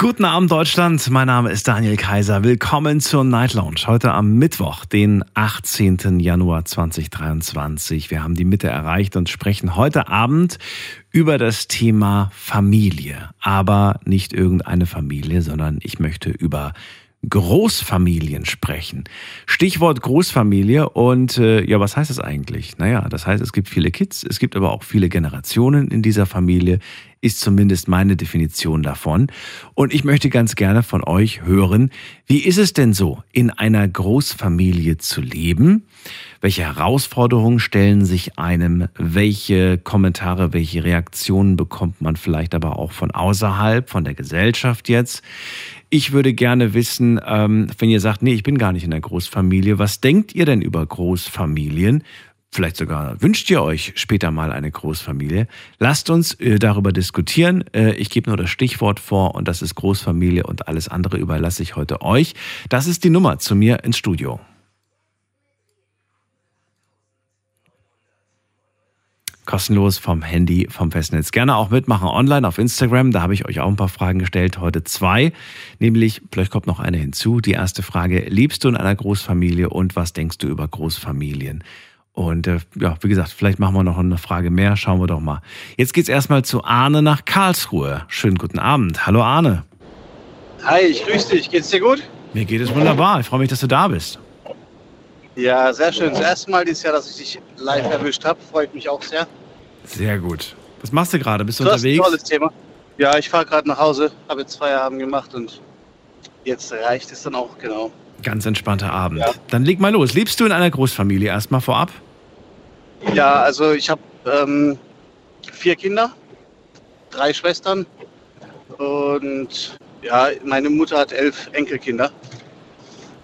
Guten Abend Deutschland, mein Name ist Daniel Kaiser. Willkommen zur Night Lounge. Heute am Mittwoch, den 18. Januar 2023. Wir haben die Mitte erreicht und sprechen heute Abend über das Thema Familie. Aber nicht irgendeine Familie, sondern ich möchte über Großfamilien sprechen. Stichwort Großfamilie und äh, ja, was heißt das eigentlich? Naja, das heißt, es gibt viele Kids, es gibt aber auch viele Generationen in dieser Familie, ist zumindest meine Definition davon. Und ich möchte ganz gerne von euch hören, wie ist es denn so, in einer Großfamilie zu leben? Welche Herausforderungen stellen sich einem? Welche Kommentare, welche Reaktionen bekommt man vielleicht aber auch von außerhalb, von der Gesellschaft jetzt? Ich würde gerne wissen, ähm, wenn ihr sagt, nee, ich bin gar nicht in der Großfamilie, was denkt ihr denn über Großfamilien? Vielleicht sogar wünscht ihr euch später mal eine Großfamilie. Lasst uns äh, darüber diskutieren. Äh, ich gebe nur das Stichwort vor und das ist Großfamilie und alles andere überlasse ich heute euch. Das ist die Nummer zu mir ins Studio. Kostenlos vom Handy, vom Festnetz. Gerne auch mitmachen online auf Instagram. Da habe ich euch auch ein paar Fragen gestellt. Heute zwei. Nämlich, vielleicht kommt noch eine hinzu. Die erste Frage, lebst du in einer Großfamilie und was denkst du über Großfamilien? Und äh, ja, wie gesagt, vielleicht machen wir noch eine Frage mehr. Schauen wir doch mal. Jetzt geht's erstmal zu Arne nach Karlsruhe. Schönen guten Abend. Hallo Arne. Hi, ich grüße dich. Geht's dir gut? Mir geht es wunderbar. Ich freue mich, dass du da bist. Ja, sehr schön. Das erste Mal dieses Jahr, dass ich dich live erwischt habe. Freut mich auch sehr. Sehr gut. Was machst du gerade? Bist du, Du hast ein unterwegs? tolles Thema. Ja, ich fahre gerade nach Hause, habe jetzt Feierabend gemacht und jetzt reicht es dann auch, genau. Ganz entspannter Abend. Ja. Dann leg mal los. Lebst du in einer Großfamilie erstmal vorab? Ja, also ich habe ähm, vier Kinder, drei Schwestern und ja, meine Mutter hat elf Enkelkinder.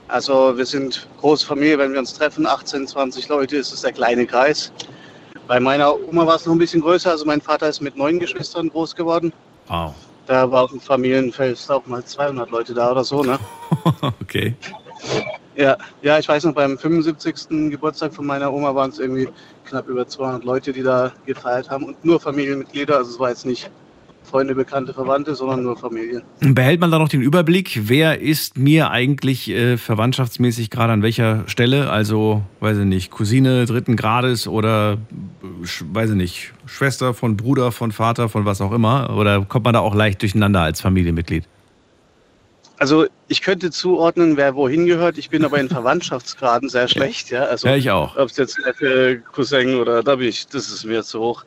Also wir sind große Familie, wenn wir uns treffen, 18, 20 Leute, ist es der kleine Kreis. Bei meiner Oma war es noch ein bisschen größer, also mein Vater ist mit neun Geschwistern groß geworden. Wow. Da war auf dem Familienfest auch mal 200 Leute da oder so, ne? okay. Ja, ja, ich weiß noch, beim 75. Geburtstag von meiner Oma waren es irgendwie knapp über 200 Leute, die da gefeiert haben und nur Familienmitglieder. Also es war jetzt nicht Freunde, Bekannte, Verwandte, sondern nur Familie. Behält man da noch den Überblick, wer ist mir eigentlich äh, verwandtschaftsmäßig gerade an welcher Stelle? Also, weiß ich nicht, Cousine dritten Grades oder, äh, weiß ich nicht, Schwester von Bruder, von Vater, von was auch immer? Oder kommt man da auch leicht durcheinander als Familienmitglied? Also ich könnte zuordnen, wer wohin gehört. Ich bin aber in Verwandtschaftsgraden sehr schlecht, ja. Also Ja, ich auch. ob es jetzt Neffe, Cousin oder da bin ich, das ist mir zu hoch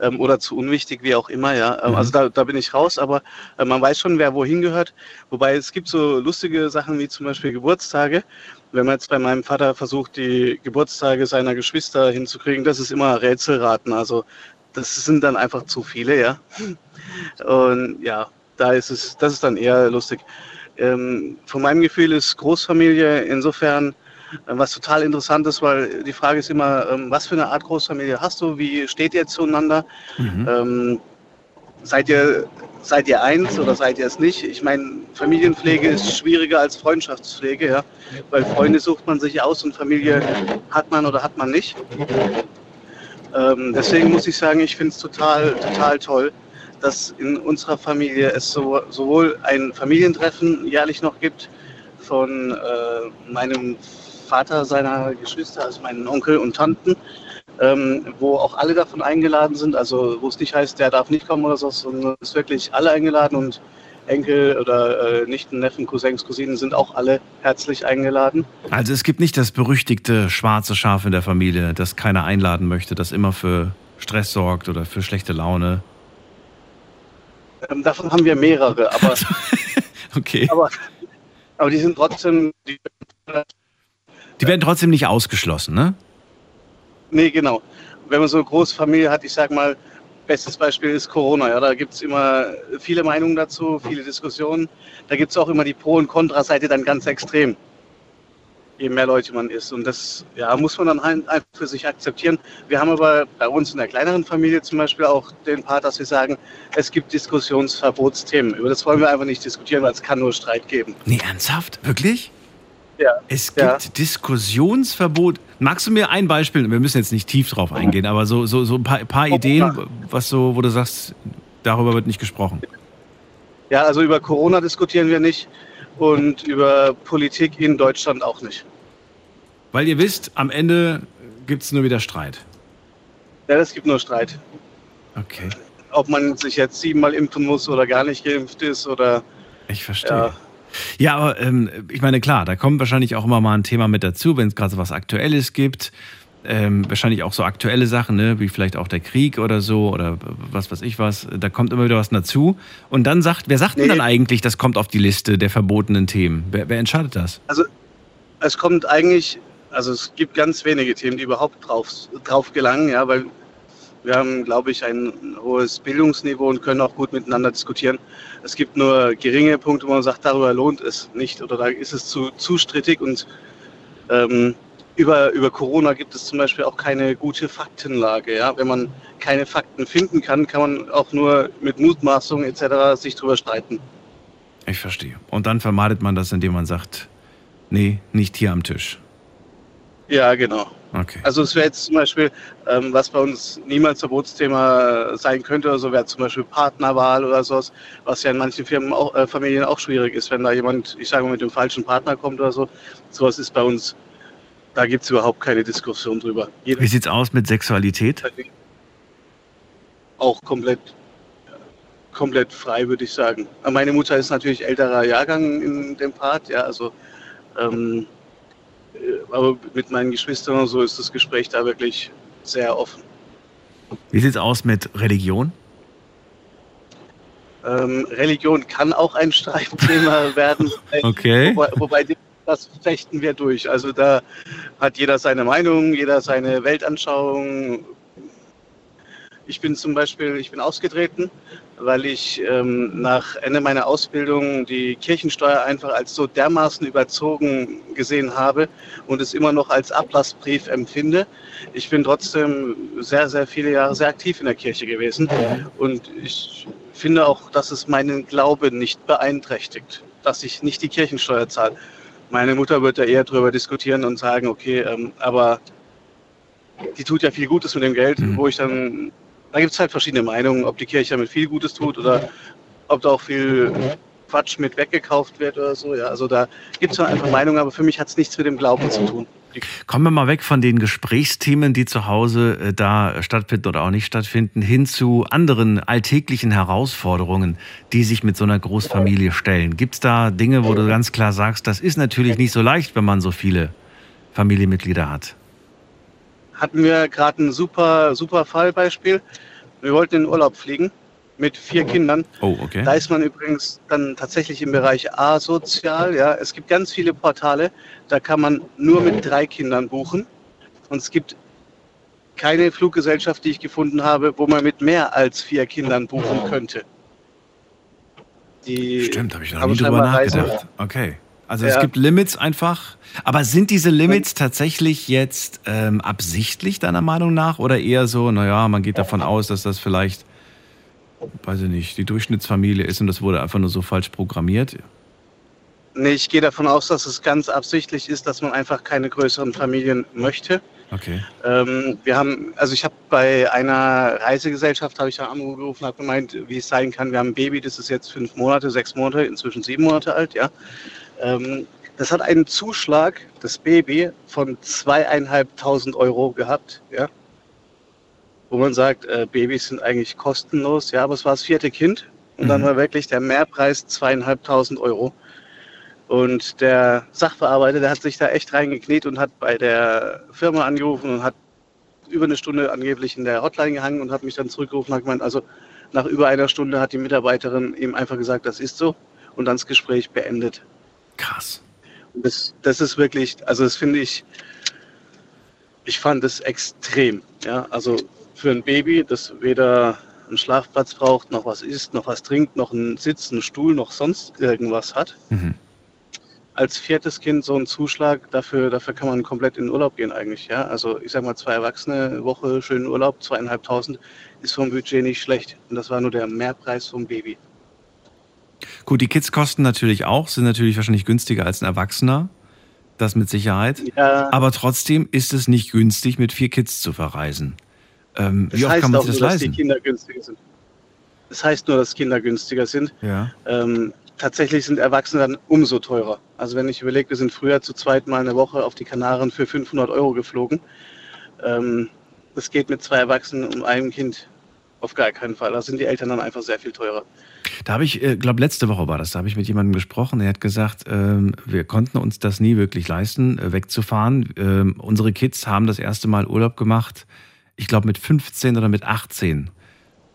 ähm, oder zu unwichtig, wie auch immer, ja. Ähm, Mhm. Also da, da bin ich raus, aber äh, man weiß schon, wer wohin gehört. Wobei es gibt so lustige Sachen wie zum Beispiel Geburtstage. Wenn man jetzt bei meinem Vater versucht, die Geburtstage seiner Geschwister hinzukriegen, das ist immer Rätselraten. Also das sind dann einfach zu viele, ja. Und ja, da ist es, das ist dann eher lustig. Ähm, von meinem Gefühl ist Großfamilie insofern äh, was total interessant ist, weil die Frage ist immer, ähm, was für eine Art Großfamilie hast du? Wie steht ihr zueinander? Mhm. Ähm, seid ihr seid ihr eins oder seid ihr es nicht? Ich meine, Familienpflege ist schwieriger als Freundschaftspflege, ja, weil Freunde sucht man sich aus und Familie hat man oder hat man nicht. Ähm, deswegen muss ich sagen, ich finde es total total toll, dass in unserer Familie es so, sowohl ein Familientreffen jährlich noch gibt von äh, meinem Vater, seiner Geschwister, also meinen Onkel und Tanten, ähm, wo auch alle davon eingeladen sind. Also wo es nicht heißt, der darf nicht kommen oder so, sondern es ist wirklich alle eingeladen und Enkel oder äh, Nichten, Neffen, Cousins, Cousinen sind auch alle herzlich eingeladen. Also es gibt nicht das berüchtigte schwarze Schaf in der Familie, das keiner einladen möchte, das immer für Stress sorgt oder für schlechte Laune. Ähm, davon haben wir mehrere, aber, Okay. aber, aber die sind trotzdem, die, Die werden trotzdem nicht ausgeschlossen, ne? nee genau. Wenn man so eine große Familie hat, ich sag mal, bestes Beispiel ist Corona. Ja, da gibt es immer viele Meinungen dazu, viele Diskussionen. Da gibt es auch immer die Pro- und Kontra-Seite dann ganz extrem. Je mehr Leute man ist. Und das ja, muss man dann halt einfach für sich akzeptieren. Wir haben aber bei uns in der kleineren Familie zum Beispiel auch den Part, dass wir sagen, es gibt Diskussionsverbotsthemen. Über das wollen wir einfach nicht diskutieren, weil es kann nur Streit geben. Nee, ernsthaft? Wirklich? Ja. Es gibt Ja. Diskussionsverbot. Magst du mir ein Beispiel, wir müssen jetzt nicht tief drauf eingehen, aber so, so, so ein paar, paar Ideen, was so, wo du sagst, darüber wird nicht gesprochen. Ja, also über Corona diskutieren wir nicht und über Politik in Deutschland auch nicht. Weil ihr wisst, am Ende gibt es nur wieder Streit. Ja, es gibt nur Streit. Okay, Ob man sich jetzt siebenmal impfen muss oder gar nicht geimpft ist oder ich verstehe. ja. Ja, aber ähm, ich meine, klar, da kommt wahrscheinlich auch immer mal ein Thema mit dazu, wenn es gerade so was Aktuelles gibt. Ähm, wahrscheinlich auch so aktuelle Sachen, ne? wie vielleicht auch der Krieg oder so oder was weiß ich was. Da kommt immer wieder was dazu. Und dann sagt, wer sagt denn Nee. dann eigentlich, das kommt auf die Liste der verbotenen Themen? Wer, wer entscheidet das? Es kommt eigentlich, also es gibt ganz wenige Themen, die überhaupt drauf, drauf gelangen, ja, weil wir haben, glaube ich, ein hohes Bildungsniveau und können auch gut miteinander diskutieren. Es gibt nur geringe Punkte, wo man sagt, darüber lohnt es nicht oder da ist es zu, zu strittig und ähm, über, über Corona gibt es zum Beispiel auch keine gute Faktenlage. Ja? Wenn man keine Fakten finden kann, kann man auch nur mit Mutmaßungen etc. sich drüber streiten. Ich verstehe. Und dann vermeidet man das, indem man sagt, nee, nicht hier am Tisch. Ja, genau. Okay. Also es wäre jetzt zum Beispiel, ähm, was bei uns niemals Verbotsthema sein könnte oder so, wäre zum Beispiel Partnerwahl oder sowas, was ja in manchen Firmen auch, äh, Familien auch schwierig ist, wenn da jemand, ich sage mal, mit dem falschen Partner kommt oder so. Sowas ist bei uns, da gibt es überhaupt keine Diskussion drüber. Jeder Wie sieht's aus mit Sexualität? auch komplett, komplett frei, würde ich sagen. Meine Mutter ist natürlich älterer Jahrgang in dem Part, ja, also ähm, äh, aber mit meinen Geschwistern und so ist das Gespräch da wirklich sehr offen. Wie sieht's aus mit Religion? Ähm, Religion kann auch ein Streitthema werden, Okay. wobei, wobei das fechten wir durch. Also da hat jeder seine Meinung, jeder seine Weltanschauung. Ich bin zum Beispiel, ich bin ausgetreten, weil ich ähm, nach Ende meiner Ausbildung die Kirchensteuer einfach als so dermaßen überzogen gesehen habe und es immer noch als Ablassbrief empfinde. Ich bin trotzdem sehr, sehr viele Jahre sehr aktiv in der Kirche gewesen und ich finde auch, dass es meinen Glauben nicht beeinträchtigt, dass ich nicht die Kirchensteuer zahle. Meine Mutter wird da eher darüber diskutieren und sagen, okay, ähm, aber die tut ja viel Gutes mit dem Geld, Mhm. wo ich dann, da gibt es halt verschiedene Meinungen, ob die Kirche damit viel Gutes tut oder ob da auch viel Quatsch mit weggekauft wird oder so. Ja, also da gibt es einfach Meinungen, aber für mich hat es nichts mit dem Glauben zu tun. Kommen wir mal weg von den Gesprächsthemen, die zu Hause äh, da stattfinden oder auch nicht stattfinden, hin zu anderen alltäglichen Herausforderungen, die sich mit so einer Großfamilie stellen. Gibt es da Dinge, wo du ganz klar sagst, das ist natürlich nicht so leicht, wenn man so viele Familienmitglieder hat? hatten wir gerade ein super, super Fallbeispiel. Wir wollten in den Urlaub fliegen mit vier Kindern. Oh, okay. Da ist man übrigens dann tatsächlich im Bereich asozial. Ja. Es gibt ganz viele Portale, da kann man nur mit drei Kindern buchen. Und es gibt keine Fluggesellschaft, die ich gefunden habe, wo man mit mehr als vier Kindern buchen könnte. Die Stimmt, habe ich noch nie drüber scheinbar Reisen- nachgedacht. Okay. Also es Ja. gibt Limits einfach. Aber sind diese Limits tatsächlich jetzt ähm, absichtlich deiner Meinung nach oder eher so, naja, man geht davon aus, dass das vielleicht, weiß ich nicht, die Durchschnittsfamilie ist und das wurde einfach nur so falsch programmiert? Nee, ich gehe davon aus, dass es ganz absichtlich ist, dass man einfach keine größeren Familien möchte. Okay. Ähm, wir haben, also ich habe bei einer Reisegesellschaft, habe ich da angerufen, habe gemeint, wie es sein kann. Wir haben ein Baby, das ist jetzt fünf Monate, sechs Monate, inzwischen sieben Monate alt, ja. Ähm, das hat einen Zuschlag, das Baby, von zweieinhalbtausend Euro gehabt, ja. Wo man sagt, äh, Babys sind eigentlich kostenlos, ja, aber es war das vierte Kind. Und dann Mhm. war wirklich der Mehrpreis zweieinhalbtausend Euro. Und der Sachbearbeiter, der hat sich da echt reingekniet und hat bei der Firma angerufen und hat über eine Stunde angeblich in der Hotline gehangen und hat mich dann zurückgerufen und hat gemeint, also nach über einer Stunde hat die Mitarbeiterin ihm einfach gesagt, das ist so und dann das Gespräch beendet. Krass. Und das, das ist wirklich, also das finde ich, ich fand es extrem. Ja, also für ein Baby, das weder einen Schlafplatz braucht, noch was isst, noch was trinkt, noch einen Sitz, einen Stuhl, noch sonst irgendwas hat. Mhm. als viertes Kind so ein Zuschlag, dafür, dafür kann man komplett in den Urlaub gehen eigentlich. Ja? Also ich sag mal, zwei Erwachsene, Woche schönen Urlaub, zweieinhalbtausend, ist vom Budget nicht schlecht. Und das war nur der Mehrpreis vom Baby. Gut, die Kids kosten natürlich auch, sind natürlich wahrscheinlich günstiger als ein Erwachsener. Das mit Sicherheit. Ja, Aber trotzdem ist es nicht günstig, mit vier Kids zu verreisen. Ähm, das wie oft heißt kann man sich das nur, dass die leisten? Kinder günstiger sind. Das heißt nur, dass Kinder günstiger sind. Ja. Ähm, tatsächlich sind Erwachsene dann umso teurer. Also wenn ich überlege, wir sind früher zu zweit mal eine Woche auf die Kanaren für 500 Euro geflogen. Ähm, das geht mit zwei Erwachsenen und einem Kind auf gar keinen Fall. Da sind die Eltern dann einfach sehr viel teurer. Da habe ich, äh, glaube letzte Woche war das, da habe ich mit jemandem gesprochen, der hat gesagt, ähm, wir konnten uns das nie wirklich leisten, äh, wegzufahren. Ähm, unsere Kids haben das erste Mal Urlaub gemacht, ich glaube mit 15 oder mit 18.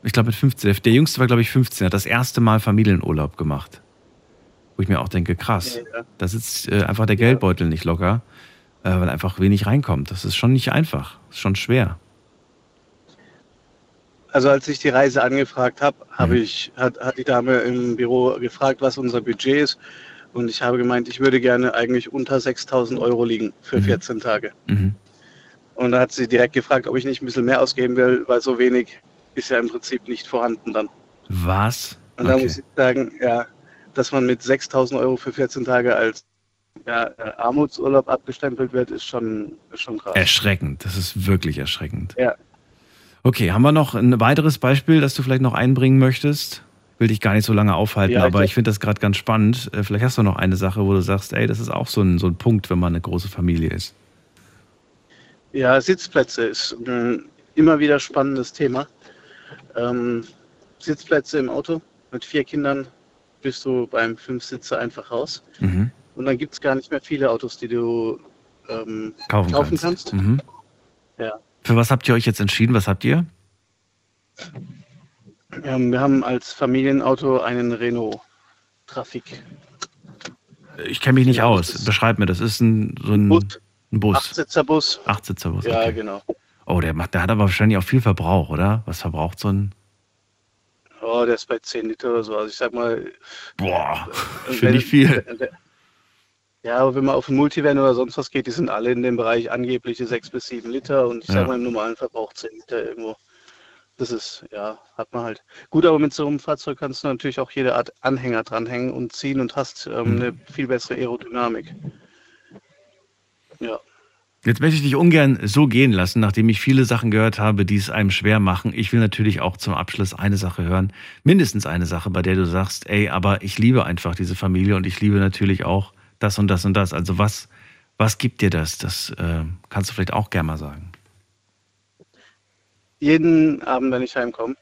Ich glaube mit 15. Der jüngste war, glaube ich, 15, hat das erste Mal Familienurlaub gemacht. Wo ich mir auch denke, krass, Ja. da sitzt äh, einfach der Geldbeutel nicht locker, äh, weil einfach wenig reinkommt. Das ist schon nicht einfach, das ist schon schwer. Also als ich die Reise angefragt habe, Mhm. habe ich, hat, hat die Dame im Büro gefragt, was unser Budget ist. Und ich habe gemeint, ich würde gerne eigentlich unter 6000 Euro liegen für Mhm. 14 Tage. Mhm. Und da hat sie direkt gefragt, ob ich nicht ein bisschen mehr ausgeben will, weil so wenig ist ja im Prinzip nicht vorhanden dann. Was? Und da Okay. muss ich sagen, ja, dass man mit 6000 Euro für 14 Tage als ja, äh, Armutsurlaub abgestempelt wird, ist schon, ist schon krass. Erschreckend, das ist wirklich erschreckend. Ja. Okay, haben wir noch ein weiteres Beispiel, das du vielleicht noch einbringen möchtest? Will dich gar nicht so lange aufhalten, Ja, ich aber glaub- ich finde das gerade ganz spannend. Äh, Vielleicht hast du noch eine Sache, wo du sagst, ey, das ist auch so ein, so ein Punkt, wenn man eine große Familie ist. Ja, Sitzplätze ist ein immer wieder spannendes Thema. Ähm, Sitzplätze im Auto mit vier Kindern bist du beim Fünfsitzer einfach raus. Mhm. Und dann gibt es gar nicht mehr viele Autos, die du ähm, Kaufen, Kaufen kannst. kannst? Mhm. Ja. Für was habt ihr euch jetzt entschieden? Was habt ihr? ähm, wir haben als Familienauto einen Renault Trafik. Ich kenne mich nicht Ja, aus. Beschreib mir, das ist ein, so ein, Bus. Ein Bus. Achtsitzerbus. Achtsitzerbus. Ja, Okay. genau. Oh, der, macht, der hat aber wahrscheinlich auch viel Verbrauch, oder? Was verbraucht so ein. Oh, der ist bei 10 Liter oder so. Also ich sag mal, Boah, finde ich viel. Ja, aber wenn man auf ein Multivan oder sonst was geht, die sind alle in dem Bereich angebliche 6 bis 7 Liter und ich Ja. sag mal im normalen Verbrauch 10 Liter irgendwo. Das ist, ja, hat man halt. Gut, aber mit so einem Fahrzeug kannst du natürlich auch jede Art Anhänger dranhängen und ziehen und hast ähm, Mhm. eine viel bessere Aerodynamik. Ja. Jetzt möchte ich dich ungern so gehen lassen, nachdem ich viele Sachen gehört habe, die es einem schwer machen. Ich will natürlich auch zum Abschluss eine Sache hören, mindestens eine Sache, bei der du sagst, ey, aber ich liebe einfach diese Familie und ich liebe natürlich auch das und das und das. Also was, was gibt dir das? Das äh, kannst du vielleicht auch gerne mal sagen. Jeden Abend, wenn ich heimkomme,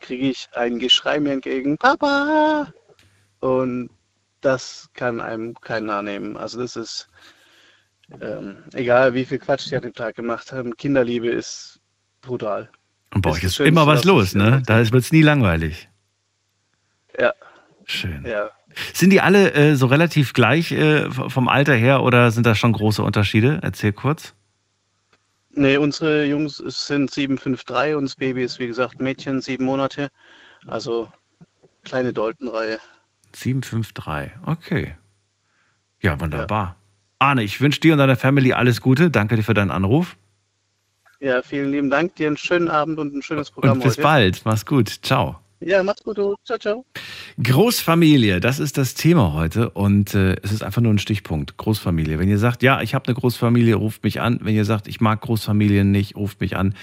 kriege ich ein Geschrei mir entgegen, Papa! Und das kann einem keiner nehmen. Also das ist, ähm, egal wie viel Quatsch die an dem Tag gemacht haben, Kinderliebe ist brutal. Und bei euch ist das immer was los, ne? Da wird es nie langweilig. Ja, Schön. ja. Sind die alle äh, so relativ gleich äh, vom Alter her oder sind da schon große Unterschiede? Erzähl kurz. Nee, unsere Jungs sind 753 und das Baby ist, wie gesagt, Mädchen, sieben Monate. Also kleine Dalton-Reihe. 753, okay. Ja, wunderbar. Arne, ich wünsche dir und deiner Family alles Gute. Danke dir für deinen Anruf. Ja, vielen lieben Dank. Dir einen schönen Abend und ein schönes Programm Und bis heute. bald. Mach's gut. Ciao. Ja, macht's gut. du. Ciao, ciao. Großfamilie, das ist das Thema heute und äh, es ist einfach nur ein Stichpunkt. Großfamilie. Wenn ihr sagt, ja, ich habe eine Großfamilie, ruft mich an. Wenn ihr sagt, ich mag Großfamilien nicht, ruft mich an.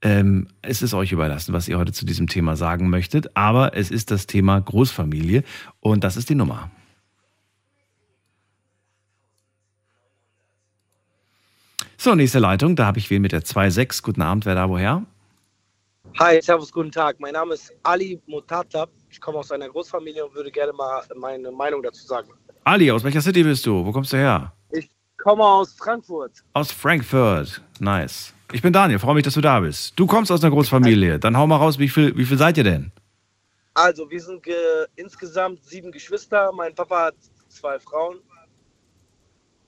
Ähm, es ist euch überlassen, was ihr heute zu diesem Thema sagen möchtet, aber es ist das Thema Großfamilie und das ist die Nummer. So, nächste Leitung, da habe ich wen mit der 2.6. Guten Abend, wer da woher? Hi, servus, guten Tag. Mein Name ist Ali Mutatab. Ich komme aus einer Großfamilie und würde gerne mal meine Meinung dazu sagen. Ali, aus welcher City bist du? Wo kommst du her? Ich komme aus Frankfurt. Aus Frankfurt. Nice. Ich bin Daniel, freue mich, dass du da bist. Du kommst aus einer Großfamilie. Dann hau mal raus, wie viel, wie viel seid ihr denn? Also, wir sind ge insgesamt sieben Geschwister. Mein Papa hat zwei Frauen.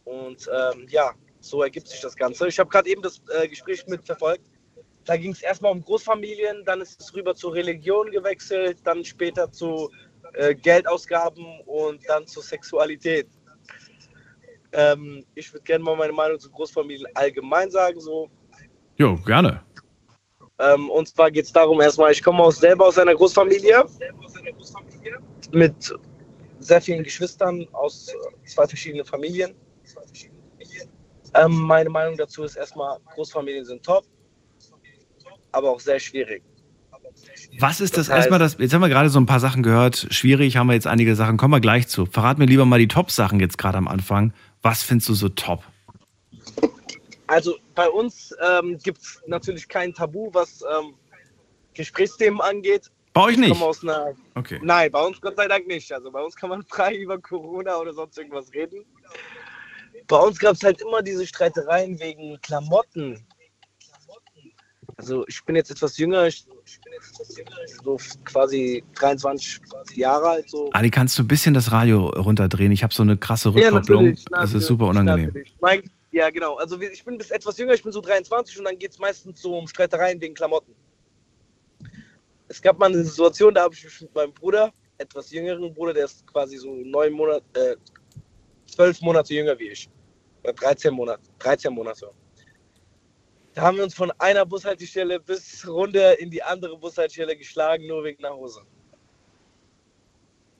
Und ähm, ja, so ergibt sich das Ganze. Ich habe gerade eben das äh, Gespräch mitverfolgt. Da ging es erstmal um Großfamilien, dann ist es rüber zur Religion gewechselt, dann später zu äh, Geldausgaben und dann zur Sexualität. Ähm, ich würde gerne mal meine Meinung zu Großfamilien allgemein sagen. So. Jo, gerne. Ähm, und zwar geht es darum, erstmal, ich komme aus, selber aus einer Großfamilie mit sehr vielen Geschwistern aus zwei verschiedenen Familien. Ähm, meine Meinung dazu ist erstmal, Großfamilien sind top, aber auch sehr schwierig. Was ist das, Das heißt- erstmal das, jetzt haben wir gerade so ein paar Sachen gehört, schwierig haben wir jetzt einige Sachen, kommen wir gleich zu. Verrat mir lieber mal die Top-Sachen jetzt gerade am Anfang. Was findest du so top? Also bei uns ähm, gibt es natürlich kein Tabu, was ähm, Gesprächsthemen angeht. Bei euch Ich nicht? einer Okay. Nein, bei uns Gott sei Dank nicht. Also bei uns kann man frei über Corona oder sonst irgendwas reden. Bei uns gab es halt immer diese Streitereien wegen Klamotten. Also ich bin jetzt etwas jünger, ich, bin jetzt etwas jünger, so quasi 23 Jahre alt. So. Ali, kannst du ein bisschen das Radio runterdrehen? Ich habe so eine krasse Rückkopplung. das ist super unangenehm. Mein, ja, genau. Also ich bin bis etwas jünger, ich bin so 23 und dann geht es meistens so um Streitereien wegen Klamotten. Es gab mal eine Situation, da habe ich mich mit meinem Bruder, etwas jüngeren Bruder, der ist quasi so neun Monate, äh, zwölf Monate jünger wie ich. Oder 13 Monate, 13 Monate. Da haben wir uns von einer Bushaltestelle bis runter in die andere Bushaltestelle geschlagen, nur wegen nach Hause.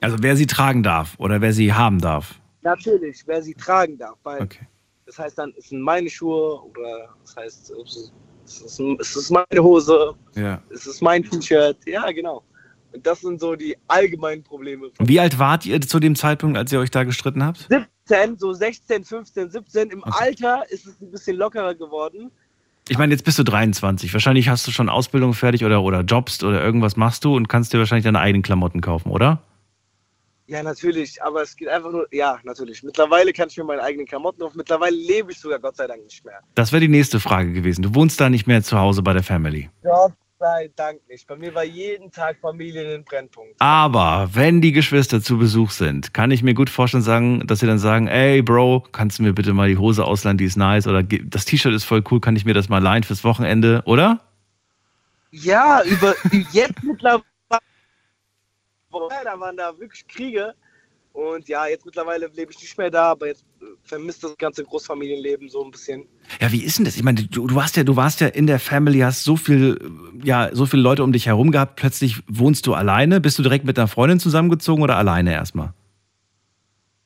Also wer sie tragen darf oder wer sie haben darf. Natürlich, wer sie tragen darf, weil Okay. Das heißt dann, es sind meine Schuhe oder das heißt, es ist, es ist meine Hose, Ja. es ist mein T-Shirt. Ja, genau. Und das sind so die allgemeinen Probleme. Wie alt wart ihr zu dem Zeitpunkt, als ihr euch da gestritten habt? 17, so 16, 15, 17. Im Okay. Alter ist es ein bisschen lockerer geworden. Ich meine, jetzt bist du 23. Wahrscheinlich hast du schon Ausbildung fertig oder, oder jobst oder irgendwas machst du und kannst dir wahrscheinlich deine eigenen Klamotten kaufen, oder? Ja, natürlich, aber es geht einfach nur, ja, natürlich. Mittlerweile kann ich mir meine eigenen Klamotten auf. Mittlerweile lebe ich sogar Gott sei Dank nicht mehr. Das wäre die nächste Frage gewesen. Du wohnst da nicht mehr zu Hause bei der Family. Gott sei Dank nicht. Bei mir war jeden Tag Familie ein Brennpunkt. Aber wenn die Geschwister zu Besuch sind, kann ich mir gut vorstellen, sagen, dass sie dann sagen, ey Bro, kannst du mir bitte mal die Hose ausleihen, die ist nice oder das T-Shirt ist voll cool, kann ich mir das mal leihen fürs Wochenende, oder? Ja, über jetzt mittlerweile. Da waren da wirklich Kriege. Und ja, jetzt mittlerweile lebe ich nicht mehr da, aber jetzt äh, vermisst das ganze Großfamilienleben so ein bisschen. Ja, wie ist denn das? Ich meine, du, du warst ja, du warst ja in der Family, hast so viel, ja, so viele Leute um dich herum gehabt. Plötzlich wohnst du alleine. Bist du direkt mit einer Freundin zusammengezogen oder alleine erstmal?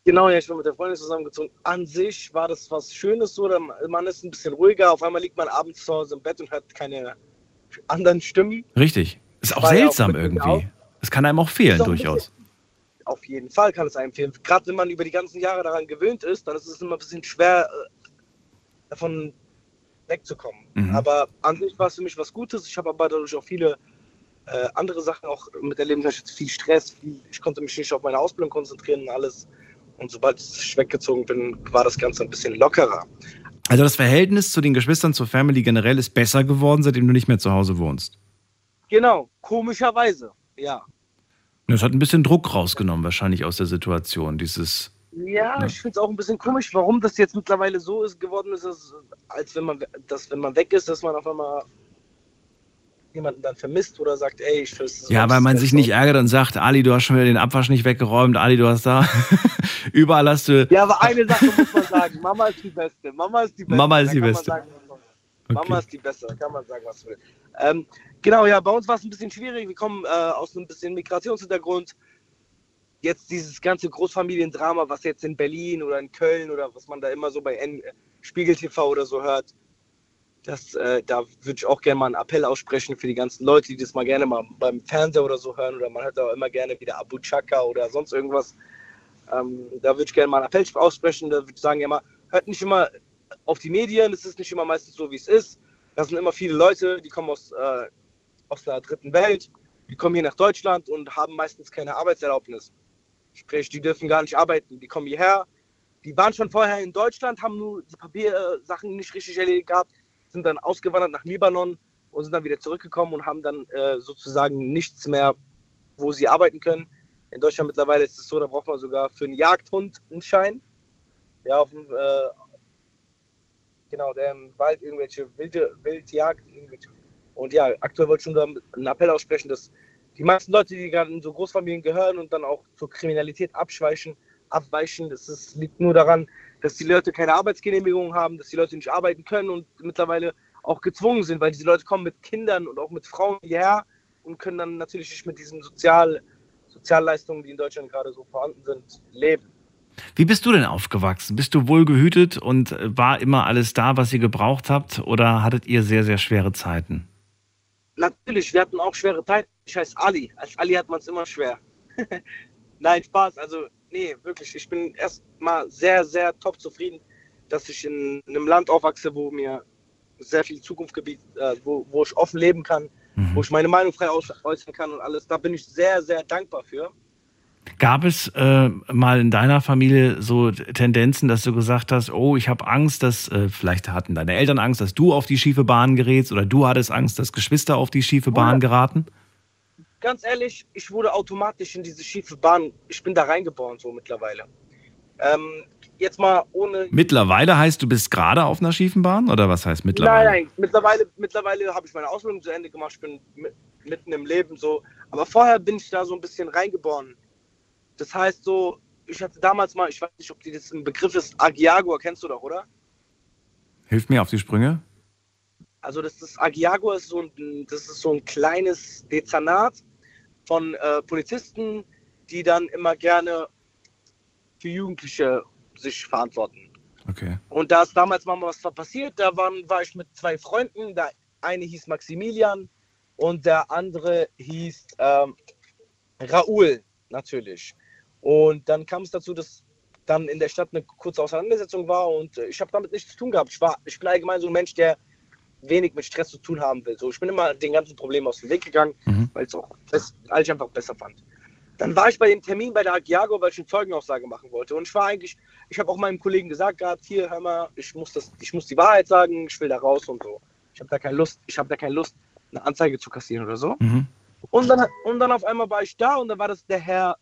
Genau, ja, ich bin mit der Freundin zusammengezogen. An sich war das was Schönes so, man ist ein bisschen ruhiger. Auf einmal liegt man abends zu Hause im Bett und hört keine anderen Stimmen. Richtig. Ist auch ja auch seltsam mir irgendwie. auch. Es kann einem auch fehlen auch durchaus. Auf jeden Fall kann es einem fehlen. Gerade wenn man über die ganzen Jahre daran gewöhnt ist, dann ist es immer ein bisschen schwer, äh, davon wegzukommen. Mhm. Aber an sich war es für mich was Gutes. Ich habe aber dadurch auch viele äh, andere Sachen auch miterleben. Ich hatte viel Stress, viel, ich konnte mich nicht auf meine Ausbildung konzentrieren und alles. Und sobald ich weggezogen bin, war das Ganze ein bisschen lockerer. Also das Verhältnis zu den Geschwistern zur Family generell ist besser geworden, seitdem du nicht mehr zu Hause wohnst. Genau, komischerweise, ja. Das hat ein bisschen Druck rausgenommen, wahrscheinlich aus der Situation. Dieses. Ja, Ja. ich finde es auch ein bisschen komisch, warum das jetzt mittlerweile so ist geworden ist, dass, als wenn man, dass wenn man weg ist, dass man auf einmal jemanden dann vermisst oder sagt, ey, ich vermisse Ja, weil man sich nicht ärgert und sagt, Ali, du hast schon wieder den Abwasch nicht weggeräumt, Ali, du hast da. Überall hast du. Ja, aber eine Sache muss man sagen, Mama ist die Beste. Mama ist die Beste. Mama ist Da die Beste. Sagen, will. Mama Okay. ist die Beste, da kann man sagen, was will. Ähm, genau, ja, bei uns war es ein bisschen schwierig. Wir kommen äh, aus einem bisschen Migrationshintergrund. Jetzt dieses ganze Großfamiliendrama, was jetzt in Berlin oder in Köln oder was man da immer so bei N Spiegel TV oder so hört, das, äh, da würde ich auch gerne mal einen Appell aussprechen für die ganzen Leute, die das mal gerne mal beim Fernseher oder so hören oder man hört auch immer gerne wieder Abu Chaka oder sonst irgendwas. Ähm, da würde ich gerne mal einen Appell aussprechen. Da würde ich sagen, ja mal, hört nicht immer auf die Medien, es ist nicht immer meistens so, wie es ist. Da sind immer viele Leute, die kommen aus, äh, aus der dritten Welt, die kommen hier nach Deutschland und haben meistens keine Arbeitserlaubnis. Sprich, die dürfen gar nicht arbeiten. Die kommen hierher, die waren schon vorher in Deutschland, haben nur die Papiersachen nicht richtig erledigt gehabt, sind dann ausgewandert nach Libanon und sind dann wieder zurückgekommen und haben dann äh, sozusagen nichts mehr, wo sie arbeiten können. In Deutschland mittlerweile ist es so, da braucht man sogar für einen Jagdhund einen Schein. Ja, auf dem, äh, genau, der im Wald irgendwelche wilde Wildjagd. Irgendwelche. Und ja, aktuell wollte ich schon einen Appell aussprechen, dass die meisten Leute, die gerade in so Großfamilien gehören und dann auch zur Kriminalität abschweichen, abweichen. Das ist, liegt nur daran, dass die Leute keine Arbeitsgenehmigung haben, dass die Leute nicht arbeiten können und mittlerweile auch gezwungen sind, weil diese Leute kommen mit Kindern und auch mit Frauen hierher und können dann natürlich nicht mit diesen Sozial, Sozialleistungen, die in Deutschland gerade so vorhanden sind, leben. Wie bist du denn aufgewachsen? Bist du wohl gehütet und war immer alles da, was ihr gebraucht habt? Oder hattet ihr sehr, sehr schwere Zeiten? Natürlich, wir hatten auch schwere Zeiten. Ich heiße Ali. Als Ali hat man es immer schwer. Nein, Spaß. Also, nee, wirklich. Ich bin erstmal sehr, sehr top zufrieden, dass ich in einem Land aufwachse, wo mir sehr viel Zukunft gebietet, äh, wo, wo ich offen leben kann, mhm. wo ich meine Meinung frei äußern kann und alles. Da bin ich sehr, sehr dankbar für. Gab es äh, mal in deiner Familie so Tendenzen, dass du gesagt hast, oh, ich habe Angst, dass äh, vielleicht hatten deine Eltern Angst, dass du auf die schiefe Bahn gerätst oder du hattest Angst, dass Geschwister auf die schiefe Bahn geraten? Ganz ehrlich, ich wurde automatisch in diese schiefe Bahn, ich bin da reingeboren so mittlerweile. Ähm, jetzt mal ohne. Mittlerweile heißt, du bist gerade auf einer schiefen Bahn oder was heißt mittlerweile? Nein, nein, mittlerweile, mittlerweile habe ich meine Ausbildung zu Ende gemacht, ich bin mitten im Leben so. Aber vorher bin ich da so ein bisschen reingeboren das heißt so, ich hatte damals mal, ich weiß nicht, ob das ein Begriff ist, Agiagua, kennst du doch, oder? Hilf mir auf die Sprünge. Also das ist Agiagua ist so ein, das ist so ein kleines Dezernat von äh, Polizisten, die dann immer gerne für Jugendliche sich verantworten. Okay. Und da ist damals mal was passiert, da waren, war ich mit zwei Freunden, der eine hieß Maximilian und der andere hieß ähm, Raoul, natürlich. Und dann kam es dazu, dass dann in der Stadt eine kurze Auseinandersetzung war und äh, ich habe damit nichts zu tun gehabt. Ich, war, ich bin allgemein so ein Mensch, der wenig mit Stress zu tun haben will. So, ich bin immer den ganzen Problemen aus dem Weg gegangen, mhm. weil es ich einfach besser fand. Dann war ich bei dem Termin bei der Agiago, weil ich eine Zeugenaussage machen wollte. Und ich war eigentlich, ich habe auch meinem Kollegen gesagt gehabt, hier, hör mal, ich muss, das, ich muss die Wahrheit sagen, ich will da raus und so. Ich habe da keine Lust, ich habe da keine Lust, eine Anzeige zu kassieren oder so. Mhm. Und, dann, und dann auf einmal war ich da und dann war das der Herr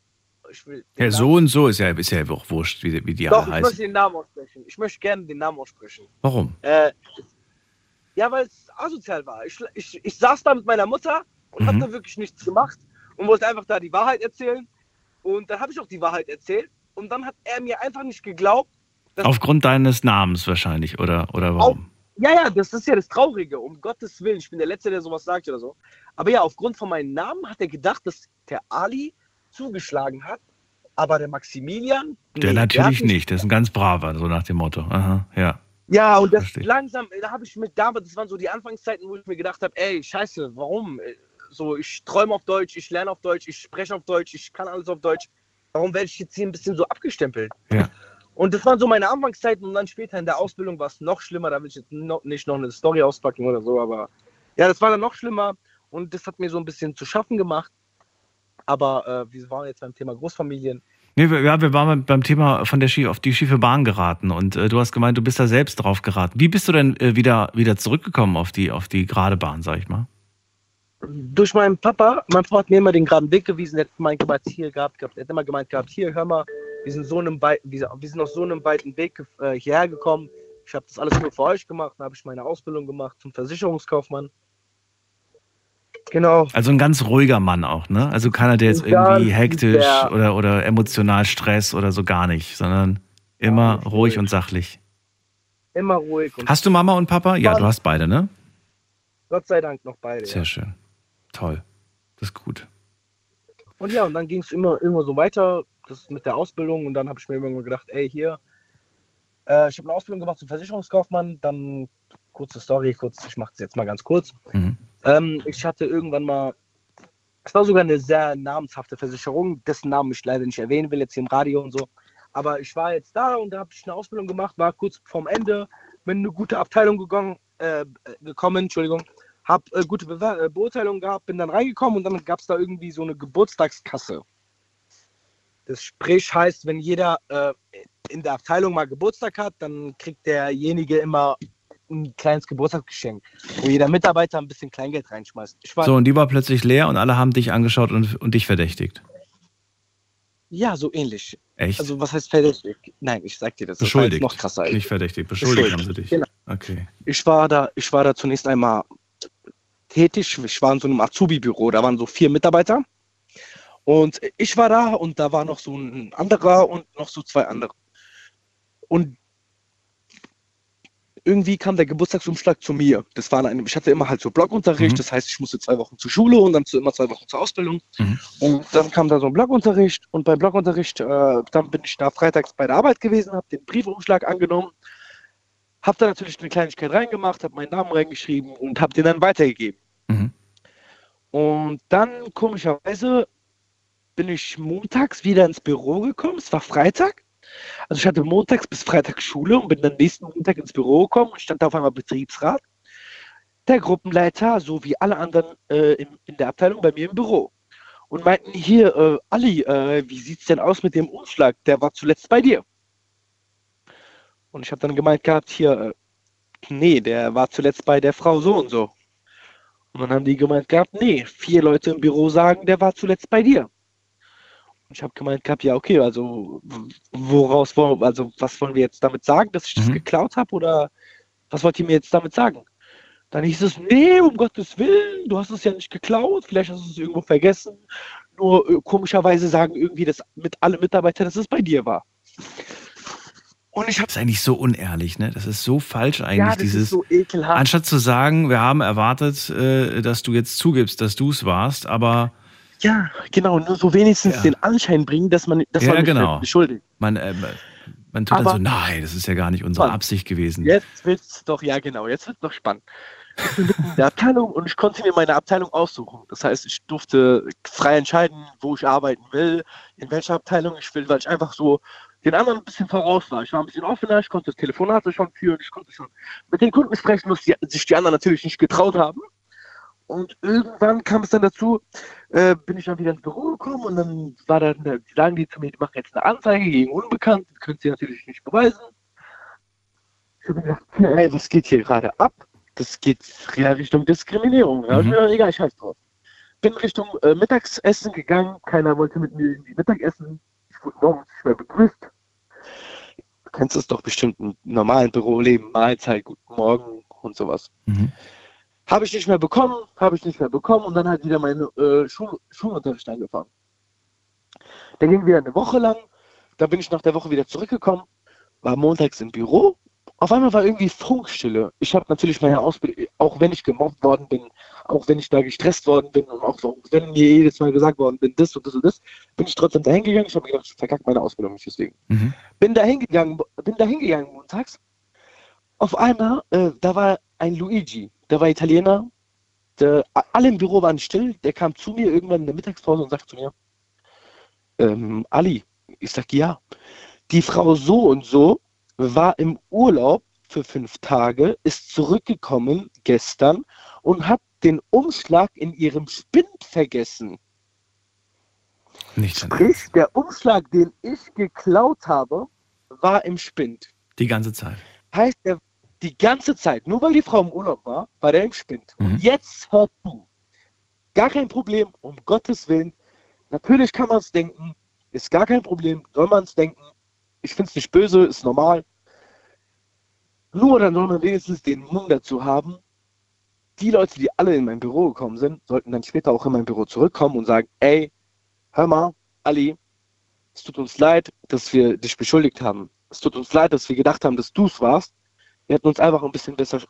will. Ja, so und so ist ja, ist ja auch wurscht, wie, wie die Doch, alle heißen. Ich möchte den Namen aussprechen. Ich möchte gerne den Namen aussprechen. Warum? Äh, ja, weil es asozial war. Ich, ich, ich saß da mit meiner Mutter und mhm. habe da wirklich nichts gemacht und wollte einfach da die Wahrheit erzählen. Und dann habe ich auch die Wahrheit erzählt. Und dann hat er mir einfach nicht geglaubt. Aufgrund deines Namens wahrscheinlich, oder, oder warum? Auf, ja, ja, das ist ja das Traurige, um Gottes Willen. Ich bin der Letzte, der sowas sagt oder so. Aber ja, aufgrund von meinem Namen hat er gedacht, dass der Ali zugeschlagen hat. Aber der Maximilian. Der nee, natürlich der nicht. Der ist ein ganz braver, so nach dem Motto. Aha, ja. Ja, und das Verstehe. langsam, da habe ich mit damals, das waren so die Anfangszeiten, wo ich mir gedacht habe, ey, scheiße, warum? So, ich träume auf Deutsch, ich lerne auf Deutsch, ich spreche auf Deutsch, ich kann alles auf Deutsch. Warum werde ich jetzt hier ein bisschen so abgestempelt? Ja. Und das waren so meine Anfangszeiten und dann später in der Ausbildung war es noch schlimmer. Da will ich jetzt noch, nicht noch eine Story auspacken oder so, aber ja, das war dann noch schlimmer und das hat mir so ein bisschen zu schaffen gemacht. Aber äh, wir waren jetzt beim Thema Großfamilien. Nee, ja, wir waren beim Thema von der Schie auf die schiefe Bahn geraten und äh, du hast gemeint, du bist da selbst drauf geraten. Wie bist du denn äh, wieder, wieder zurückgekommen auf die, auf die gerade Bahn, sag ich mal? Durch meinen Papa. Mein Papa hat mir immer den geraden Weg gewiesen. Er hat mein gemeint, hier gehabt, er hat immer gemeint gehabt, hier, hör mal, wir sind, so einem wir, wir sind auf so einem weiten Weg äh, hierher gekommen. Ich habe das alles nur für euch gemacht. Dann habe ich meine Ausbildung gemacht zum Versicherungskaufmann. Genau. Also ein ganz ruhiger Mann auch, ne? Also keiner, der jetzt irgendwie hektisch oder, oder emotional Stress oder so gar nicht, sondern immer ja, ruhig und sachlich. Immer ruhig. hast du Mama und Papa? Ja, du hast beide, ne? Gott sei Dank noch beide. Sehr ja. schön. Toll. Das ist gut. Und ja, und dann ging es immer, immer so weiter, das mit der Ausbildung. Und dann habe ich mir immer gedacht, ey, hier, äh, ich habe eine Ausbildung gemacht zum Versicherungskaufmann. Dann, kurze Story, kurz, ich mache es jetzt mal ganz kurz. Mhm. Ähm, ich hatte irgendwann mal, es war sogar eine sehr namenshafte Versicherung, dessen Namen ich leider nicht erwähnen will, jetzt hier im Radio und so. Aber ich war jetzt da und da habe ich eine Ausbildung gemacht, war kurz vorm Ende, bin in eine gute Abteilung gegangen, äh, gekommen, Entschuldigung, habe äh, gute Be äh, Beurteilung gehabt, bin dann reingekommen und dann gab es da irgendwie so eine Geburtstagskasse. Das sprich heißt, wenn jeder äh, in der Abteilung mal Geburtstag hat, dann kriegt derjenige immer ein kleines Geburtstagsgeschenk, wo jeder Mitarbeiter ein bisschen Kleingeld reinschmeißt. so, und die war plötzlich leer und alle haben dich angeschaut und, und dich verdächtigt. Ja, so ähnlich. Echt? Also, was heißt verdächtig? Nein, ich sag dir das. Beschuldigt. Das noch krasser. Nicht verdächtig, beschuldigt, beschuldigt. haben sie dich. Genau. Okay. Ich war, da, ich war da zunächst einmal tätig. Ich war in so einem Azubi-Büro. Da waren so vier Mitarbeiter. Und ich war da und da war noch so ein anderer und noch so zwei andere. Und irgendwie kam der Geburtstagsumschlag zu mir. Das war eine, ich hatte immer halt so Blockunterricht, Mhm. das heißt, ich musste zwei Wochen zur Schule und dann zu, immer zwei Wochen zur Ausbildung. Mhm. Und dann kam da so ein Blockunterricht und beim Blockunterricht, äh, dann bin ich da freitags bei der Arbeit gewesen, habe den Briefumschlag angenommen, habe da natürlich eine Kleinigkeit reingemacht, habe meinen Namen reingeschrieben und habe den dann weitergegeben. Mhm. Und dann komischerweise bin ich montags wieder ins Büro gekommen. Es war Freitag. Also ich hatte montags bis Freitag Schule und bin dann nächsten Montag ins Büro gekommen und stand da auf einmal Betriebsrat. Der Gruppenleiter sowie alle anderen äh, in, in der Abteilung bei mir im Büro. Und meinten hier, äh, Ali, äh, wie sieht's denn aus mit dem Umschlag? Der war zuletzt bei dir. Und ich habe dann gemeint gehabt, hier, äh, nee, der war zuletzt bei der Frau so und so. Und dann haben die gemeint gehabt, nee, vier Leute im Büro sagen, der war zuletzt bei dir. Ich habe gemeint gehabt, ja, okay, also woraus wollen, also was wollen wir jetzt damit sagen, dass ich das Mhm. geklaut habe oder was wollt ihr mir jetzt damit sagen? Dann hieß es, nee, um Gottes Willen, du hast es ja nicht geklaut, vielleicht hast du es irgendwo vergessen. Nur äh, komischerweise sagen irgendwie, dass mit alle Mitarbeiter, dass es bei dir war. Und ich habe Das ist eigentlich so unehrlich, ne? Das ist so falsch eigentlich, ja, das dieses. ist so ekelhaft. Anstatt zu sagen, wir haben erwartet, äh, dass du jetzt zugibst, dass du es warst, aber Ja, genau, nur so wenigstens Ja. den Anschein bringen, dass man, dass Ja, man genau. beschuldigt. man, äh, man tut dann Aber- so, nein, das ist ja gar nicht unsere Mann, Absicht gewesen. Jetzt wird's doch, ja genau, jetzt wird's doch spannend. Ich bin in der Abteilung und ich konnte mir meine Abteilung aussuchen. Das heißt, ich durfte frei entscheiden, wo ich arbeiten will, in welcher Abteilung ich will, weil ich einfach so den anderen ein bisschen voraus war. Ich war ein bisschen offener, ich konnte das Telefonat schon führen, ich konnte schon mit den Kunden sprechen, was die, sich die anderen natürlich nicht getraut haben. Und irgendwann kam es dann dazu, äh, bin ich dann wieder ins Büro gekommen und dann war dann, sagen die zu mir, die machen jetzt eine Anzeige gegen Unbekannt, das können sie natürlich nicht beweisen. Ich habe mir gedacht, ey, was geht hier gerade ab? Das geht ja Richtung Diskriminierung. Ja, Mhm. mhm. Egal, ich scheiß drauf. Bin Richtung äh, Mittagsessen gegangen, keiner wollte mit mir irgendwie Mittagessen. Ich wurde morgens nicht mehr begrüßt. Du kennst es doch bestimmt im normalen Büroleben, Mahlzeit, guten Morgen und sowas. Mhm. Habe ich nicht mehr bekommen, habe ich nicht mehr bekommen und dann hat wieder meine äh, Schul Schulunterricht angefangen. Der ging wieder eine Woche lang, da bin ich nach der Woche wieder zurückgekommen, war montags im Büro. Auf einmal war irgendwie Funkstille. Ich habe natürlich meine Ausbildung, auch wenn ich gemobbt worden bin, auch wenn ich da gestresst worden bin und auch wenn mir jedes Mal gesagt worden bin, das und das und das, bin ich trotzdem dahin gegangen. Ich habe gedacht, ich verkacke meine Ausbildung nicht deswegen Mhm. bin da hingegangen, bin da hingegangen montags. Auf einmal, äh, da war ein Luigi, der war Italiener. Der, alle im Büro waren still. Der kam zu mir irgendwann in der Mittagspause und sagte zu mir, ähm, Ali, ich sag ja, die Frau so und so war im Urlaub für fünf Tage, ist zurückgekommen gestern und hat den Umschlag in ihrem Spind vergessen. Nicht Sprich, der Umschlag, den ich geklaut habe, war im Spind. Die ganze Zeit. Heißt, er die ganze Zeit, nur weil die Frau im Urlaub war, war der im Spind. Mhm. Und jetzt hört du. Gar kein Problem, um Gottes Willen. Natürlich kann man es denken, ist gar kein Problem, soll man es denken. Ich finde es nicht böse, ist normal. Nur dann soll man wenigstens den Mumm dazu haben. Die Leute, die alle in mein Büro gekommen sind, sollten dann später auch in mein Büro zurückkommen und sagen, ey, hör mal, Ali, es tut uns leid, dass wir dich beschuldigt haben. Es tut uns leid, dass wir gedacht haben, dass du es warst. Wir hätten uns einfach ein bisschen besser,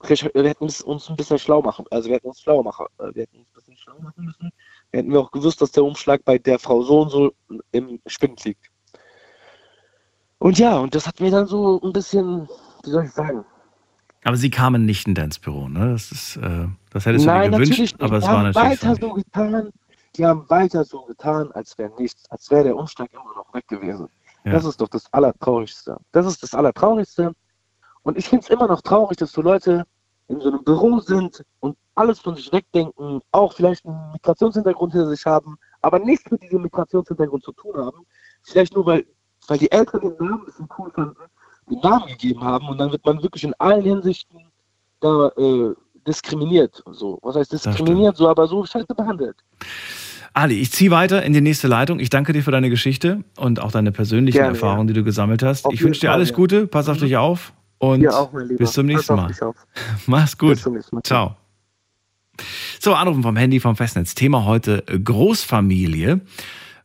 wir hätten uns ein bisschen schlau machen, also wir hätten uns schlau machen, äh, wir hätten uns ein bisschen schlau machen müssen. Wir hätten wir auch gewusst, dass der Umschlag bei der Frau so und so im Spind liegt. Und ja, und das hat mir dann so ein bisschen, wie soll ich sagen? Aber sie kamen nicht in deins Büro, ne? Das ist, äh, das hättest du Nein, dir gewünscht, natürlich nicht. aber es war natürlich. weiter so getan, die haben weiter so getan, als wäre nichts, als wäre der Umschlag immer noch weg gewesen. Ja. Das ist doch das Allertraurigste. Das ist das Allertraurigste. Und ich finde es immer noch traurig, dass so Leute in so einem Büro sind und alles von sich wegdenken, auch vielleicht einen Migrationshintergrund hinter sich haben, aber nichts mit diesem Migrationshintergrund zu tun haben. Vielleicht nur, weil, weil die Eltern den Namen ein bisschen cool fanden, den Namen gegeben haben und dann wird man wirklich in allen Hinsichten da äh, diskriminiert. So. Was heißt diskriminiert? So, aber so scheiße behandelt. Ali, ich ziehe weiter in die nächste Leitung. Ich danke dir für deine Geschichte und auch deine persönlichen Gerne, Erfahrungen, die du gesammelt hast. Auf ich wünsche dir alles ja. Gute, pass auf Mhm. dich auf und Dir auch, bis zum nächsten Mal. Mach's gut. Bis zum nächsten Mal. Ciao. So, Anrufen vom Handy, vom Festnetz. Thema heute äh, Großfamilie.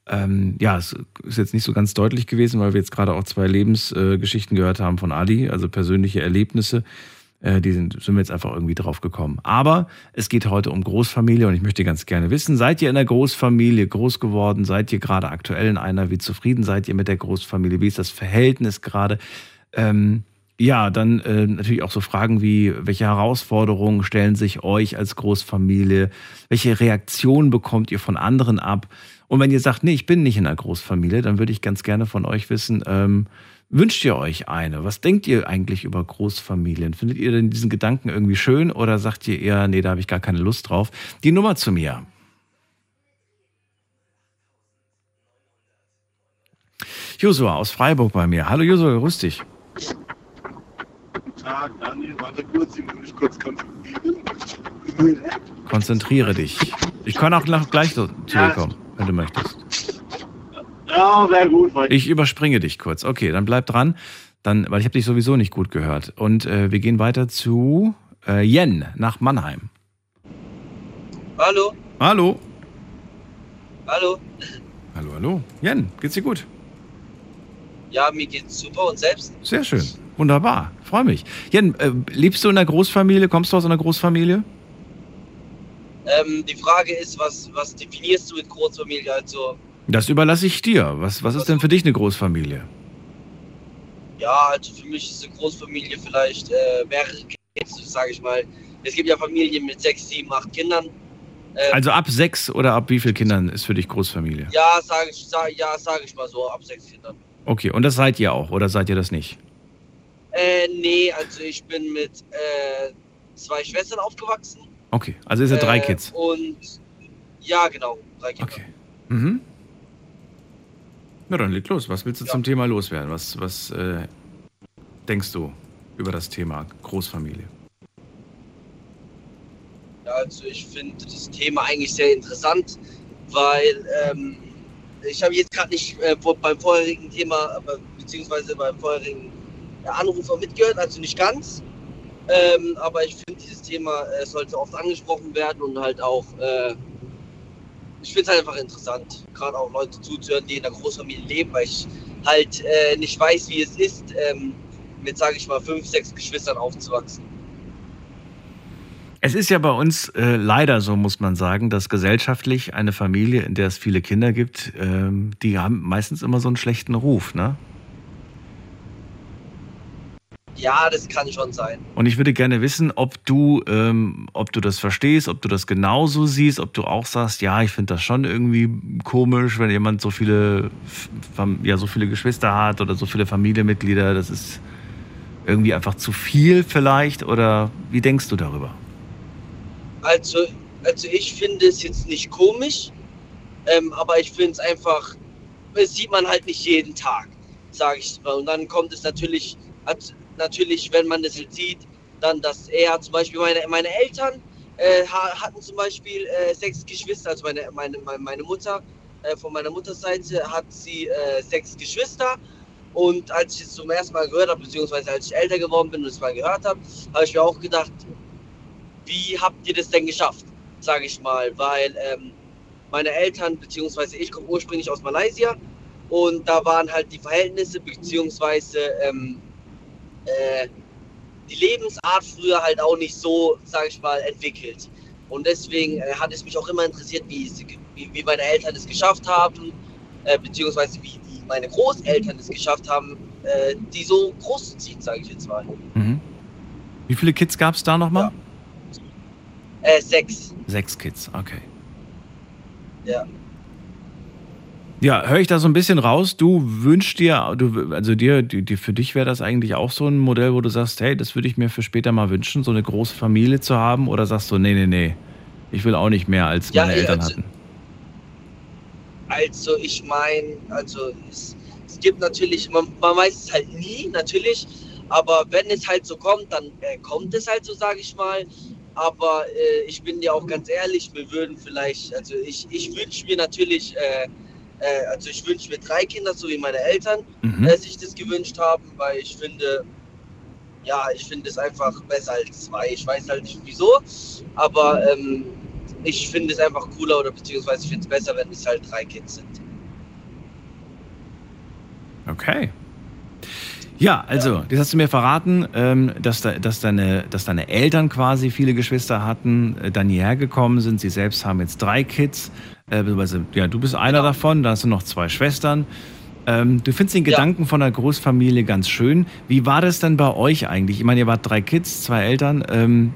Ähm, ja, es ist jetzt nicht so ganz deutlich gewesen, weil wir jetzt gerade auch zwei Lebensgeschichten äh, gehört haben von Adi, also persönliche Erlebnisse. Äh, die sind, sind wir jetzt einfach irgendwie drauf gekommen. Aber es geht heute um Großfamilie und ich möchte ganz gerne wissen, seid ihr in der Großfamilie groß geworden? Seid ihr gerade aktuell in einer? Wie zufrieden seid ihr mit der Großfamilie? Wie ist das Verhältnis gerade? Ähm, ja, dann äh, natürlich auch so Fragen wie, welche Herausforderungen stellen sich euch als Großfamilie? Welche Reaktionen bekommt ihr von anderen ab? Und wenn ihr sagt, nee, ich bin nicht in einer Großfamilie, dann würde ich ganz gerne von euch wissen, ähm, wünscht ihr euch eine? Was denkt ihr eigentlich über Großfamilien? Findet ihr denn diesen Gedanken irgendwie schön oder sagt ihr eher, nee, da habe ich gar keine Lust drauf? Die Nummer zu mir. Josua aus Freiburg bei mir. Hallo Josua, grüß dich. Tag, Daniel, warte kurz, ich muss mich kurz konzentrieren. Konzentriere dich. Ich kann auch gleich zu dir kommen, wenn du möchtest. Ja, sehr gut. Ich überspringe dich kurz. Okay, dann bleib dran, dann, weil ich habe dich sowieso nicht gut gehört. Und äh, wir gehen weiter zu äh, Jen nach Mannheim. Hallo, Hallo. hallo. Hallo, hallo. Jen, geht's dir gut? Ja, mir geht's super und selbst? Sehr schön. Wunderbar. Freue mich. Jen, äh, lebst du in einer Großfamilie? Kommst du aus einer Großfamilie? Ähm, die Frage ist, was, was definierst du mit Großfamilie? Also, Das überlasse ich dir. Was, was ist denn für dich eine Großfamilie? ja, also für mich ist eine Großfamilie vielleicht äh, mehrere Kinder, sage ich mal. Es gibt ja Familien mit sechs, sieben, acht Kindern. Ähm, Also ab sechs oder ab wie vielen Kindern ist für dich Großfamilie? ja, sage ich, sag, ja, sag ich mal so, ab sechs Kindern. Okay, und das seid ihr auch oder seid ihr das nicht? Äh, nee, also ich bin mit äh, zwei Schwestern aufgewachsen. Okay, also ist ihr drei Äh, Kids. Und ja, genau, drei Kinder. Okay. Mhm. Na dann leg los. Was willst du Ja. zum Thema loswerden? Was, was äh, denkst du über das Thema Großfamilie? Ja, also ich finde das Thema eigentlich sehr interessant, weil ähm, ich habe jetzt gerade nicht äh, beim vorherigen Thema, aber, beziehungsweise beim vorherigen äh, Anrufer mitgehört, also nicht ganz. Ähm, aber ich finde, dieses Thema äh, sollte oft angesprochen werden und halt auch, äh, ich finde es halt einfach interessant, gerade auch Leute zuzuhören, die in einer Großfamilie leben, weil ich halt äh, nicht weiß, wie es ist, ähm, mit, sage ich mal, fünf, sechs Geschwistern aufzuwachsen. Es ist ja bei uns äh, leider so, muss man sagen, dass gesellschaftlich eine Familie, in der es viele Kinder gibt, ähm, die haben meistens immer so einen schlechten Ruf, ne? Ja, das kann schon sein. Und ich würde gerne wissen, ob du, ähm, ob du das verstehst, ob du das genauso siehst, ob du auch sagst, ja, ich finde das schon irgendwie komisch, wenn jemand so viele, ja, so viele Geschwister hat oder so viele Familienmitglieder. Das ist irgendwie einfach zu viel vielleicht. Oder wie denkst du darüber? Also, also ich finde es jetzt nicht komisch, ähm, aber ich finde es einfach, das sieht man halt nicht jeden Tag, sage ich mal. Und dann kommt es natürlich, hat, natürlich, wenn man das jetzt sieht, dann, dass er zum Beispiel meine, meine Eltern äh, ha- hatten zum Beispiel äh, sechs Geschwister, also meine, meine, meine, meine Mutter, äh, von meiner Mutterseite hat sie äh, sechs Geschwister. Und als ich es zum ersten Mal gehört habe, beziehungsweise als ich älter geworden bin und es mal gehört habe, habe ich mir auch gedacht, wie habt ihr das denn geschafft, sage ich mal, weil ähm, meine Eltern, beziehungsweise ich komme ursprünglich aus Malaysia und da waren halt die Verhältnisse, beziehungsweise ähm, äh, die Lebensart früher halt auch nicht so, sage ich mal, entwickelt. Und deswegen äh, hat es mich auch immer interessiert, wie, es, wie, wie meine Eltern es geschafft haben, äh, beziehungsweise wie die, meine Großeltern es geschafft haben, äh, die so groß zu ziehen, sage ich jetzt mal. Mhm. Wie viele Kids gab es da nochmal? Äh, sechs. Sechs Kids, okay. Ja. Ja, höre ich da so ein bisschen raus. Du wünschst dir, du, also dir, die, für dich wäre das eigentlich auch so ein Modell, wo du sagst, hey, das würde ich mir für später mal wünschen, so eine große Familie zu haben, oder sagst du, nee, nee, nee, ich will auch nicht mehr, als meine Eltern also- hatten. Also ich meine, also es, es gibt natürlich, man, man weiß es halt nie, natürlich, aber wenn es halt so kommt, dann äh, kommt es halt so, sage ich mal. Aber äh, ich bin dir auch ganz ehrlich, wir würden vielleicht, also ich, ich wünsche mir natürlich, äh, äh, also ich wünsche mir drei Kinder, so wie meine Eltern Mhm. äh, sich das gewünscht haben, weil ich finde, ja, ich finde es einfach besser als zwei. Ich weiß halt nicht wieso, aber ähm, ich finde es einfach cooler oder beziehungsweise ich finde es besser, wenn es halt drei Kids sind. Okay. Ja, also, ja. das hast du mir verraten, ähm, dass, da, dass, deine, dass deine Eltern quasi viele Geschwister hatten, äh, dann hierher gekommen sind. Sie selbst haben jetzt drei Kids. Äh, ja, du bist einer genau. davon, da hast du noch zwei Schwestern. Ähm, du findest den Gedanken ja. von einer Großfamilie ganz schön. Wie war das denn bei euch eigentlich? Ich meine, ihr wart drei Kids, zwei Eltern. Ähm,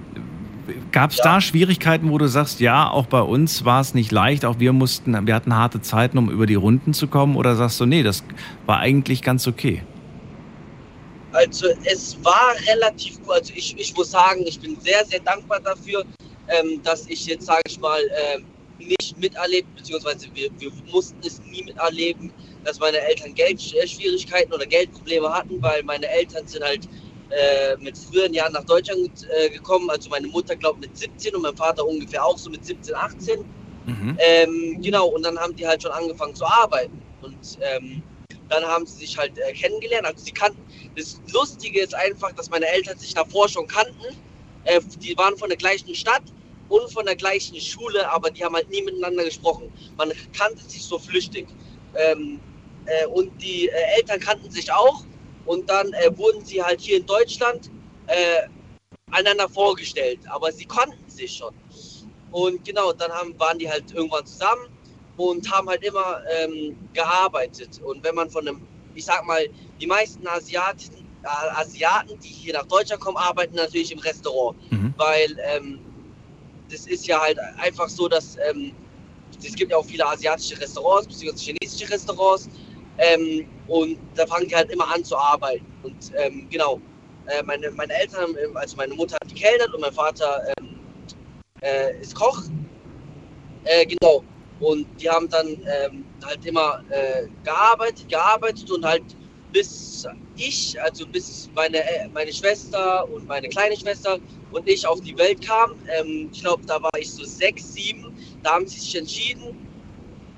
Gab es ja. da Schwierigkeiten, wo du sagst, ja, auch bei uns war es nicht leicht, auch wir mussten, wir hatten harte Zeiten, um über die Runden zu kommen? Oder sagst du, nee, das war eigentlich ganz okay? Also es war relativ gut. Also ich, ich muss sagen, ich bin sehr, sehr dankbar dafür, ähm, dass ich jetzt, sage ich mal, ähm, nicht miterlebt, beziehungsweise wir, wir mussten es nie miterleben, dass meine Eltern Geldschwierigkeiten oder Geldprobleme hatten, weil meine Eltern sind halt äh, mit früheren Jahren nach Deutschland äh, gekommen. Also meine Mutter glaubt mit 17 und mein Vater ungefähr auch so mit 17, 18. Mhm. Ähm, genau, und dann haben die halt schon angefangen zu arbeiten. Und ähm, dann haben sie sich halt äh, kennengelernt. Also sie kannten. Das Lustige ist einfach, dass meine Eltern sich davor schon kannten. Äh, die waren von der gleichen Stadt und von der gleichen Schule, aber die haben halt nie miteinander gesprochen. Man kannte sich so flüchtig. Ähm, äh, und die äh, Eltern kannten sich auch. Und dann äh, wurden sie halt hier in Deutschland äh, einander vorgestellt. Aber sie kannten sich schon. Und genau, dann haben, waren die halt irgendwann zusammen und haben halt immer ähm, gearbeitet. Und wenn man von einem, ich sag mal, die meisten Asiaten, äh, Asiaten, die hier nach Deutschland kommen, arbeiten natürlich im Restaurant. Mhm. Weil ähm, das ist ja halt einfach so, dass ähm, es gibt ja auch viele asiatische Restaurants, beziehungsweise chinesische Restaurants. Ähm, und da fangen die halt immer an zu arbeiten. Und ähm, genau, äh, meine, meine Eltern, also meine Mutter hat gekellnert und mein Vater ähm, äh, ist Koch. Äh, genau. Und die haben dann ähm, halt immer äh, gearbeitet, gearbeitet und halt bis ich, also bis meine, äh, meine Schwester und meine kleine Schwester und ich auf die Welt kamen, ähm, ich glaube, da war ich so sechs, sieben, da haben sie sich entschieden,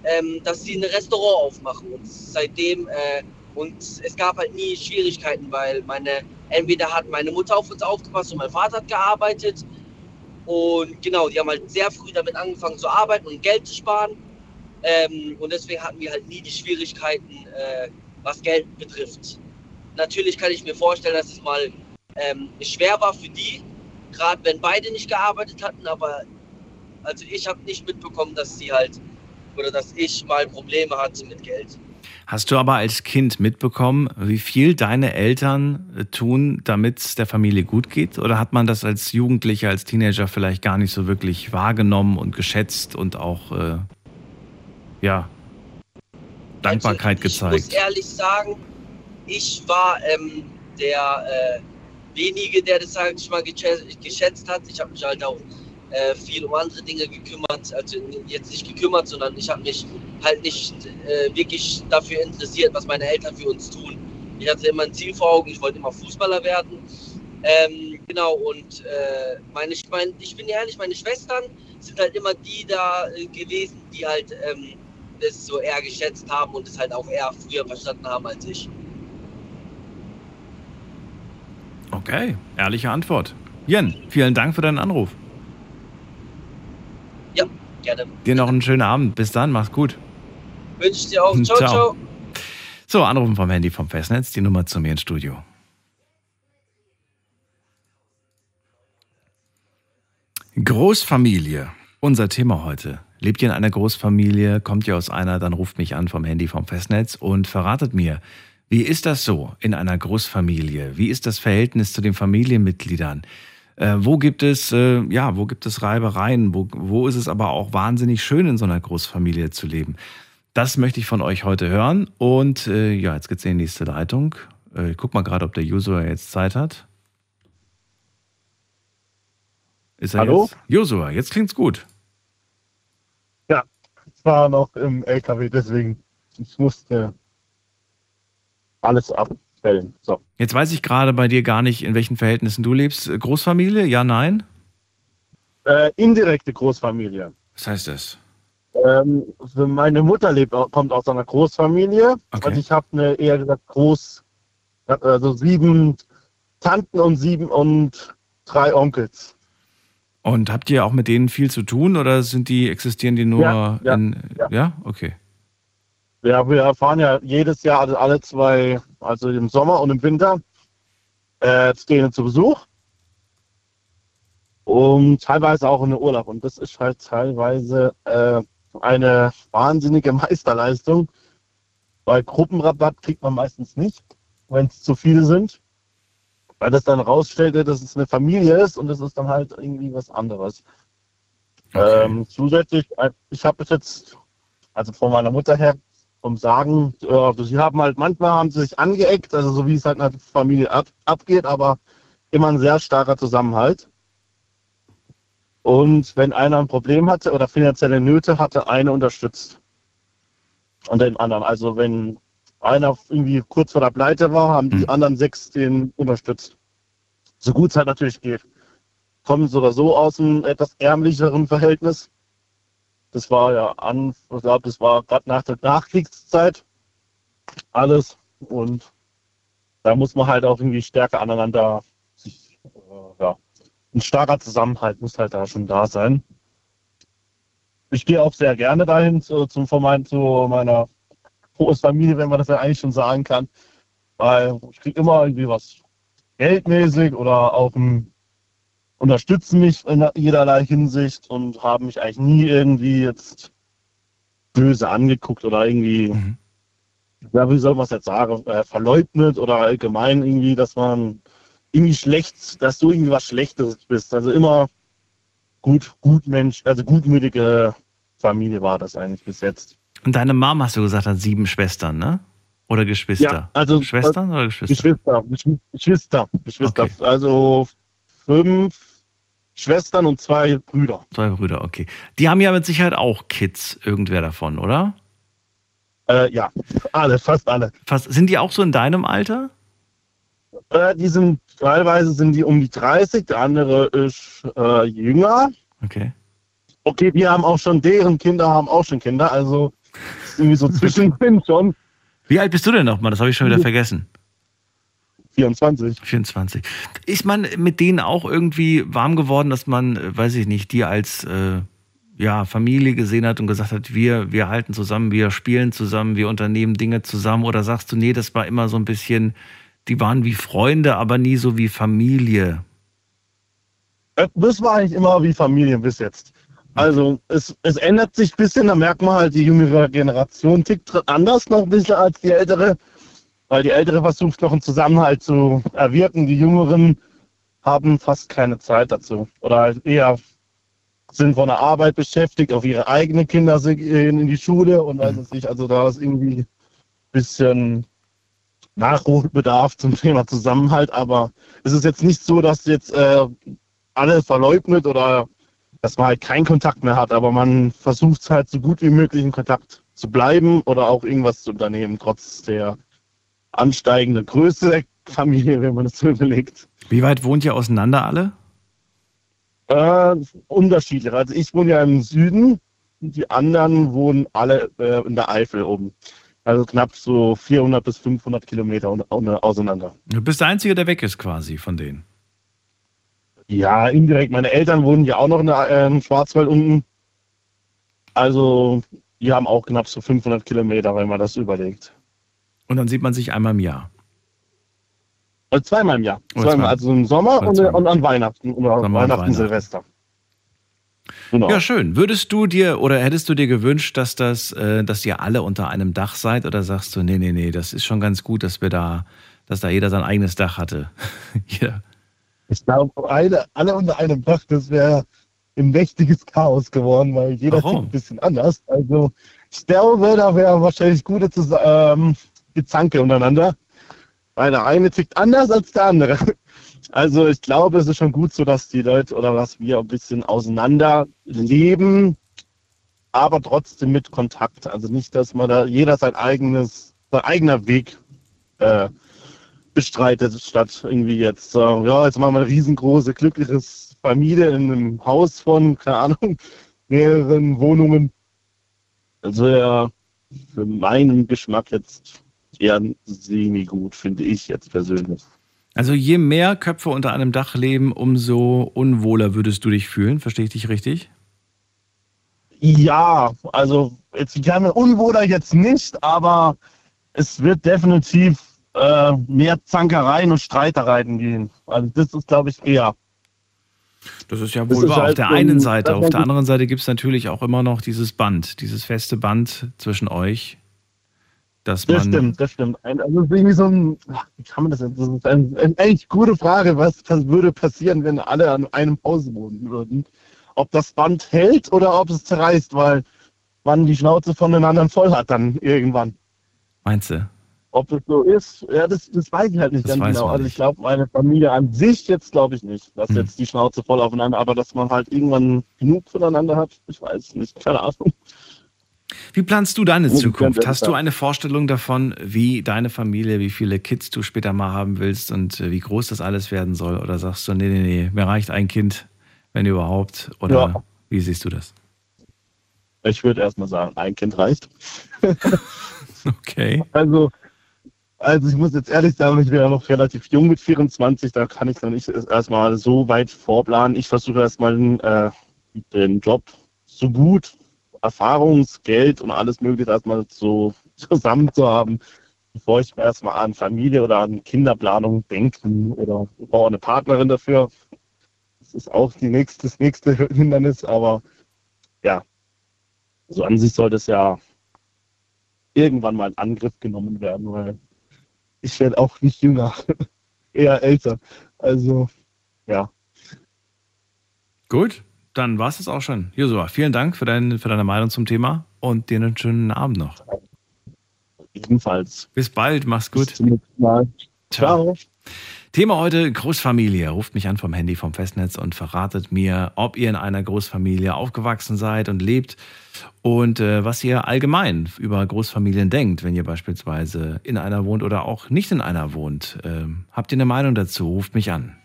ähm, dass sie ein Restaurant aufmachen. Und seitdem, äh, und es gab halt nie Schwierigkeiten, weil meine, entweder hat meine Mutter auf uns aufgepasst und mein Vater hat gearbeitet und genau, die haben halt sehr früh damit angefangen zu arbeiten und Geld zu sparen. Ähm, und deswegen hatten wir halt nie die Schwierigkeiten, äh, was Geld betrifft. Natürlich kann ich mir vorstellen, dass es mal ähm, schwer war für die, gerade wenn beide nicht gearbeitet hatten, aber also ich habe nicht mitbekommen, dass sie halt oder dass ich mal Probleme hatte mit Geld. Hast du aber als Kind mitbekommen, wie viel deine Eltern tun, damit es der Familie gut geht? Oder hat man das als Jugendlicher, als Teenager vielleicht gar nicht so wirklich wahrgenommen und geschätzt und auch, äh, ja, Dankbarkeit also, ich gezeigt? Ich muss ehrlich sagen, ich war ähm, der äh, wenige, der das, sag ich mal, geschätzt hat. Ich habe mich halt auch äh, viel um andere Dinge gekümmert, also jetzt nicht gekümmert, sondern ich habe mich halt nicht äh, wirklich dafür interessiert, was meine Eltern für uns tun. Ich hatte immer ein Ziel vor Augen, ich wollte immer Fußballer werden. Ähm, genau, und äh, meine, mein, ich bin ehrlich, meine Schwestern sind halt immer die da äh, gewesen, die halt ähm, das so eher geschätzt haben und es halt auch eher früher verstanden haben als ich. Okay, ehrliche Antwort. Jen, vielen Dank für deinen Anruf. Ja, gerne. Dir noch einen schönen Abend. Bis dann, mach's gut. Wünsche ich dir auch. Ciao, ciao, ciao. So, anrufen vom Handy vom Festnetz, die Nummer zu mir ins Studio. Großfamilie, unser Thema heute. Lebt ihr in einer Großfamilie? Kommt ihr aus einer? Dann ruft mich an vom Handy vom Festnetz und verratet mir, wie ist das so in einer Großfamilie? Wie ist das Verhältnis zu den Familienmitgliedern? Äh, wo gibt es, äh, ja, wo gibt es Reibereien? Wo, wo ist es aber auch wahnsinnig schön, in so einer Großfamilie zu leben? Das möchte ich von euch heute hören. Und äh, ja, jetzt geht's in die nächste Leitung. Äh, ich guck mal gerade, ob der Josua jetzt Zeit hat. Ist er Hallo? Jetzt? Josua, jetzt klingt's gut. Ja, ich war noch im LKW, deswegen ich musste alles ab stellen. So. Jetzt weiß ich gerade bei dir gar nicht, in welchen Verhältnissen du lebst. Großfamilie? Ja, nein? Äh, indirekte Großfamilie. Was heißt das? Ähm, meine Mutter lebt, kommt aus einer Großfamilie. Okay. Also ich habe eine eher gesagt groß, also sieben Tanten und sieben und drei Onkels. Und habt ihr auch mit denen viel zu tun oder sind die, existieren die nur Ja, ja, in. ja. ja? Okay. Ja, wir fahren ja jedes Jahr alle- alle zwei, also im Sommer und im Winter, äh, zu denen zu Besuch. Und teilweise auch in den Urlaub. Und das ist halt teilweise äh, eine wahnsinnige Meisterleistung. Weil Gruppenrabatt kriegt man meistens nicht, wenn es zu viele sind. Weil das dann rausstellt, dass es eine Familie ist und das ist dann halt irgendwie was anderes. Okay. Ähm, zusätzlich, äh, ich habe es jetzt, also von meiner Mutter her, vom Sagen, äh, sie haben halt, manchmal haben sie sich angeeckt, also so wie es halt in der Familie ab, abgeht, aber immer ein sehr starker Zusammenhalt. Und wenn einer ein Problem hatte oder finanzielle Nöte hatte, eine unterstützt. Und den anderen. Also wenn einer irgendwie kurz vor der Pleite war, haben die Mhm. anderen sechs den unterstützt. So gut es halt natürlich geht. Kommen so oder so aus einem etwas ärmlicheren Verhältnis. Das war ja an, ich glaube, das war gerade nach der Nachkriegszeit alles. Und da muss man halt auch irgendwie stärker aneinander sich, äh, ja, ein starker Zusammenhalt muss halt da schon da sein. Ich gehe auch sehr gerne dahin zu, zum, mein, zu meiner Großfamilie, wenn man das ja eigentlich schon sagen kann. Weil ich kriege immer irgendwie was geldmäßig oder auch ein, unterstützen mich in jederlei Hinsicht und haben mich eigentlich nie irgendwie jetzt böse angeguckt oder irgendwie, Mhm. ja, wie soll man es jetzt sagen, äh, verleugnet oder allgemein irgendwie, dass man irgendwie schlecht, dass du irgendwie was Schlechtes bist. Also immer gut, gut Mensch, also gutmütige Familie war das eigentlich bis jetzt. Und deine Mom, hast du gesagt, hat sieben Schwestern, ne? Oder Geschwister? Ja, also Schwestern oder Geschwister? Geschwister, Geschw- Geschwister, Geschwister. Okay. Also fünf Schwestern und zwei Brüder. Zwei Brüder, okay. Die haben ja mit Sicherheit auch Kids, irgendwer davon, oder? Äh, ja, alle, fast alle. Fast, sind die auch so in deinem Alter? Äh, die sind teilweise sind die um die 30, der andere ist äh, jünger. Okay. Okay, die haben auch schon, deren Kinder haben auch schon Kinder, also irgendwie so zwischendrin schon. Wie alt bist du denn nochmal? Das habe ich schon wieder vergessen. 24. 24. Ist man mit denen auch irgendwie warm geworden, dass man, äh, weiß ich nicht, die als äh, ja, Familie gesehen hat und gesagt hat, wir, wir halten zusammen, wir spielen zusammen, wir unternehmen Dinge zusammen? Oder sagst du, nee, das war immer so ein bisschen, die waren wie Freunde, aber nie so wie Familie? Äh, Das war eigentlich immer wie Familie bis jetzt. Also es, es ändert sich ein bisschen, da merkt man halt, die jüngere Generation tickt anders noch ein bisschen als die ältere, weil die ältere versucht noch einen Zusammenhalt zu erwirken, die jüngeren haben fast keine Zeit dazu. Oder halt eher sind von der Arbeit beschäftigt, auf ihre eigenen Kinder gehen in die Schule. Und weiß es nicht, also da ist irgendwie ein bisschen Nachholbedarf zum Thema Zusammenhalt, aber es ist jetzt nicht so, dass jetzt äh, alle verleugnet oder dass man halt keinen Kontakt mehr hat, aber man versucht halt so gut wie möglich in Kontakt zu bleiben oder auch irgendwas zu unternehmen, trotz der ansteigenden Größe der Familie, wenn man es so überlegt. Wie weit wohnt ihr auseinander alle? Äh, unterschiedlich. Also ich wohne ja im Süden, die anderen wohnen alle äh, in der Eifel oben. Also knapp so 400 bis 500 Kilometer auseinander. Du bist der Einzige, der weg ist quasi von denen. Ja, indirekt. Meine Eltern wohnen ja auch noch in der, äh, im Schwarzwald unten. Also, die haben auch knapp so 500 Kilometer, wenn man das überlegt. Und dann sieht man sich einmal im Jahr. Also zweimal im Jahr. Zweimal. zweimal. Also im Sommer und, und an Weihnachten. Oder Sommer und Weihnachten, Weihnachten. Silvester. Genau. Ja, schön. Würdest du dir oder hättest du dir gewünscht, dass das, äh, dass ihr alle unter einem Dach seid oder sagst du, nee, nee, nee, das ist schon ganz gut, dass wir da, dass da jeder sein eigenes Dach hatte? ja. Ich glaube, alle, alle unter einem Dach, das wäre ein mächtiges Chaos geworden, weil jeder Warum? ein bisschen anders. Also ich glaube, da wäre wahrscheinlich gute Zus- ähm, Gezanke untereinander. Weil der eine tickt anders als der andere. Also ich glaube, es ist schon gut so, dass die Leute oder dass wir ein bisschen auseinander leben, aber trotzdem mit Kontakt. Also nicht, dass man da jeder sein eigenes, sein eigener Weg äh, bestreitet, statt irgendwie jetzt, äh, ja, jetzt machen wir eine riesengroße, glückliches Familie in einem Haus von, keine Ahnung, mehreren Wohnungen. Also ja, für meinen Geschmack jetzt eher semi gut, finde ich jetzt persönlich. Also je mehr Köpfe unter einem Dach leben, umso unwohler würdest du dich fühlen. Verstehe ich dich richtig? Ja, also jetzt gerne unwohler jetzt nicht, aber es wird definitiv äh, mehr Zankereien und Streitereien gehen. Also das ist, glaube ich, eher. Das ist ja wohl ist. Auf halt der einen Seite. Auf der anderen Seite gibt es natürlich auch immer noch dieses Band, dieses feste Band zwischen euch, dass Das man. stimmt, das stimmt. Also irgendwie so ein, wie kann man das jetzt? Das ist eine, eine echt gute Frage, was würde passieren, wenn alle an einem Haus wohnen würden. Ob das Band hält oder ob es zerreißt, weil man die Schnauze von den anderen voll hat dann irgendwann. Meinst du? Ob das so ist, ja, das, das weiß ich halt nicht Das ganz genau. Also ich glaube, meine Familie an sich jetzt glaube ich nicht, dass Hm. jetzt die Schnauze voll aufeinander, aber dass man halt irgendwann genug voneinander hat, ich weiß nicht, keine Ahnung. Wie planst du deine Zukunft? Hast du eine Vorstellung davon, wie deine Familie, wie viele Kids du später mal haben willst und äh, wie groß das alles werden soll? Oder sagst du, nee, nee, nee, mir reicht ein Kind, wenn überhaupt? Oder Ja. wie siehst du das? Ich würde erstmal sagen, ein Kind reicht. Okay. Also, also ich muss jetzt ehrlich sagen, ich bin ja noch relativ jung mit 24, da kann ich noch nicht erstmal so weit vorplanen. Ich versuche erstmal äh, den Job so gut, Erfahrungsgeld und alles mögliche erstmal so zusammen zu haben, bevor ich erstmal an Familie oder an Kinderplanung denken oder brauche eine Partnerin dafür. Das ist auch die nächste, das nächste Hindernis, aber ja, so an sich sollte es ja irgendwann mal in Angriff genommen werden, weil ich werde auch nicht jünger, eher älter. Also, ja. Gut, dann war es das auch schon. Josua, vielen Dank für, dein, für deine Meinung zum Thema und dir einen schönen Abend noch. Ebenfalls. Bis bald, mach's Bis gut. zum nächsten Mal. Ciao. Thema heute Großfamilie. Ruft mich an vom Handy vom Festnetz und verratet mir, ob ihr in einer Großfamilie aufgewachsen seid und lebt und äh, was ihr allgemein über Großfamilien denkt, wenn ihr beispielsweise in einer wohnt oder auch nicht in einer wohnt. Ähm, habt ihr eine Meinung dazu? Ruft mich an.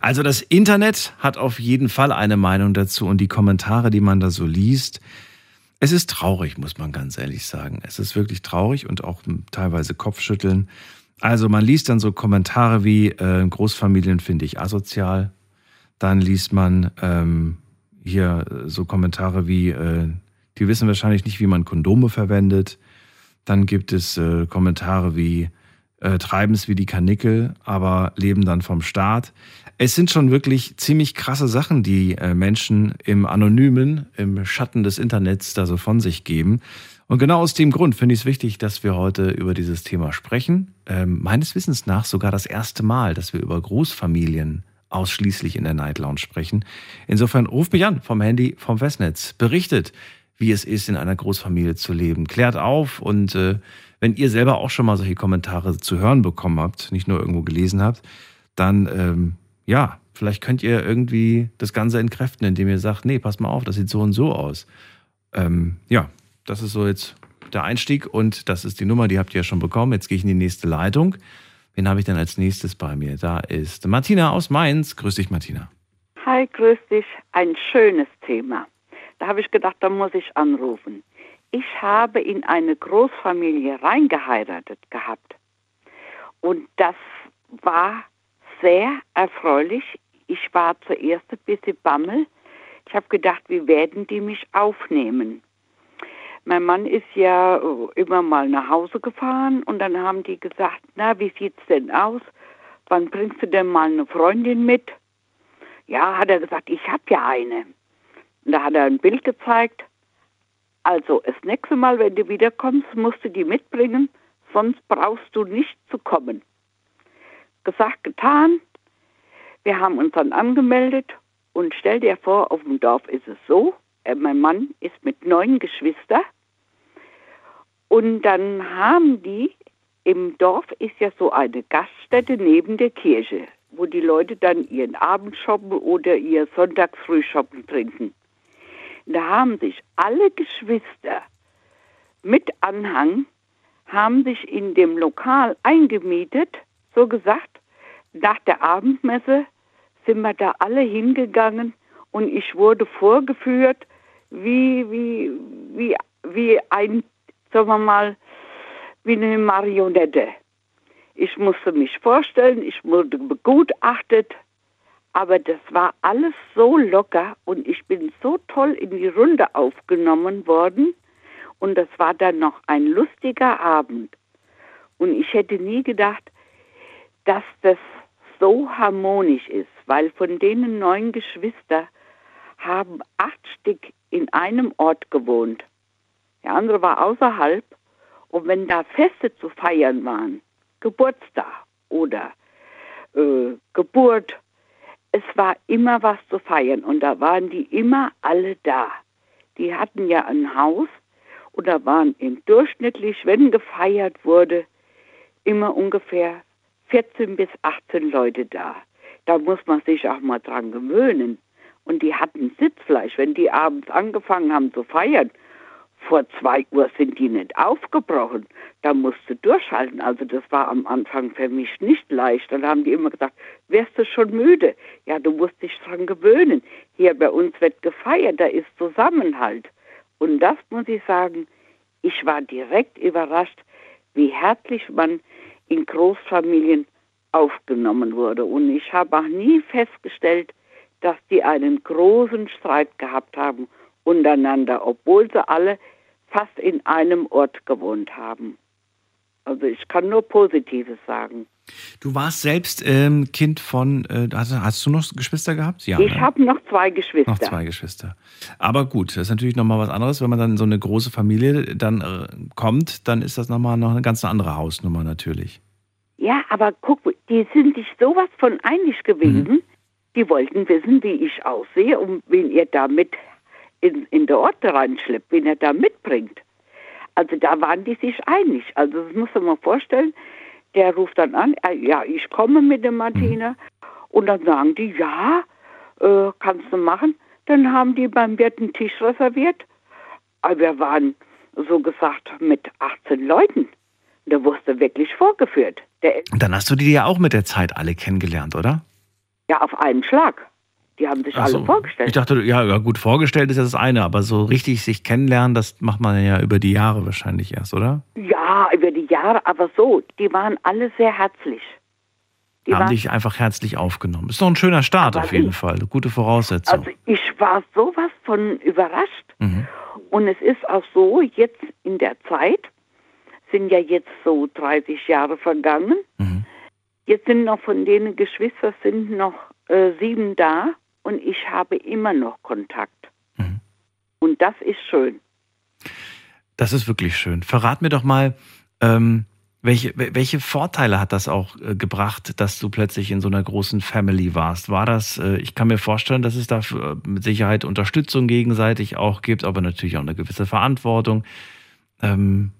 Also das Internet hat auf jeden Fall eine Meinung dazu und die Kommentare, die man da so liest, es ist traurig, muss man ganz ehrlich sagen. Es ist wirklich traurig und auch teilweise Kopfschütteln. Also man liest dann so Kommentare wie äh, Großfamilien finde ich asozial. Dann liest man ähm, hier so Kommentare wie äh, die wissen wahrscheinlich nicht, wie man Kondome verwendet. Dann gibt es äh, Kommentare wie äh, treiben es wie die Kanickel, aber leben dann vom Staat. Es sind schon wirklich ziemlich krasse Sachen, die äh, Menschen im Anonymen, im Schatten des Internets da so von sich geben. Und genau aus dem Grund finde ich es wichtig, dass wir heute über dieses Thema sprechen. Ähm, meines Wissens nach sogar das erste Mal, dass wir über Großfamilien ausschließlich in der Night Lounge sprechen. Insofern ruft mich an vom Handy, vom Festnetz, berichtet, wie es ist, in einer Großfamilie zu leben. Klärt auf und äh, wenn ihr selber auch schon mal solche Kommentare zu hören bekommen habt, nicht nur irgendwo gelesen habt, dann ähm, ja, vielleicht könnt ihr irgendwie das Ganze entkräften, indem ihr sagt, nee, pass mal auf, das sieht so und so aus. Ähm, ja, das ist so jetzt der Einstieg und das ist die Nummer, die habt ihr ja schon bekommen. Jetzt gehe ich in die nächste Leitung. Wen habe ich denn als nächstes bei mir? Da ist Martina aus Mainz. Grüß dich, Martina. Hi, grüß dich. Ein schönes Thema. Da habe ich gedacht, da muss ich anrufen. Ich habe in eine Großfamilie reingeheiratet gehabt. Und das war sehr erfreulich. Ich war zuerst ein bisschen bammel. Ich habe gedacht, wie werden die mich aufnehmen? Mein Mann ist ja äh, immer mal nach Hause gefahren und dann haben die gesagt, na, wie sieht's denn aus? Wann bringst du denn mal eine Freundin mit? Ja, hat er gesagt, ich habe ja eine. Und da hat er ein Bild gezeigt. Also, das nächste Mal, wenn du wiederkommst, musst du die mitbringen, sonst brauchst du nicht zu kommen. Gesagt, getan. Wir haben uns dann angemeldet und stell dir vor, auf dem Dorf ist es so, äh, mein Mann ist mit neun Geschwistern und dann haben die, im Dorf ist ja so eine Gaststätte neben der Kirche, wo die Leute dann ihren Abendschoppen oder ihr Sonntagsfrühschoppen trinken. Da haben sich alle Geschwister mit Anhang, haben sich in dem Lokal eingemietet, so gesagt, nach der Abendmesse sind wir da alle hingegangen und ich wurde vorgeführt, wie, wie, wie, wie ein, sagen wir mal, wie eine Marionette. Ich musste mich vorstellen, ich wurde begutachtet, aber das war alles so locker und ich bin so toll in die Runde aufgenommen worden und das war dann noch ein lustiger Abend. Und ich hätte nie gedacht, dass das so harmonisch ist, weil von denen neun Geschwister haben acht Stück in einem Ort gewohnt. Der andere war außerhalb. Und wenn da Feste zu feiern waren, Geburtstag oder äh, Geburt, es war immer was zu feiern. Und da waren die immer alle da. Die hatten ja ein Haus und da waren im durchschnittlich, wenn gefeiert wurde, immer ungefähr 14 bis 18 Leute da. Da muss man sich auch mal dran gewöhnen. Und die hatten Sitzfleisch, wenn die abends angefangen haben zu feiern. Vor zwei Uhr sind die nicht aufgebrochen. Da musste durchhalten. Also das war am Anfang für mich nicht leicht. Dann haben die immer gesagt, wärst du schon müde? Ja, du musst dich dran gewöhnen. Hier bei uns wird gefeiert, da ist Zusammenhalt. Und das muss ich sagen, ich war direkt überrascht, wie herzlich man in Großfamilien aufgenommen wurde. Und ich habe auch nie festgestellt, dass die einen großen Streit gehabt haben untereinander, obwohl sie alle fast in einem Ort gewohnt haben. Also ich kann nur Positives sagen. Du warst selbst ähm, Kind von, äh, hast, hast, du noch Geschwister gehabt? Ja. Ich ne? habe noch zwei Geschwister. Noch zwei Geschwister. Aber gut, das ist natürlich nochmal was anderes. Wenn man dann in so eine große Familie dann äh, kommt, dann ist das nochmal noch eine ganz andere Hausnummer natürlich. Ja, aber guck, die sind sich sowas von einig gewesen. Mhm. Die wollten wissen, wie ich aussehe und wen ihr damit in, in der Orte reinschleppt, wen er da mitbringt. Also da waren die sich einig. Also das muss man mal vorstellen. Der ruft dann an, äh, ja, ich komme mit der Martina. Mhm. Und dann sagen die, ja, äh, kannst du machen. Dann haben die beim Wirt einen Tisch reserviert. Aber wir waren so gesagt mit 18 Leuten. Da wusste wirklich vorgeführt. Der dann hast du die ja auch mit der Zeit alle kennengelernt, oder? Ja, auf einen Schlag. Die haben sich also, alle vorgestellt. Ich dachte, ja, ja, gut, vorgestellt ist ja das eine, aber so richtig sich kennenlernen, das macht man ja über die Jahre wahrscheinlich erst, oder? Ja, über die Jahre, aber so, die waren alle sehr herzlich. Die haben dich einfach herzlich aufgenommen. Ist doch ein schöner Start auf jeden ich, Fall, eine gute Voraussetzung. Also ich war sowas von überrascht. Mhm. Und es ist auch so, jetzt in der Zeit, sind ja jetzt so 30 Jahre vergangen. Mhm. Jetzt sind noch von denen Geschwister sind noch äh, sieben da und ich habe immer noch Kontakt. Mhm. Und das ist schön. Das ist wirklich schön. Verrat mir doch mal, ähm, welche, welche Vorteile hat das auch äh, gebracht, dass du plötzlich in so einer großen Family warst? War das, äh, ich kann mir vorstellen, dass es da äh, mit Sicherheit Unterstützung gegenseitig auch gibt, aber natürlich auch eine gewisse Verantwortung. Ähm,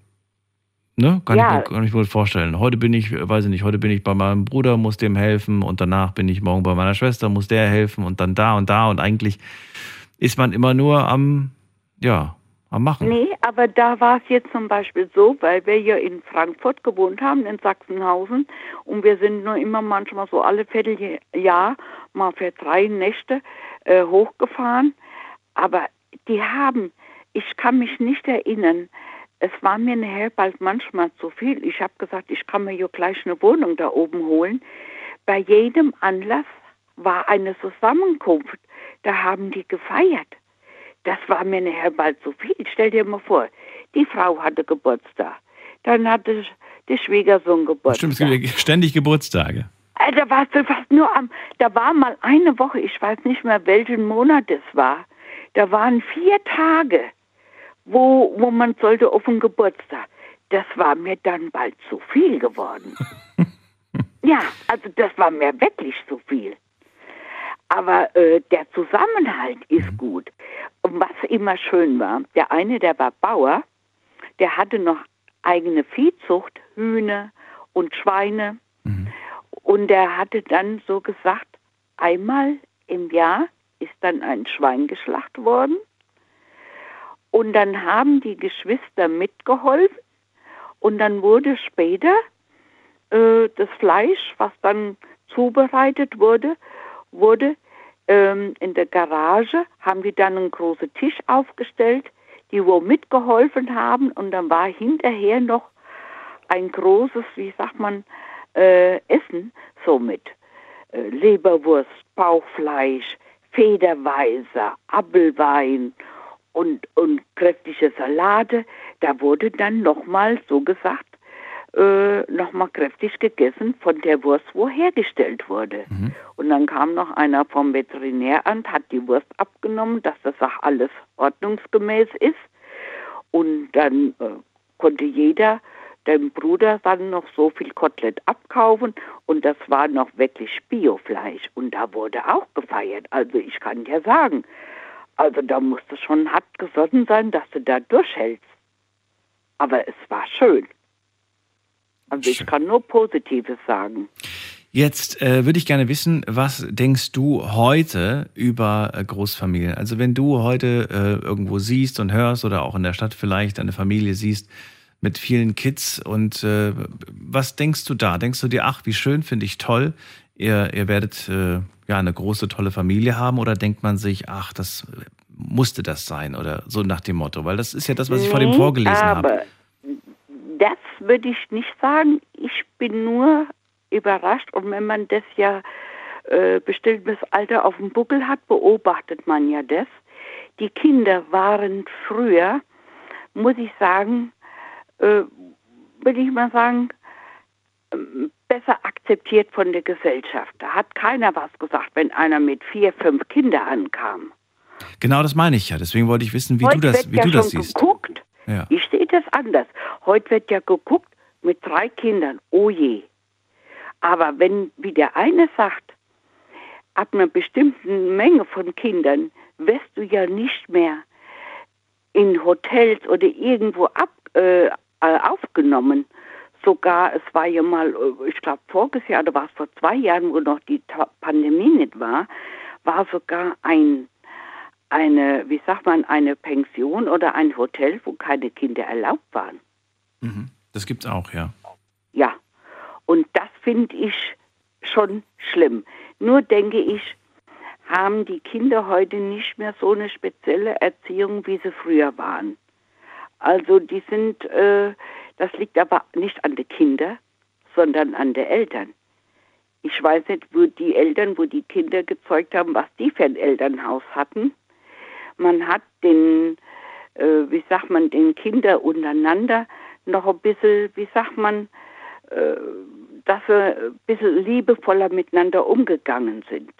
Ne? Kann, ja. ich, kann ich mir vorstellen. Heute bin ich, weiß ich nicht, heute bin ich bei meinem Bruder, muss dem helfen und danach bin ich morgen bei meiner Schwester, muss der helfen und dann da und da und eigentlich ist man immer nur am, ja, am Machen. Nee, aber da war es jetzt zum Beispiel so, weil wir ja in Frankfurt gewohnt haben, in Sachsenhausen und wir sind nur immer manchmal so alle Vierteljahr mal für drei Nächte äh, hochgefahren, aber die haben, ich kann mich nicht erinnern, es war mir nachher bald manchmal zu viel. Ich habe gesagt, ich kann mir ja gleich eine Wohnung da oben holen. Bei jedem Anlass war eine Zusammenkunft. Da haben die gefeiert. Das war mir nachher bald zu viel. Stell dir mal vor, die Frau hatte Geburtstag. Dann hatte der Schwiegersohn Geburtstag. Stimmt, ständig Geburtstage. Äh, da war fast nur am, da war mal eine Woche, ich weiß nicht mehr welchen Monat es war. Da waren vier Tage wo, wo man sollte auf den Geburtstag. Das war mir dann bald zu viel geworden. ja, also das war mir wirklich zu viel. Aber äh, der Zusammenhalt ist mhm. gut. Und was immer schön war, der eine, der war Bauer, der hatte noch eigene Viehzucht, Hühner und Schweine. Mhm. Und der hatte dann so gesagt, einmal im Jahr ist dann ein Schwein geschlacht worden und dann haben die Geschwister mitgeholfen. Und dann wurde später äh, das Fleisch, was dann zubereitet wurde, wurde ähm, in der Garage, haben die dann einen großen Tisch aufgestellt, die wo mitgeholfen haben. Und dann war hinterher noch ein großes, wie sagt man, äh, Essen, so mit äh, Leberwurst, Bauchfleisch, Federweiser, Apfelwein und, und kräftige Salate. Da wurde dann nochmal, so gesagt, äh, nochmal kräftig gegessen von der Wurst, wo hergestellt wurde. Mhm. Und dann kam noch einer vom Veterinäramt, hat die Wurst abgenommen, dass das auch alles ordnungsgemäß ist. Und dann äh, konnte jeder dem Bruder dann noch so viel Kotelett abkaufen und das war noch wirklich Biofleisch und da wurde auch gefeiert. Also ich kann dir sagen, also da musste schon hart gesonnen sein, dass du da durchhältst. Aber es war schön. Also ich Schön. kann nur Positives sagen. Jetzt äh, würde ich gerne wissen, was denkst du heute über äh, Großfamilien? Also wenn du heute äh, irgendwo siehst und hörst oder auch in der Stadt vielleicht eine Familie siehst mit vielen Kids und äh, was denkst du da? Denkst du dir, ach, wie schön, finde ich toll, ihr, ihr werdet äh, ja eine große, tolle Familie haben oder denkt man sich, ach, das musste das sein oder so nach dem Motto? Weil das ist ja das, was ich vor dem Nee, vorgelesen aber habe. das würde ich nicht sagen. Ich bin nur überrascht und wenn man das ja äh, bestimmtes Alter auf dem Buckel hat, beobachtet man ja das. Die Kinder waren früher, muss ich sagen, äh, will ich mal sagen, besser akzeptiert von der Gesellschaft. Da hat keiner was gesagt, wenn einer mit vier, fünf Kindern ankam. Genau das meine ich ja. Deswegen wollte ich wissen, wie Heute du das, wird wie ja du das schon siehst. geguckt. Ja. Ich sehe das anders. Heute wird ja geguckt mit drei Kindern. Oh je. Aber wenn, wie der eine sagt, ab einer bestimmten Menge von Kindern wirst du ja nicht mehr in Hotels oder irgendwo ab, äh, äh, aufgenommen. Sogar, es war ja mal, äh, ich glaube voriges Jahr oder war es vor zwei Jahren, wo noch die Pandemie nicht war, war sogar ein eine, wie sagt man, eine Pension oder ein Hotel, wo keine Kinder erlaubt waren. Mhm. Das gibt's auch, ja. Ja. Und das finde ich schon schlimm. Nur denke ich, haben die Kinder heute nicht mehr so eine spezielle Erziehung, wie sie früher waren. Also die sind, äh, das liegt aber nicht an den Kindern, sondern an den Eltern. Ich weiß nicht, wo die Eltern, wo die Kinder gezeugt haben, was die für ein Elternhaus hatten. Man hat den, äh, wie sagt man, den Kinder untereinander noch ein bisschen, wie sagt man, äh, dass sie ein bisschen liebevoller miteinander umgegangen sind.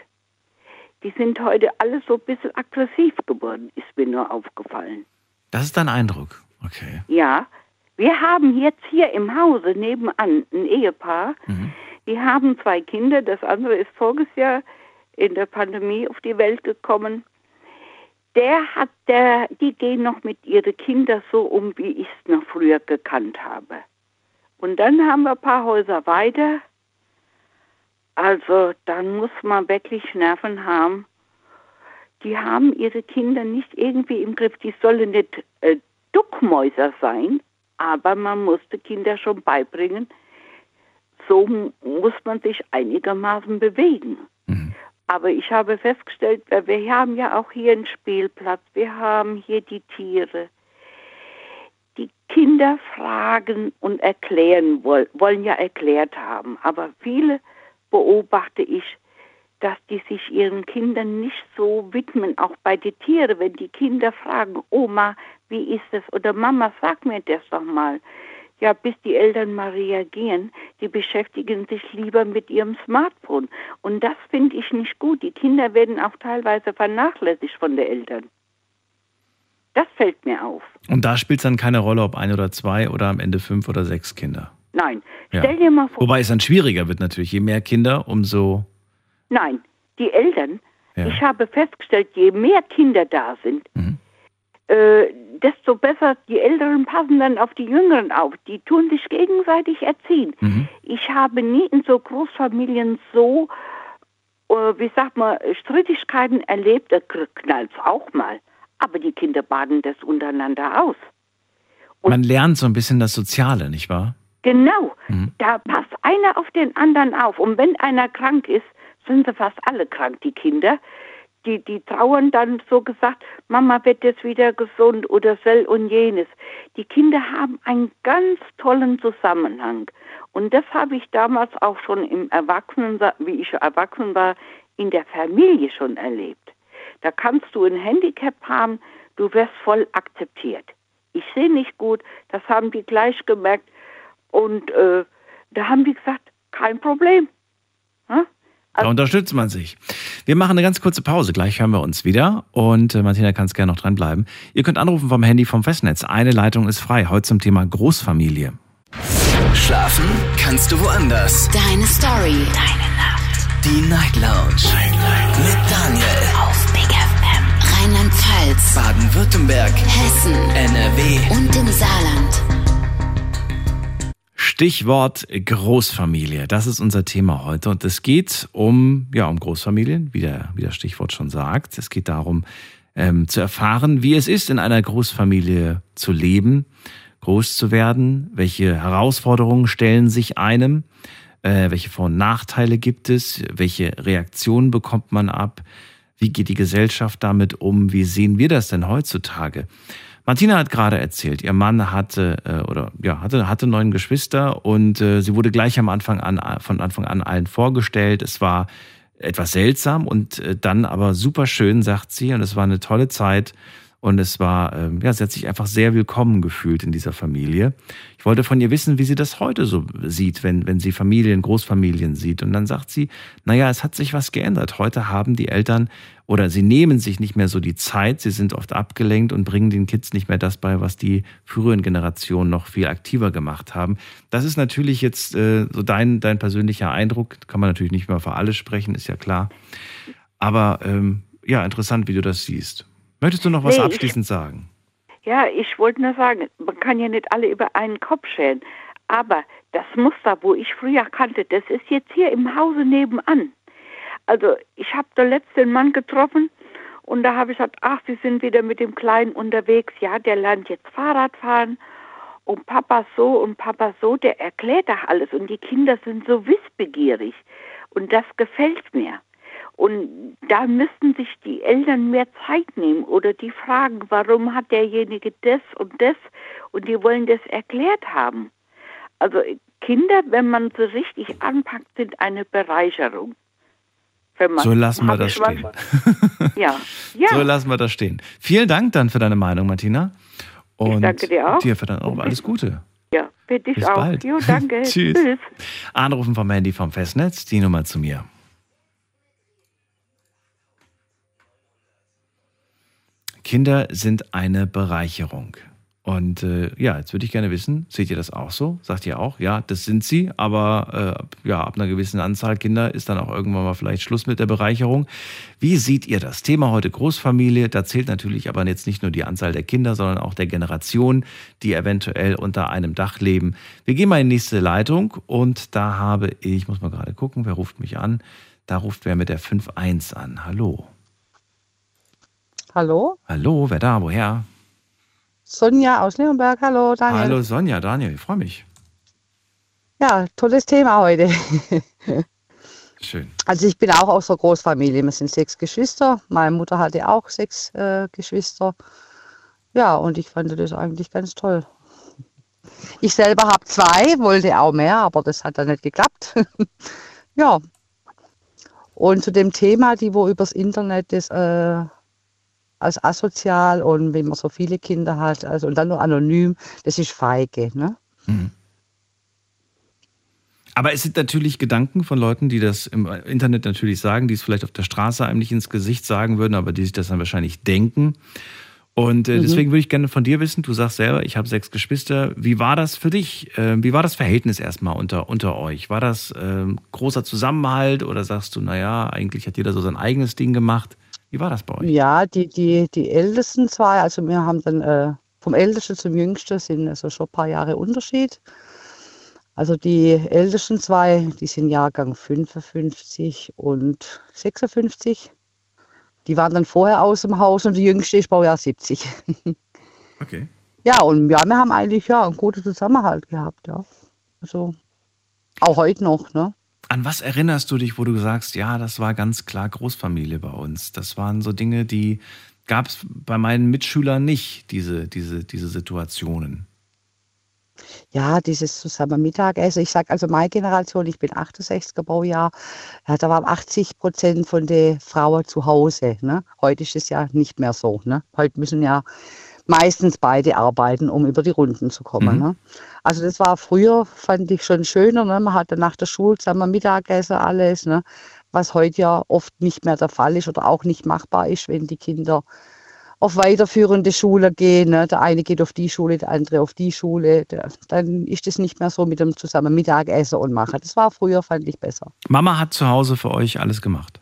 Die sind heute alle so ein bisschen aggressiv geworden, ist mir nur aufgefallen. Das ist dein Eindruck. Okay. Ja, wir haben jetzt hier im Hause nebenan ein Ehepaar, Mhm. die haben zwei Kinder, das andere ist voriges Jahr in der Pandemie auf die Welt gekommen. Der hat, der, die gehen noch mit ihren Kindern so um, wie ich es noch früher gekannt habe. Und dann haben wir ein paar Häuser weiter. Also dann muss man wirklich Nerven haben. Die haben ihre Kinder nicht irgendwie im Griff. Die sollen nicht äh, Duckmäuser sein, aber man muss die Kinder schon beibringen, so muss man sich einigermaßen bewegen. Mhm. Aber ich habe festgestellt, wir haben ja auch hier einen Spielplatz, wir haben hier die Tiere. Die Kinder fragen und erklären woll, wollen ja erklärt haben, aber viele beobachte ich, dass die sich ihren Kindern nicht so widmen, auch bei den Tieren, wenn die Kinder fragen, Oma, wie ist es? Oder Mama, sag mir das doch mal. Ja, bis die Eltern mal reagieren, die beschäftigen sich lieber mit ihrem Smartphone. Und das finde ich nicht gut. Die Kinder werden auch teilweise vernachlässigt von den Eltern. Das fällt mir auf. Und da spielt es dann keine Rolle, ob ein oder zwei oder am Ende fünf oder sechs Kinder. Nein, Ja. stell dir mal vor, Wobei es dann schwieriger wird natürlich. Je mehr Kinder, umso. nein, die Eltern, Ja. ich habe festgestellt, je mehr Kinder da sind, Mhm. Äh, desto besser, die Älteren passen dann auf die Jüngeren auf. Die tun sich gegenseitig erziehen. Mhm. Ich habe nie in so Großfamilien so, äh, wie sagt man, Strittigkeiten erlebt. Da knallt auch mal. Aber die Kinder baden das untereinander aus. Und- Man lernt so ein bisschen das Soziale, nicht wahr? Genau. Mhm. Da passt einer auf den anderen auf. Und wenn einer krank ist, sind sie fast alle krank, die Kinder. Die, die trauern dann so gesagt, Mama wird jetzt wieder gesund oder soll und jenes. Die Kinder haben einen ganz tollen Zusammenhang. Und das habe ich damals auch schon im Erwachsenen, wie ich erwachsen war, in der Familie schon erlebt. Da kannst du ein Handicap haben, du wirst voll akzeptiert. Ich sehe nicht gut, das haben die gleich gemerkt. Und äh, da haben die gesagt, kein Problem. Hm? Da unterstützt man sich. Wir machen eine ganz kurze Pause. Gleich hören wir uns wieder. Und äh, Martina kann es gerne noch dranbleiben. Ihr könnt anrufen vom Handy vom Festnetz. Eine Leitung ist frei. Heute zum Thema Großfamilie. Schlafen kannst du woanders. Deine Story. Deine Nacht. Die Night Lounge. Night, Night. Mit Daniel. Auf Big FM. Rheinland-Pfalz. Baden-Württemberg. Hessen. NRW. Und im Saarland. Stichwort Großfamilie. Das ist unser Thema heute. Und es geht um, ja, um Großfamilien, wie, der, wie das Stichwort schon sagt. Es geht darum, ähm, zu erfahren, wie es ist, in einer Großfamilie zu leben, groß zu werden, welche Herausforderungen stellen sich einem, äh, welche Vor- und Nachteile gibt es, welche Reaktionen bekommt man ab, wie geht die Gesellschaft damit um, wie sehen wir das denn heutzutage? Martina hat gerade erzählt, ihr Mann hatte äh, oder ja hatte hatte neun Geschwister und äh, sie wurde gleich am Anfang an von Anfang an allen vorgestellt. Es war etwas seltsam und äh, dann aber super schön, sagt sie, und es war eine tolle Zeit. Und es war, ähm, ja, sie hat sich einfach sehr willkommen gefühlt in dieser Familie. Ich wollte von ihr wissen, wie sie das heute so sieht, wenn, wenn sie Familien, Großfamilien sieht. Und dann sagt sie, naja, es hat sich was geändert. Heute haben die Eltern oder sie nehmen sich nicht mehr so die Zeit, sie sind oft abgelenkt und bringen den Kids nicht mehr das bei, was die früheren Generationen noch viel aktiver gemacht haben. Das ist natürlich jetzt äh, so dein, dein persönlicher Eindruck. Kann man natürlich nicht mehr für alle sprechen, ist ja klar. Aber ähm, ja, interessant, wie du das siehst. Möchtest du noch was nee, abschließend ich, sagen? Ja, ich wollte nur sagen, man kann ja nicht alle über einen Kopf scheren. Aber das Muster, wo ich früher kannte, das ist jetzt hier im Hause nebenan. Also ich habe da letzten Mann getroffen und da habe ich gesagt, ach, Sie sind wieder mit dem Kleinen unterwegs. Ja, der lernt jetzt Fahrrad fahren und Papa so und Papa so, der erklärt doch alles und die Kinder sind so wissbegierig und das gefällt mir. Und da müssten sich die Eltern mehr Zeit nehmen oder die fragen, warum hat derjenige das und das und die wollen das erklärt haben. Also Kinder, wenn man sie richtig anpackt, sind eine Bereicherung. so lassen wir das stehen. ja. ja. So lassen wir das stehen. Vielen Dank dann für deine Meinung, Martina. Und ich danke dir auch. Dir für dein auch alles Gute. Ja, für dich Bis auch. Bald. Jo, danke. Tschüss. Tschüss. Anrufen vom Handy vom Festnetz, die Nummer zu mir. Kinder sind eine Bereicherung. Und äh, ja, jetzt würde ich gerne wissen, seht ihr das auch so? Sagt ihr auch, ja, das sind sie, aber äh, ja, ab einer gewissen Anzahl Kinder ist dann auch irgendwann mal vielleicht Schluss mit der Bereicherung. Wie seht ihr das? Thema heute Großfamilie, da zählt natürlich aber jetzt nicht nur die Anzahl der Kinder, sondern auch der Generation, die eventuell unter einem Dach leben. Wir gehen mal in die nächste Leitung und da habe ich, muss mal gerade gucken, wer ruft mich an? Da ruft wer mit der 5.1 an. Hallo. Hallo? Hallo, wer da? Woher? Sonja aus Leonberg. Hallo, Daniel. Hallo Sonja, Daniel, ich freue mich. Ja, tolles Thema heute. Schön. Also ich bin auch aus der Großfamilie. Wir sind sechs Geschwister. Meine Mutter hatte auch sechs äh, Geschwister. Ja, und ich fand das eigentlich ganz toll. Ich selber habe zwei, wollte auch mehr, aber das hat dann nicht geklappt. ja. Und zu dem Thema, die wo übers Internet das äh, als asozial und wenn man so viele Kinder hat, also und dann nur anonym, das ist feige. Ne? Mhm. Aber es sind natürlich Gedanken von Leuten, die das im Internet natürlich sagen, die es vielleicht auf der Straße einem nicht ins Gesicht sagen würden, aber die sich das dann wahrscheinlich denken. Und äh, mhm. deswegen würde ich gerne von dir wissen, du sagst selber, ich habe sechs Geschwister. Wie war das für dich? Äh, wie war das Verhältnis erstmal unter, unter euch? War das äh, großer Zusammenhalt oder sagst du, naja, eigentlich hat jeder so sein eigenes Ding gemacht? Wie war das bei euch? Ja, die, die, die ältesten zwei, also wir haben dann äh, vom ältesten zum jüngsten sind also schon ein paar Jahre Unterschied. Also die ältesten zwei, die sind Jahrgang 55 und 56. Die waren dann vorher aus dem Haus und die jüngste ist Baujahr 70. Okay. Ja, und ja, wir haben eigentlich ja einen guten Zusammenhalt gehabt, ja. Also auch heute noch, ne? An was erinnerst du dich, wo du sagst, ja, das war ganz klar Großfamilie bei uns? Das waren so Dinge, die gab es bei meinen Mitschülern nicht, diese, diese, diese Situationen. Ja, dieses zusammen Mittagessen. Ich sage also meine Generation, ich bin 68er Baujahr, ja, da waren 80 Prozent von den Frauen zu Hause. Ne? Heute ist es ja nicht mehr so. Ne? Heute müssen ja meistens beide arbeiten, um über die Runden zu kommen. Mhm. Ne? Also das war früher, fand ich schon schöner. Ne? Man hatte nach der Schule zusammen Mittagessen, alles. Ne? Was heute ja oft nicht mehr der Fall ist oder auch nicht machbar ist, wenn die Kinder auf weiterführende Schule gehen. Ne? Der eine geht auf die Schule, der andere auf die Schule. Der, dann ist es nicht mehr so mit dem zusammen Mittagessen und machen. Das war früher, fand ich besser. Mama hat zu Hause für euch alles gemacht.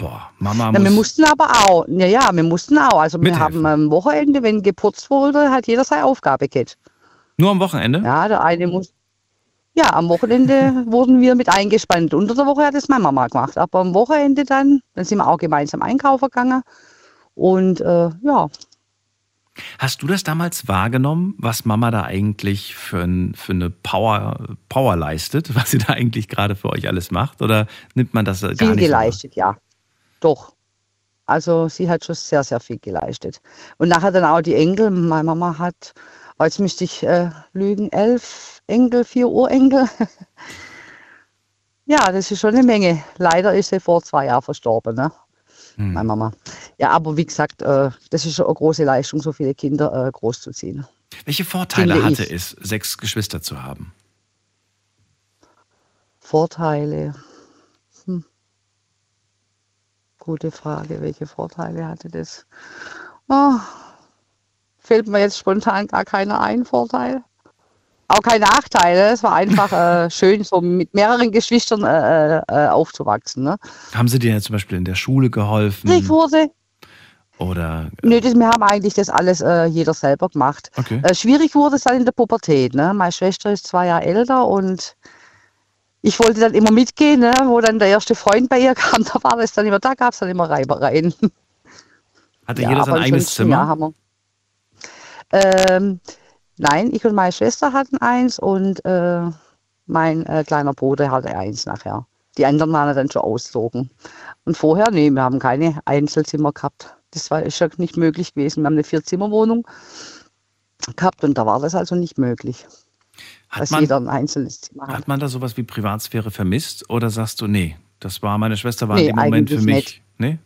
Boah, Mama Na, muss. wir mussten aber auch, ja, ja, wir mussten auch. Also wir Mithelfen. haben am Wochenende, wenn geputzt wurde, hat jeder seine Aufgabe gehabt. nur am Wochenende? Ja, der eine muss. Ja, am Wochenende wurden wir mit eingespannt. Unter der Woche hat es meine Mama gemacht. Aber am Wochenende dann, dann sind wir auch gemeinsam einkaufen gegangen. Und äh, ja, Hast du das damals wahrgenommen, was Mama da eigentlich für, ein, für eine Power, Power leistet, was sie da eigentlich gerade für euch alles macht? Oder nimmt man das gar viel nicht geleistet, ja. Doch. Also sie hat schon sehr, sehr viel geleistet. Und nachher dann auch die Enkel. Meine Mama hat, oh, jetzt müsste ich äh, lügen, elf Enkel, vier Urenkel. ja, das ist schon eine Menge. Leider ist sie vor zwei Jahren verstorben, ne? Hm. meine Mama. Ja, aber wie gesagt, äh, das ist schon eine große Leistung, so viele Kinder äh, großzuziehen. Welche Vorteile Finde hatte ich. es, sechs Geschwister zu haben? Vorteile. Gute Frage. Welche Vorteile hatte das? Oh, fällt mir jetzt spontan gar keiner ein, Vorteil. Auch keine Nachteile. Es war einfach äh, schön, so mit mehreren Geschwistern äh, äh, aufzuwachsen. Ne? Haben sie dir zum Beispiel in der Schule geholfen? Ich wurde. Oder Nö, das, wir haben eigentlich das alles äh, jeder selber gemacht. okay. Äh, schwierig wurde es dann in der Pubertät. Ne? Meine Schwester ist zwei Jahre älter und ich wollte dann immer mitgehen, ne? wo dann der erste Freund bei ihr kam, da war das dann immer, da gab es dann immer Reibereien. Hatte Ja, jeder sein eigenes Zimmer? Ähm, nein, ich und meine Schwester hatten eins und äh, mein äh, kleiner Bruder hatte eins nachher. Die anderen waren dann schon ausgezogen. Und vorher, nee, wir haben keine Einzelzimmer gehabt. Das war ist ja nicht möglich gewesen. Wir haben eine Vierzimmerwohnung gehabt und da war das also nicht möglich, Hat dass man, jeder ein einzelnes Zimmer hat. hat man da sowas wie Privatsphäre vermisst? Oder sagst du, nee, das war meine Schwester war Nee, in dem Moment für mich. Nee?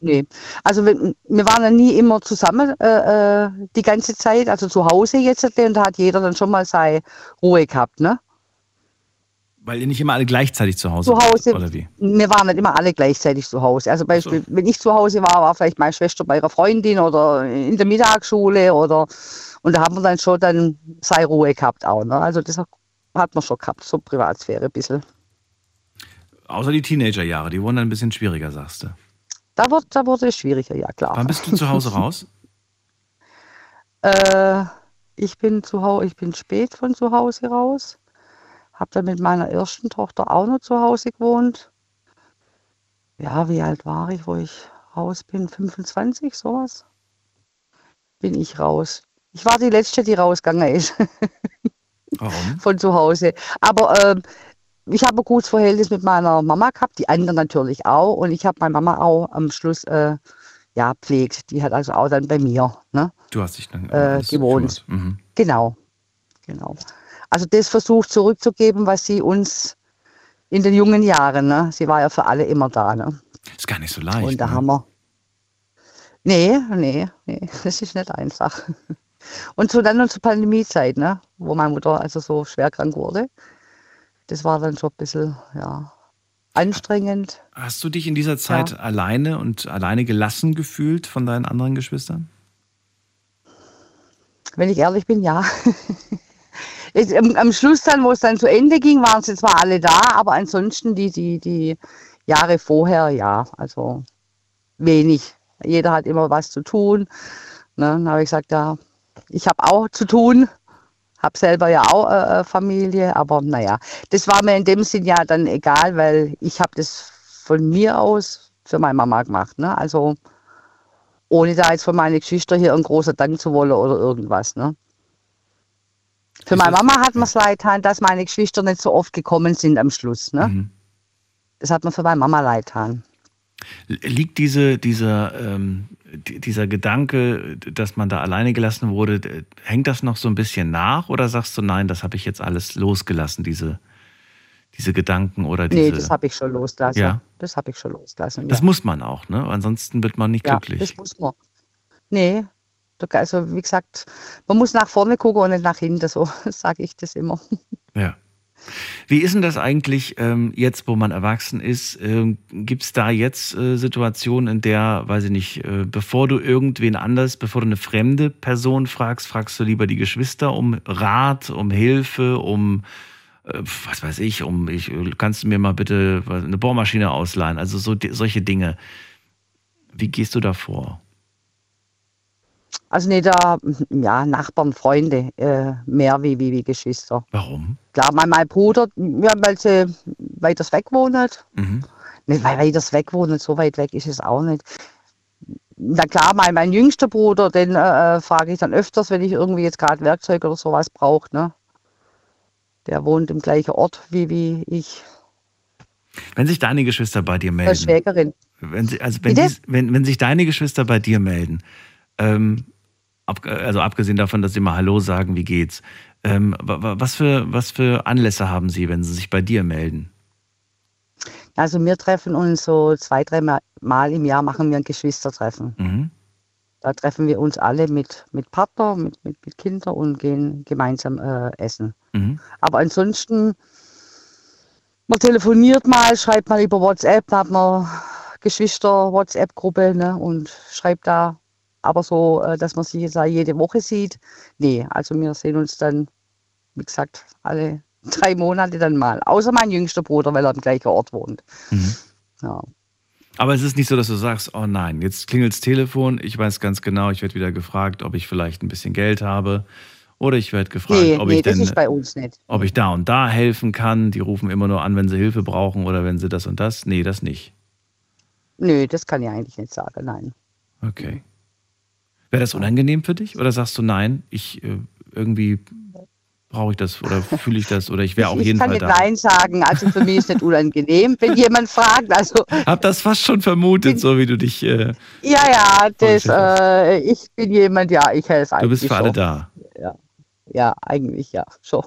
Nee, also wir, wir waren ja nie immer zusammen äh, äh, die ganze Zeit, also zu Hause jetzt und da hat jeder dann schon mal seine Ruhe gehabt, ne? Weil ihr nicht immer alle gleichzeitig zu Hause Zu Hause, wart, oder wie? wir waren nicht immer alle gleichzeitig zu Hause. Also Beispiel, wenn ich zu Hause war, war vielleicht meine Schwester bei ihrer Freundin oder in der Mittagsschule oder und da haben wir dann schon dann seine Ruhe gehabt auch, ne? Also das hat man schon gehabt, so Privatsphäre ein bisschen. Außer die Teenagerjahre, die wurden dann ein bisschen schwieriger, sagst du. Da, wird, da wurde es schwieriger, ja klar. Wann bist du zu Hause raus? Äh, ich bin zu Hause, ich bin spät von zu Hause raus. Habe dann mit meiner ersten Tochter auch noch zu Hause gewohnt. Ja, wie alt war ich, wo ich raus bin? 25, sowas. Bin ich raus. Ich war die Letzte, die rausgegangen ist Warum? von zu Hause. Aber ähm, ich habe ein gutes Verhältnis mit meiner Mama gehabt, die anderen natürlich auch. Und ich habe meine Mama auch am Schluss äh, ja, pflegt. Die hat also auch dann bei mir. Ne? Du hast dich dann Äh, alles gewohnt. Mhm. Genau, genau. Also das versucht zurückzugeben, was sie uns in den jungen Jahren, ne? sie war ja für alle immer da. Ne? Ist gar nicht so leicht. Und da ne? haben wir. Nee, nee, nee, das ist nicht einfach. Und so dann noch zur Pandemiezeit, ne? wo meine Mutter also so schwer krank wurde. Das war dann schon ein bisschen, ja, anstrengend. Hast du dich in dieser Zeit alleine und alleine gelassen gefühlt von deinen anderen Geschwistern? Wenn ich ehrlich bin, ja. Jetzt, am, am Schluss dann, wo es dann zu Ende ging, waren sie zwar alle da, aber ansonsten die, die, die Jahre vorher, ja, also wenig. Jeder hat immer was zu tun. Ne? Dann habe ich gesagt, ja, ich habe auch zu tun. Habe selber ja auch äh, äh, Familie, aber naja, das war mir in dem Sinn ja dann egal, weil ich habe das von mir aus für meine Mama gemacht. Ne? Also ohne da jetzt von meinen Geschwistern hier ein großer Dank zu wollen oder irgendwas. Ne? Für meine Mama hat mir es leid getan, dass meine Geschwister nicht so oft gekommen sind am Schluss. Ne? Mhm. Das hat mir für meine Mama leid getan. Liegt diese, dieser, ähm, die- dieser Gedanke, dass man da alleine gelassen wurde, hängt das noch so ein bisschen nach oder sagst du, nein, das habe ich jetzt alles losgelassen, diese, diese Gedanken oder diese. Nee, das habe ich schon losgelassen. Ja. Das habe ich schon losgelassen. das ja. muss man auch, ne? Ansonsten wird man nicht ja, glücklich. das muss man. Nee, also wie gesagt, man muss nach vorne gucken und nicht nach hinten, so sage ich das immer. Ja. Wie ist denn das eigentlich ähm, jetzt, wo man erwachsen ist? Ähm, Gibt es da jetzt äh, Situationen, in der, weiß ich nicht, äh, bevor du irgendwen anders, bevor du eine fremde Person fragst, fragst du lieber die Geschwister um Rat, um Hilfe, um äh, was weiß ich, um ich kannst du mir mal bitte eine Bohrmaschine ausleihen? Also so solche Dinge. Wie gehst du da vor? Also nicht da, ja, Nachbarn, Freunde, äh, mehr wie, wie, wie Geschwister. Warum? Klar, mein, mein Bruder, ja, weil sie weiter weg wohnt. Mhm. Nicht, weil weiter weg wohnt, so weit weg ist es auch nicht. Na klar, mein, mein jüngster Bruder, den äh, äh, frage ich dann öfters, wenn ich irgendwie jetzt gerade Werkzeug oder sowas brauche. Ne? Der wohnt im gleichen Ort wie, wie ich. Wenn sich deine Geschwister bei dir melden, Schwägerin. Wenn, sie, also wenn, dies, wenn, wenn sich deine Geschwister bei dir melden, ähm, ab, also abgesehen davon, dass sie mal Hallo sagen, wie geht's, ähm, wa- wa- was, für, was für Anlässe haben sie, wenn sie sich bei dir melden? Also wir treffen uns so zwei, drei Mal- Mal im Jahr, machen wir ein Geschwistertreffen. Mhm. Da treffen wir uns alle mit, mit Partner, mit, mit, mit Kindern und gehen gemeinsam äh, essen. Mhm. Aber ansonsten, man telefoniert mal, schreibt mal über WhatsApp, da hat man Geschwister-WhatsApp-Gruppe ne, und schreibt da. Aber so, äh, dass man sich jetzt jede Woche sieht, nee, also wir sehen uns dann, wie gesagt, alle drei Monate dann mal. Außer mein jüngster Bruder, weil er am gleichen Ort wohnt. Mhm. Ja. Aber es ist nicht so, dass du sagst, oh nein, jetzt klingelt's Telefon, ich weiß ganz genau, ich werde wieder gefragt, ob ich vielleicht ein bisschen Geld habe. Oder ich werde gefragt, Nee, ob, nee, ich das denn, ob ich da und da helfen kann. Die rufen immer nur an, wenn sie Hilfe brauchen oder wenn sie das und das. Nee, das nicht. Nö, das kann ich eigentlich nicht sagen, nein. Okay. Wäre das unangenehm für dich? Oder sagst du, nein, ich äh, irgendwie brauche ich das oder fühle ich das oder ich wäre auf ich jeden kann Fall nicht da? Nein sagen, also für mich ist nicht unangenehm, wenn jemand fragt. Also Hab das fast schon vermutet, so wie du dich. Äh, ja, ja, das, äh, ich bin jemand, ja, ich helfe du bist eigentlich für alle da. Ja, ja, eigentlich ja, schon.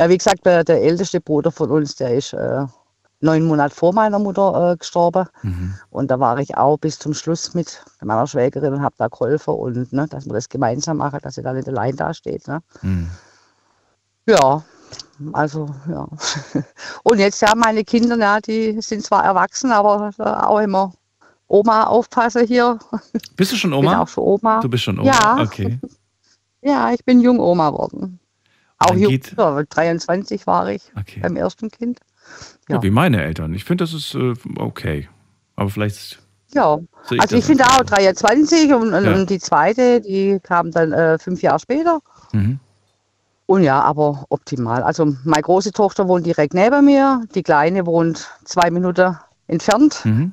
Ja, wie gesagt, der, der älteste Bruder von uns, der ist äh, neun Monate vor meiner Mutter äh, gestorben. Mhm. Und da war ich auch bis zum Schluss mit meiner Schwägerin und habe da geholfen und ne, dass wir das gemeinsam machen, dass sie da nicht allein dasteht. Ne? Mhm. Ja, also ja. Und jetzt ja, meine Kinder, ja, die sind zwar erwachsen, aber äh, auch immer Oma aufpassen hier. Bist du schon Ich bin Oma? auch schon Oma. Du bist schon Oma? Ja. Okay. Ja, ich bin jung Oma geworden. Auch jung, geht- ja, 23 war ich Okay. beim ersten Kind. Ja. Ja. wie meine Eltern. Ich finde, das ist äh, okay. Aber vielleicht. Ja, ich also ich finde auch 23 und, und, Ja. und die zweite, die kam dann äh, fünf Jahre später. Mhm. Und ja, aber optimal. Also meine große Tochter wohnt direkt neben mir, die kleine wohnt zwei Minuten entfernt. Mhm.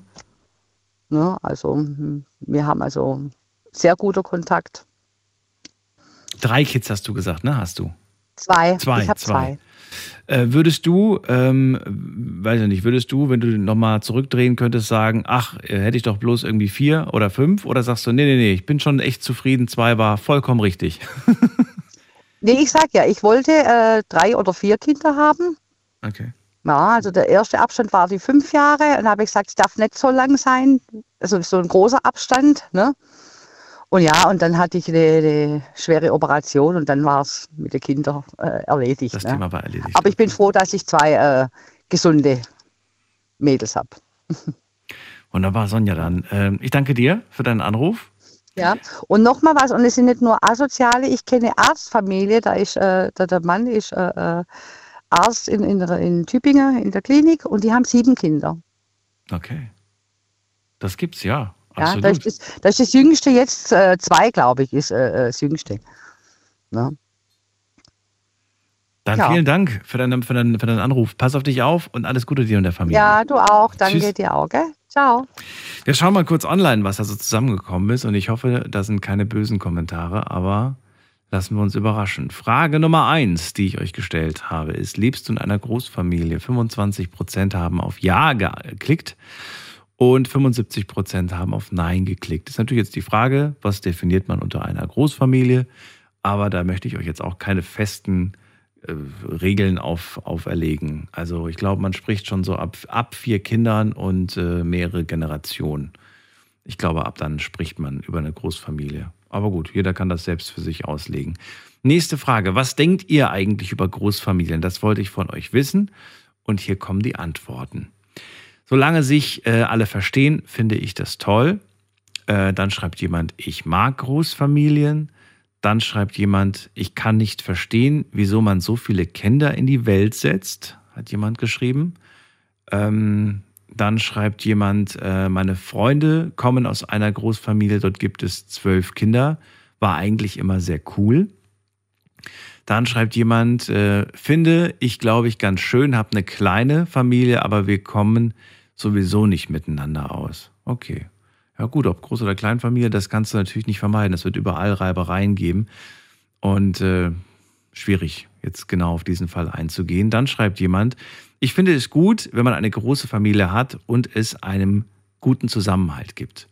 Ne? Also wir haben also sehr guter Kontakt. Drei Kids hast du gesagt, ne? Hast du? Zwei. Zwei, Ich habe zwei. zwei. Äh, würdest du, ähm, weiß ich nicht, würdest du, wenn du nochmal zurückdrehen könntest, sagen, ach, äh, hätte ich doch bloß irgendwie vier oder fünf? Oder sagst du, nee, nee, nee, ich bin schon echt zufrieden, zwei war vollkommen richtig. Nee, ich sag ja, ich wollte äh, drei oder vier Kinder haben. Okay. Ja, also der erste Abstand war die fünf Jahre. Und habe ich gesagt, es darf nicht so lang sein. Also so ein großer Abstand. Ne? Und ja, und dann hatte ich eine, eine schwere Operation und dann war es mit den Kindern äh, erledigt. Das ne? Thema war erledigt. Aber ich bin froh, dass ich zwei äh, gesunde Mädels habe. Wunderbar, Sonja, dann. Ähm, ich danke dir für deinen Anruf. Ja, und nochmal was, und es sind nicht nur Asoziale, ich kenne Arztfamilie, da ist, äh, der, der Mann ist äh, äh, Arzt in, in, in Tübingen in der Klinik und die haben sieben Kinder. Okay. Das gibt's, ja. Ja, da ist das, da ist das Jüngste jetzt, äh, zwei glaube ich, ist äh, äh, das Jüngste. Ne? Dann Ja. vielen Dank für deinen, für, deinen, für deinen Anruf. Pass auf dich auf und alles Gute dir und der Familie. Ja, du auch, danke Tschüss. dir auch, gell? Ciao. Wir schauen mal kurz online, was da so zusammengekommen ist. Und ich hoffe, da sind keine bösen Kommentare, aber Lassen wir uns überraschen. Frage Nummer eins, die ich euch gestellt habe, ist: Lebst du in einer Großfamilie? 25 Prozent haben auf Ja geklickt und 75 Prozent haben auf Nein geklickt. Ist natürlich jetzt die Frage, was definiert man unter einer Großfamilie? Aber da möchte ich euch jetzt auch keine festen äh, Regeln auf, auferlegen. Also ich glaube, man spricht schon so ab, ab vier Kindern und äh, mehrere Generationen. Ich glaube, ab dann spricht man über eine Großfamilie. Aber gut, jeder kann das selbst für sich auslegen. Nächste Frage. Was denkt ihr eigentlich über Großfamilien? Das wollte ich von euch wissen. Und hier kommen die Antworten. Solange sich äh, alle verstehen, finde ich das toll. Äh, dann schreibt jemand, ich mag Großfamilien. Dann schreibt jemand, ich kann nicht verstehen, wieso man so viele Kinder in die Welt setzt, hat jemand geschrieben. Ähm, dann schreibt jemand, äh, meine Freunde kommen aus einer Großfamilie, dort gibt es zwölf Kinder, war eigentlich immer sehr cool. Dann schreibt jemand, äh, finde ich, glaube ich, ganz schön, habe eine kleine Familie, aber wir kommen sowieso nicht miteinander aus. Okay. Ja gut, ob Groß- oder Kleinfamilie, das kannst du natürlich nicht vermeiden. Es wird überall Reibereien geben. Und äh, schwierig, jetzt genau auf diesen Fall einzugehen. Dann schreibt jemand, ich finde es gut, wenn man eine große Familie hat und es einem guten Zusammenhalt gibt.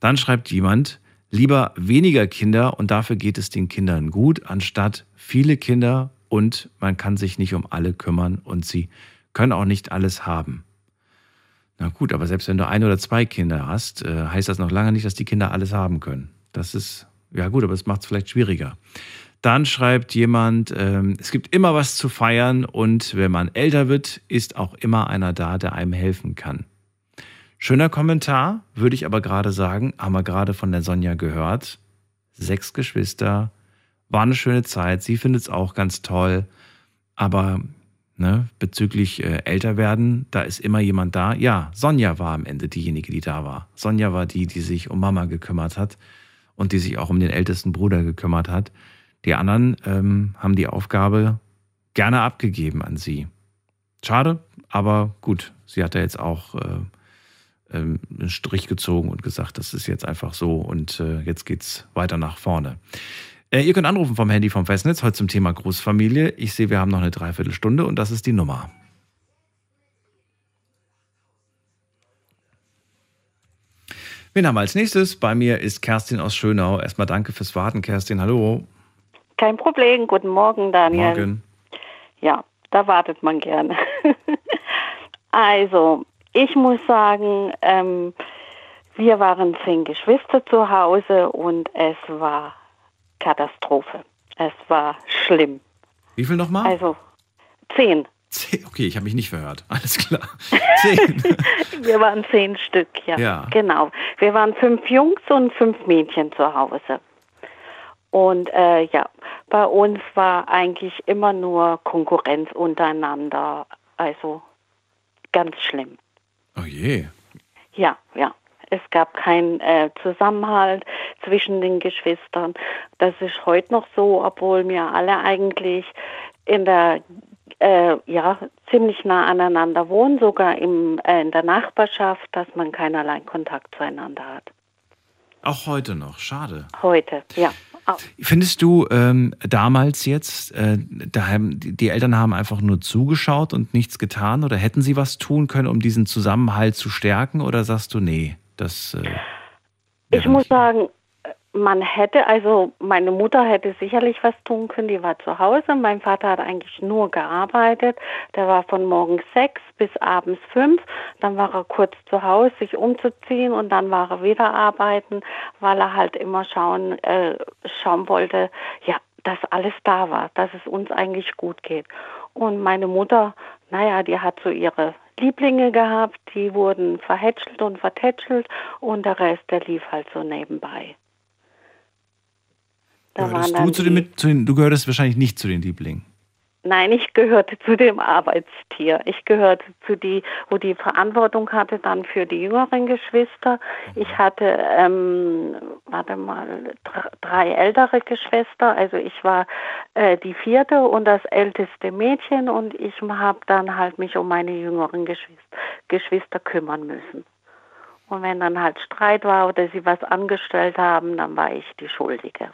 Dann schreibt jemand, lieber weniger Kinder und dafür geht es den Kindern gut, anstatt viele Kinder und man kann sich nicht um alle kümmern und sie können auch nicht alles haben. Na gut, aber selbst wenn du ein oder zwei Kinder hast, äh, heißt das noch lange nicht, dass die Kinder alles haben können. Das ist, ja gut, aber es macht es vielleicht schwieriger. Dann schreibt jemand, ähm, es gibt immer was zu feiern und wenn man älter wird, ist auch immer einer da, der einem helfen kann. Schöner Kommentar, würde ich aber gerade sagen, haben wir gerade von der Sonja gehört. Sechs Geschwister, war eine schöne Zeit, sie findet es auch ganz toll, aber ne, bezüglich äh, älter werden, da ist immer jemand da. Ja, Sonja war am Ende diejenige, die da war. Sonja war die, die sich um Mama gekümmert hat und die sich auch um den ältesten Bruder gekümmert hat. Die anderen ähm, haben die Aufgabe gerne abgegeben an sie. Schade, aber gut, sie hat da jetzt auch äh, ähm, einen Strich gezogen und gesagt, das ist jetzt einfach so und äh, jetzt geht's weiter nach vorne. Äh, ihr könnt anrufen vom Handy vom Festnetz, heute zum Thema Großfamilie. Ich sehe, wir haben noch eine Dreiviertelstunde und das ist die Nummer. Wen haben wir als nächstes? Bei mir ist Kerstin aus Schönau. Erstmal danke fürs Warten, Kerstin. Hallo. Kein Problem. Guten Morgen, Daniel. Morgen. Ja, da wartet man gerne. also, ich muss sagen, ähm, wir waren zehn Geschwister zu Hause und es war Katastrophe. Es war schlimm. Wie viel nochmal? Also zehn. Zehn. Okay, ich habe mich nicht verhört. Alles klar. Zehn. wir waren zehn Stück, ja. Ja. Genau. Wir waren fünf Jungs und fünf Mädchen zu Hause. Und äh, ja, bei uns war eigentlich immer nur Konkurrenz untereinander. Also ganz schlimm. Oh je. Ja, ja. Es gab keinen äh, Zusammenhalt zwischen den Geschwistern. Das ist heute noch so, obwohl wir alle eigentlich in der äh, ja ziemlich nah aneinander wohnen, sogar im, äh, in der Nachbarschaft, dass man keinerlei Kontakt zueinander hat. Auch heute noch, schade. Heute, ja. Findest du ähm, damals jetzt, äh, da haben, die Eltern haben einfach nur zugeschaut und nichts getan oder hätten sie was tun können, um diesen Zusammenhalt zu stärken oder sagst du, nee, das. Äh, ich muss sagen, man hätte, also meine Mutter hätte sicherlich was tun können, die war zu Hause. Mein Vater hat eigentlich nur gearbeitet. Der war von morgens sechs bis abends fünf. Dann war er kurz zu Hause, sich umzuziehen und dann war er wieder arbeiten, weil er halt immer schauen, äh, schauen wollte, ja, dass alles da war, dass es uns eigentlich gut geht. Und meine Mutter, naja, die hat so ihre Lieblinge gehabt, die wurden verhätschelt und vertätschelt und der Rest, der lief halt so nebenbei. Da gehörtest du, zu den, zu den, du gehörtest wahrscheinlich nicht zu den Lieblingen. Nein, ich gehörte zu dem Arbeitstier. Ich gehörte zu die, wo die Verantwortung hatte dann für die jüngeren Geschwister. Ich hatte, ähm, warte mal, drei ältere Geschwister. Also ich war äh, die vierte und das älteste Mädchen und ich habe dann halt mich um meine jüngeren Geschwister, Geschwister kümmern müssen. Und wenn dann halt Streit war oder sie was angestellt haben, dann war ich die Schuldige.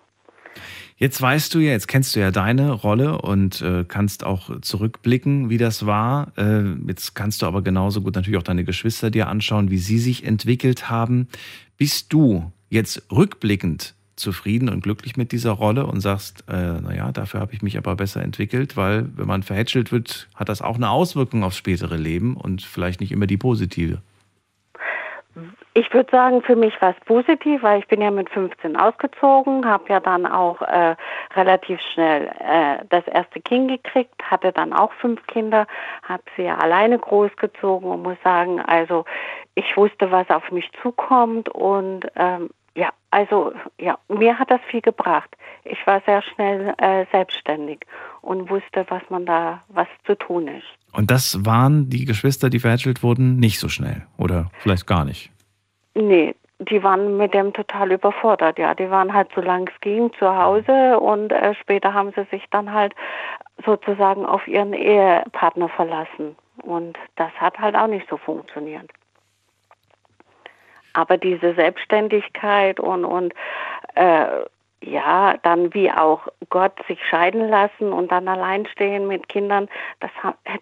Jetzt weißt du ja, jetzt kennst du ja deine Rolle und äh, kannst auch zurückblicken, wie das war. Äh, jetzt kannst du aber genauso gut natürlich auch deine Geschwister dir anschauen, wie sie sich entwickelt haben. Bist du jetzt rückblickend zufrieden und glücklich mit dieser Rolle und sagst, äh, naja, dafür habe ich mich aber besser entwickelt, weil wenn man verhätschelt wird, hat das auch eine Auswirkung aufs spätere Leben und vielleicht nicht immer die positive. Ich würde sagen, für mich war es positiv, weil ich bin ja mit 15 ausgezogen, habe ja dann auch äh, relativ schnell äh, das erste Kind gekriegt, hatte dann auch fünf Kinder, habe sie ja alleine großgezogen und muss sagen, also ich wusste, was auf mich zukommt und ähm, ja, also ja, mir hat das viel gebracht. Ich war sehr schnell äh, selbstständig und wusste, was man da, was zu tun ist. Und das waren die Geschwister, die verhätschelt wurden, nicht so schnell oder vielleicht gar nicht? Nee, die waren mit dem total überfordert, ja. Die waren halt so lang es ging zu Hause und äh, später haben sie sich dann halt sozusagen auf ihren Ehepartner verlassen. Und das hat halt auch nicht so funktioniert. Aber diese Selbstständigkeit und, und äh, ja, dann wie auch Gott sich scheiden lassen und dann allein stehen mit Kindern, das,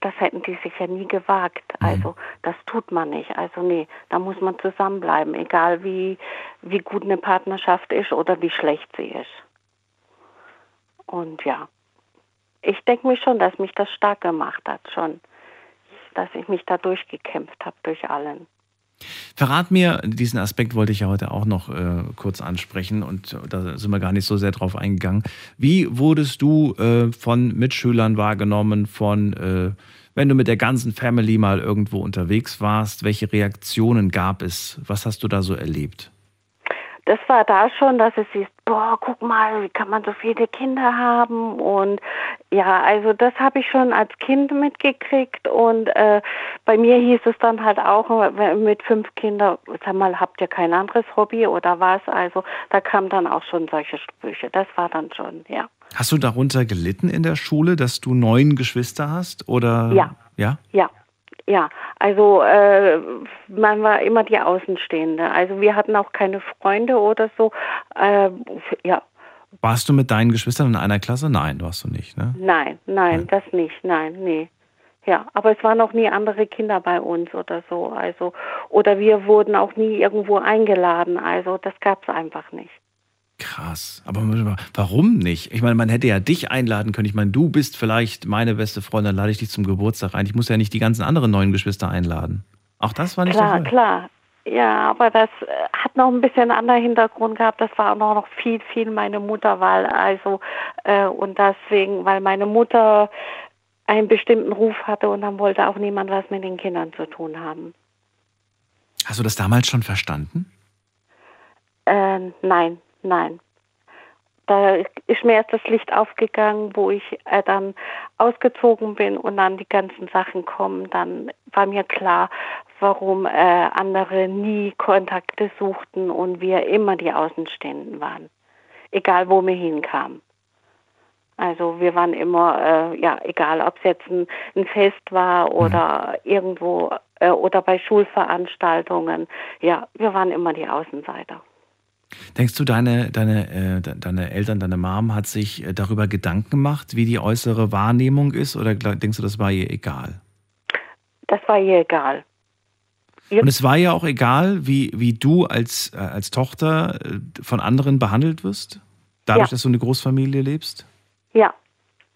das hätten die sich ja nie gewagt. Mhm. Also das tut man nicht. Also nee, da muss man zusammenbleiben, egal wie, wie gut eine Partnerschaft ist oder wie schlecht sie ist. Und ja, ich denke mir schon, dass mich das stark gemacht hat, schon, dass ich mich da durchgekämpft habe durch allen. Verrat mir, diesen Aspekt wollte ich ja heute auch noch äh, kurz ansprechen und da sind wir gar nicht so sehr drauf eingegangen. Wie wurdest du äh, von Mitschülern wahrgenommen, von, äh, wenn du mit der ganzen Family mal irgendwo unterwegs warst, welche Reaktionen gab es? Was hast du da so erlebt? Das war da schon, dass es hieß, boah, guck mal, wie kann man so viele Kinder haben und ja, also das habe ich schon als Kind mitgekriegt und äh, bei mir hieß es dann halt auch mit fünf Kindern, sag mal, habt ihr kein anderes Hobby oder was? Also da kamen dann auch schon solche Sprüche. Das war dann schon, ja. Hast du darunter gelitten in der Schule, dass du neun Geschwister hast oder? Ja. Ja. Ja. Ja, also äh, man war immer die Außenstehende. Also wir hatten auch keine Freunde oder so. Äh, ja. Warst du mit deinen Geschwistern in einer Klasse? Nein, warst du nicht, ne? Nein, nein, nein. das nicht, nein, nee. Ja, aber es waren auch nie andere Kinder bei uns oder so. Also oder wir wurden auch nie irgendwo eingeladen. Also das gab es einfach nicht. Krass. Aber warum nicht? Ich meine, man hätte ja dich einladen können. Ich meine, du bist vielleicht meine beste Freundin, dann lade ich dich zum Geburtstag ein. Ich muss ja nicht die ganzen anderen neuen Geschwister einladen. Auch das war nicht klar, der Fall. Klar, ja, aber das äh, hat noch ein bisschen einen anderen Hintergrund gehabt. Das war auch noch viel, viel meine Mutterwahl. Also, äh, und deswegen, weil meine Mutter einen bestimmten Ruf hatte und dann wollte auch niemand was mit den Kindern zu tun haben. Hast du das damals schon verstanden? Äh, nein, Nein. Da ist mir erst das Licht aufgegangen, wo ich äh, dann ausgezogen bin und dann die ganzen Sachen kommen. Dann war mir klar, warum äh, andere nie Kontakte suchten und wir immer die Außenstehenden waren. Egal, wo wir hinkamen. Also wir waren immer, äh, ja, egal, ob es jetzt ein, ein, Fest war oder mhm. irgendwo äh, oder bei Schulveranstaltungen. Ja, wir waren immer die Außenseiter. Denkst du, deine, deine, äh, deine Eltern, deine Mom hat sich äh, darüber Gedanken gemacht, wie die äußere Wahrnehmung ist, oder denkst du, das war ihr egal? Das war ihr egal. Ihr Und es war ja auch egal, wie, wie du als, äh, als Tochter äh, von anderen behandelt wirst? Dadurch, ja. dass du eine Großfamilie lebst? Ja,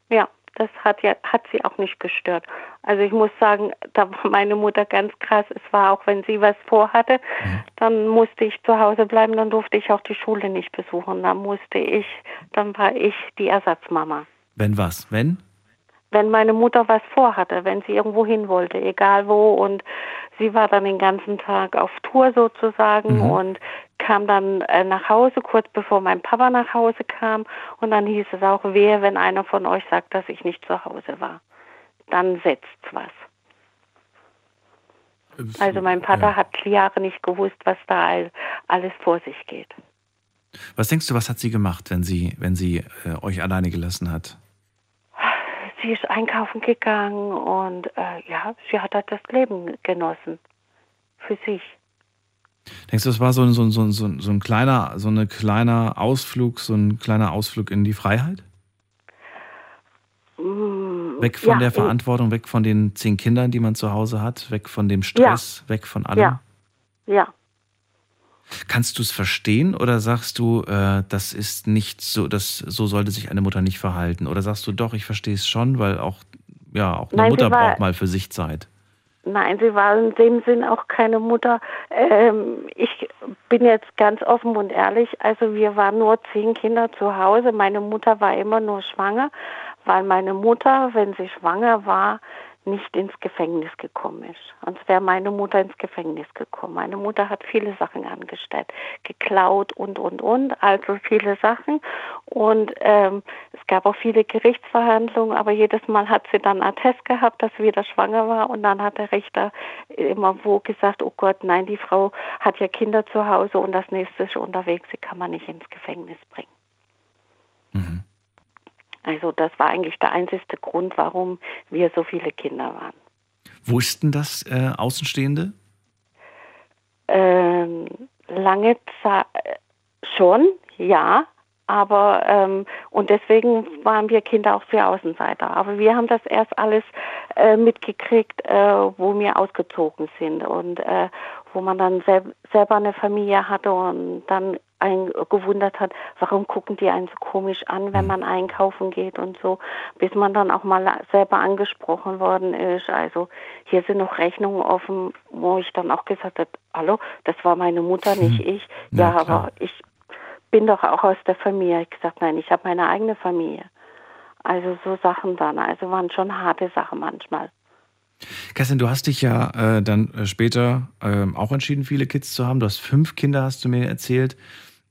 ja das hat ja hat sie auch nicht gestört. Also ich muss sagen, da war meine Mutter ganz krass. Es war auch, wenn sie was vorhatte, mhm. dann musste ich zu Hause bleiben, dann durfte ich auch die Schule nicht besuchen. Dann musste ich, dann war ich die Ersatzmama. Wenn was? Wenn? Wenn meine Mutter was vorhatte, wenn sie irgendwo hin wollte, egal wo. Und sie war dann den ganzen Tag auf Tour sozusagen mhm. und kam dann äh, nach Hause, kurz bevor mein Papa nach Hause kam. Und dann hieß es auch, wer, wenn einer von euch sagt, dass ich nicht zu Hause war. Dann setzt's was. Also mein Vater ja. hat Jahre nicht gewusst, was da alles vor sich geht. Was denkst du, was hat sie gemacht, wenn sie, wenn sie äh, euch alleine gelassen hat? Sie ist einkaufen gegangen und äh, ja, sie hat halt das Leben genossen. Für sich. Denkst du, das war so, ein- so, ein- so, ein- so, ein- ein kleiner, so eine kleiner Ausflug, so ein kleiner Ausflug in die Freiheit? Mm, Weg von ja, der Verantwortung, weg von den zehn Kindern, die man zu Hause hat, weg von dem Stress, weg von allem? Ja. Ja. Kannst du es verstehen oder sagst du, äh, das ist nicht so, das, so sollte sich eine Mutter nicht verhalten? Oder sagst du doch, ich verstehe es schon, weil auch, ja, auch eine Nein, Mutter war- braucht mal für sich Zeit. Nein, sie war in dem Sinn auch keine Mutter. Ähm, ich bin jetzt ganz offen und ehrlich. Also wir waren nur zehn Kinder zu Hause. Meine Mutter war immer nur schwanger, weil meine Mutter, wenn sie schwanger war, nicht ins Gefängnis gekommen ist. Sonst wäre meine Mutter ins Gefängnis gekommen. Meine Mutter hat viele Sachen angestellt, geklaut und, und, und, also viele Sachen. Und ähm, es gab auch viele Gerichtsverhandlungen, aber jedes Mal hat sie dann Attest gehabt, dass sie wieder schwanger war. Und dann hat der Richter immer wo gesagt, oh Gott, nein, die Frau hat ja Kinder zu Hause und das nächste ist unterwegs, sie kann man nicht ins Gefängnis bringen. Also das war eigentlich der einzigste Grund, warum wir so viele Kinder waren. Wussten das äh, Außenstehende? Ähm, lange Zeit schon, ja. Aber ähm, und deswegen waren wir Kinder auch für Außenseiter. Aber wir haben das erst alles äh, mitgekriegt, äh, wo wir ausgezogen sind und äh, wo man dann sel selber eine Familie hatte und dann einen gewundert hat, warum gucken die einen so komisch an, wenn man einkaufen geht und so, bis man dann auch mal selber angesprochen worden ist. Also hier sind noch Rechnungen offen, wo ich dann auch gesagt habe, hallo, das war meine Mutter, nicht ich. Ja, Ja, aber ich bin doch auch aus der Familie. Ich gesagt, nein, ich habe meine eigene Familie. Also so Sachen dann. Also waren schon harte Sachen manchmal. Kerstin, du hast dich ja äh, dann äh, später ähm, auch entschieden, viele Kids zu haben. Du hast fünf Kinder, hast du mir erzählt.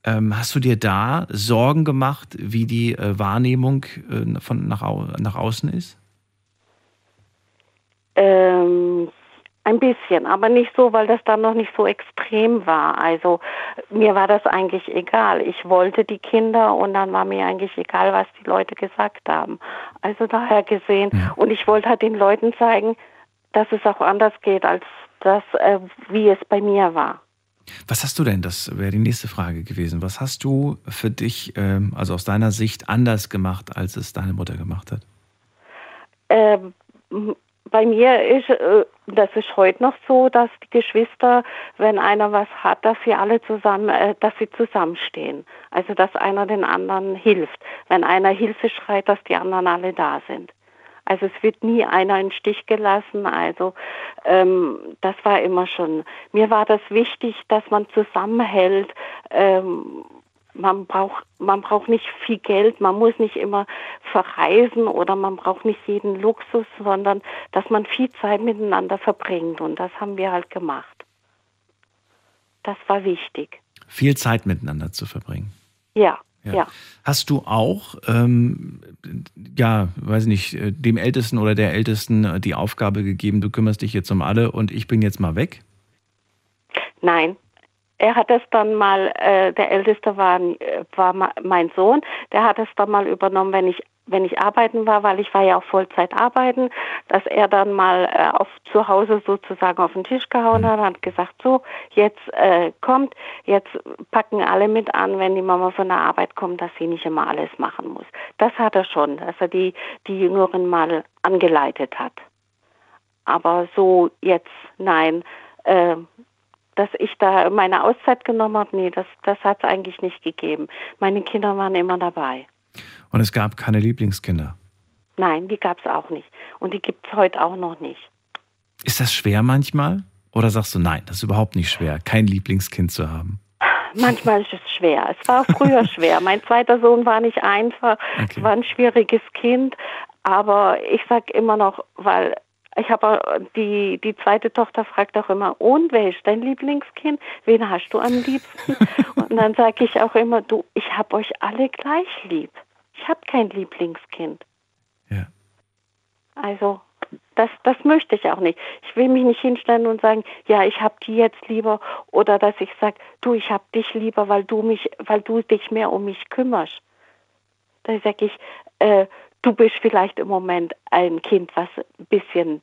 Ähm, hast du dir da Sorgen gemacht, wie die äh, Wahrnehmung äh, von nach, au nach außen ist? Ähm, ein bisschen, aber nicht so, weil das dann noch nicht so extrem war. Also mir war das eigentlich egal. Ich wollte die Kinder und dann war mir eigentlich egal, was die Leute gesagt haben. Also daher gesehen. Und ich wollte halt den Leuten zeigen, dass es auch anders geht, als das, äh, wie es bei mir war. Was hast du denn, das wäre die nächste Frage gewesen, was hast du für dich, ähm, also aus deiner Sicht, anders gemacht, als es deine Mutter gemacht hat? Ähm, bei mir ist, äh, das ist heute noch so, dass die Geschwister, wenn einer was hat, dass sie alle zusammen, äh, dass sie zusammenstehen. Also dass einer den anderen hilft. Wenn einer Hilfe schreit, dass die anderen alle da sind. Also es wird nie einer im Stich gelassen. Also ähm, das war immer schon. Mir war das wichtig, dass man zusammenhält. Ähm, man braucht man braucht nicht viel Geld, man muss nicht immer verreisen oder man braucht nicht jeden Luxus, sondern dass man viel Zeit miteinander verbringt und das haben wir halt gemacht. Das war wichtig. Viel Zeit miteinander zu verbringen. Ja, ja. Hast du auch, ähm, ja, weiß nicht, äh, dem Ältesten oder der Ältesten äh, die Aufgabe gegeben, du kümmerst dich jetzt um alle und ich bin jetzt mal weg? Nein. Er hat es dann mal, äh, der Älteste war, äh, war mein Sohn, der hat es dann mal übernommen, wenn ich wenn ich arbeiten war, weil ich war ja auch Vollzeit arbeiten, dass er dann mal äh, auf zu Hause sozusagen auf den Tisch gehauen hat, hat gesagt, so, jetzt äh, kommt, jetzt packen alle mit an, wenn die Mama von der Arbeit kommt, dass sie nicht immer alles machen muss. Das hat er schon, dass er die, die Jüngeren mal angeleitet hat. Aber so jetzt, nein, äh, dass ich da meine Auszeit genommen habe, nee, das, das hat es eigentlich nicht gegeben. Meine Kinder waren immer dabei. Und es gab keine Lieblingskinder. Nein, die gab es auch nicht. Und die gibt es heute auch noch nicht. Ist das schwer manchmal? Oder sagst du, nein, das ist überhaupt nicht schwer, kein Lieblingskind zu haben? Manchmal ist es schwer. Es war früher schwer. Mein zweiter Sohn war nicht einfach. Es war ein schwieriges Kind. Aber ich sag immer noch, weil ich habe die, die zweite Tochter fragt auch immer, und wer ist dein Lieblingskind? Wen hast du am liebsten? und dann sage ich auch immer, du, ich habe euch alle gleich lieb. Ich habe kein Lieblingskind. Ja. Also das, das möchte ich auch nicht. Ich will mich nicht hinstellen und sagen, ja, ich habe die jetzt lieber oder dass ich sage, du, ich habe dich lieber, weil du mich, weil du dich mehr um mich kümmerst. Da sage ich, äh, du bist vielleicht im Moment ein Kind, was ein bisschen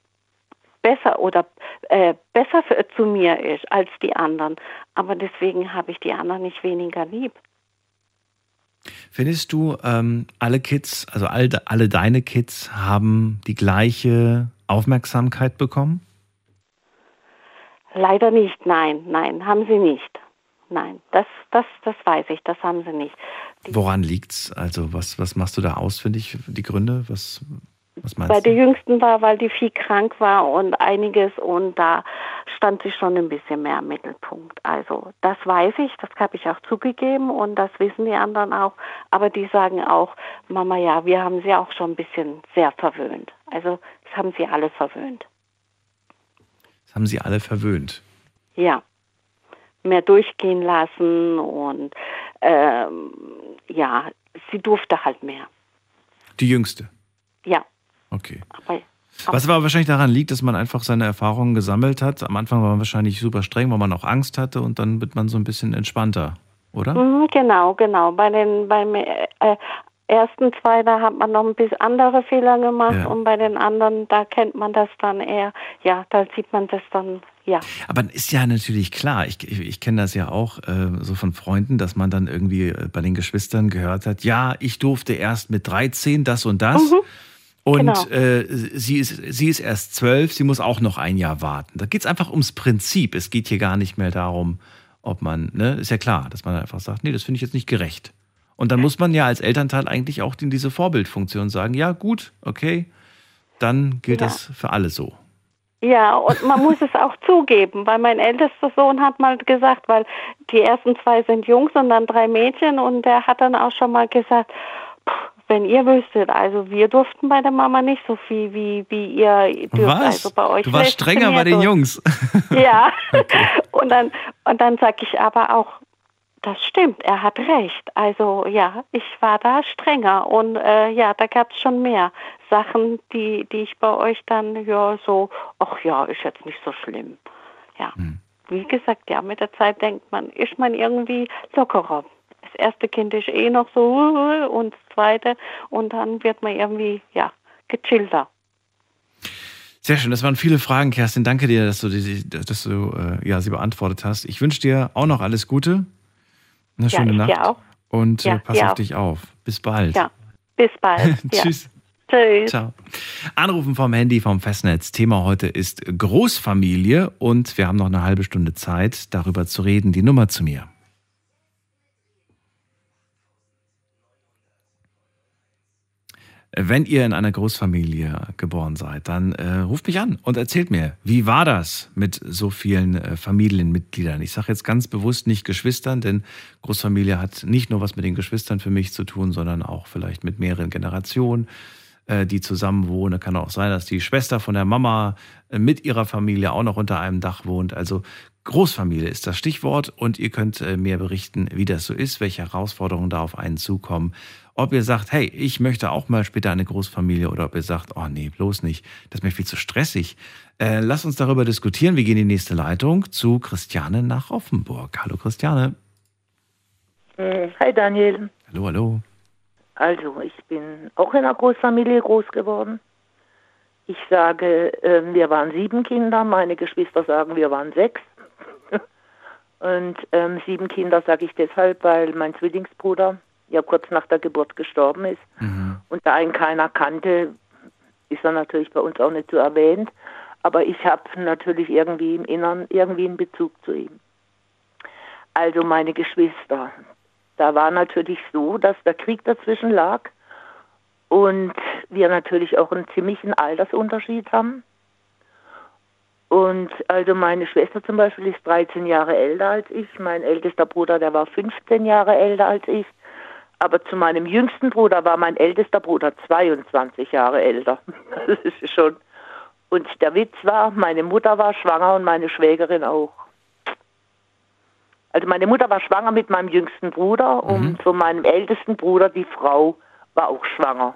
besser oder äh, besser für, zu mir ist als die anderen. Aber deswegen habe ich die anderen nicht weniger lieb. Findest du, ähm, alle Kids, also all, alle deine Kids haben die gleiche Aufmerksamkeit bekommen? Leider nicht, nein, nein, haben sie nicht. Nein, das, das, das weiß ich, das haben sie nicht. Woran liegt's? Also was, was machst du da ausfindig, die Gründe? Was, was meinst Bei du? der Jüngsten war, weil die viel krank war und einiges und da stand sie schon ein bisschen mehr im Mittelpunkt. Also das weiß ich, das habe ich auch zugegeben und das wissen die anderen auch. Aber die sagen auch, Mama, ja, wir haben sie auch schon ein bisschen sehr verwöhnt. Also das haben sie alle verwöhnt. Das haben sie alle verwöhnt. Ja, mehr durchgehen lassen und ähm, ja, sie durfte halt mehr. Die jüngste? Ja. Okay. Aber, Was aber wahrscheinlich daran liegt, dass man einfach seine Erfahrungen gesammelt hat. Am Anfang war man wahrscheinlich super streng, weil man auch Angst hatte und dann wird man so ein bisschen entspannter, oder? Mhm, genau, genau. Bei den beim äh, ersten zwei, da hat man noch ein bisschen andere Fehler gemacht Ja. und bei den anderen, da kennt man das dann eher, ja, da sieht man das dann, ja. Aber ist ja natürlich klar, ich, ich, ich kenne das ja auch äh, so von Freunden, dass man dann irgendwie äh, bei den Geschwistern gehört hat, ja, ich durfte erst mit 13 das und das. Und genau. äh, sie, ist, sie ist erst zwölf, sie muss auch noch ein Jahr warten. Da geht es einfach ums Prinzip. Es geht hier gar nicht mehr darum, ob man, ne, ist ja klar, dass man einfach sagt, nee, das finde ich jetzt nicht gerecht. Und dann muss man ja als Elternteil eigentlich auch in diese Vorbildfunktion sagen, ja, gut, okay, dann gilt Ja. das für alle so. Ja, und man muss es auch zugeben, weil mein ältester Sohn hat mal gesagt, weil die ersten zwei sind Jungs und dann drei Mädchen und der hat dann auch schon mal gesagt, "Puh, wenn ihr wüsstet, also wir durften bei der Mama nicht so viel wie, wie ihr dürft. Was? Also bei euch du warst strenger bei den durch." Jungs. Ja. Und dann, und dann sage ich aber auch, das stimmt, er hat recht. Also ja, ich war da strenger und äh, ja, da gab es schon mehr Sachen, die, die ich bei euch dann ja so, ach ja, ist jetzt nicht so schlimm. Ja. Wie gesagt, ja, mit der Zeit denkt man, ist man irgendwie lockerer. Das erste Kind ist eh noch so und das zweite und dann wird man irgendwie, ja, gechillter. Sehr schön, das waren viele Fragen, Kerstin. Danke dir, dass du, die, dass du äh, ja, sie beantwortet hast. Ich wünsche dir auch noch alles Gute. Eine Ja, schöne ich Nacht. auch. Und Ja, äh, pass dir auf auch. dich auf. Bis bald. Ja, bis bald. ja. Tschüss. Tschüss. Ciao. Anrufen vom Handy vom Festnetz. Thema heute ist Großfamilie und wir haben noch eine halbe Stunde Zeit, darüber zu reden. Die Nummer zu mir. Wenn ihr in einer Großfamilie geboren seid, dann äh, ruft mich an und erzählt mir, wie war das mit so vielen äh, Familienmitgliedern? Ich sage jetzt ganz bewusst nicht Geschwistern, denn Großfamilie hat nicht nur was mit den Geschwistern für mich zu tun, sondern auch vielleicht mit mehreren Generationen, äh, die zusammen wohnen. Kann auch sein, dass die Schwester von der Mama äh, mit ihrer Familie auch noch unter einem Dach wohnt. Also Großfamilie ist das Stichwort und ihr könnt äh, mir berichten, wie das so ist, welche Herausforderungen da auf einen zukommen. Ob ihr sagt, hey, ich möchte auch mal später eine Großfamilie oder ob ihr sagt, oh nee, bloß nicht, das ist mir viel zu stressig. Äh, lasst uns darüber diskutieren. Wir gehen in die nächste Leitung zu Christiane nach Offenburg. Hallo Christiane. Hm, Hi Daniel. Hallo, hallo. Also, ich bin auch in einer Großfamilie groß geworden. Ich sage, ähm, wir waren sieben Kinder, meine Geschwister sagen, wir waren sechs. Und ähm, sieben Kinder sage ich deshalb, weil mein Zwillingsbruder ja kurz nach der Geburt gestorben ist. Und da ihn keiner kannte, ist er natürlich bei uns auch nicht so erwähnt. Aber ich habe natürlich irgendwie im Innern irgendwie einen Bezug zu ihm. Also meine Geschwister. Da war natürlich so, dass der Krieg dazwischen lag und wir natürlich auch einen ziemlichen Altersunterschied haben. Und also meine Schwester zum Beispiel ist 13 Jahre älter als ich. Mein ältester Bruder, der war 15 Jahre älter als ich. Aber zu meinem jüngsten Bruder war mein ältester Bruder 22 Jahre älter. Das ist schon. Und der Witz war, meine Mutter war schwanger und meine Schwägerin auch. Also meine Mutter war schwanger mit meinem jüngsten Bruder und von meinem ältesten Bruder, die Frau, war auch schwanger.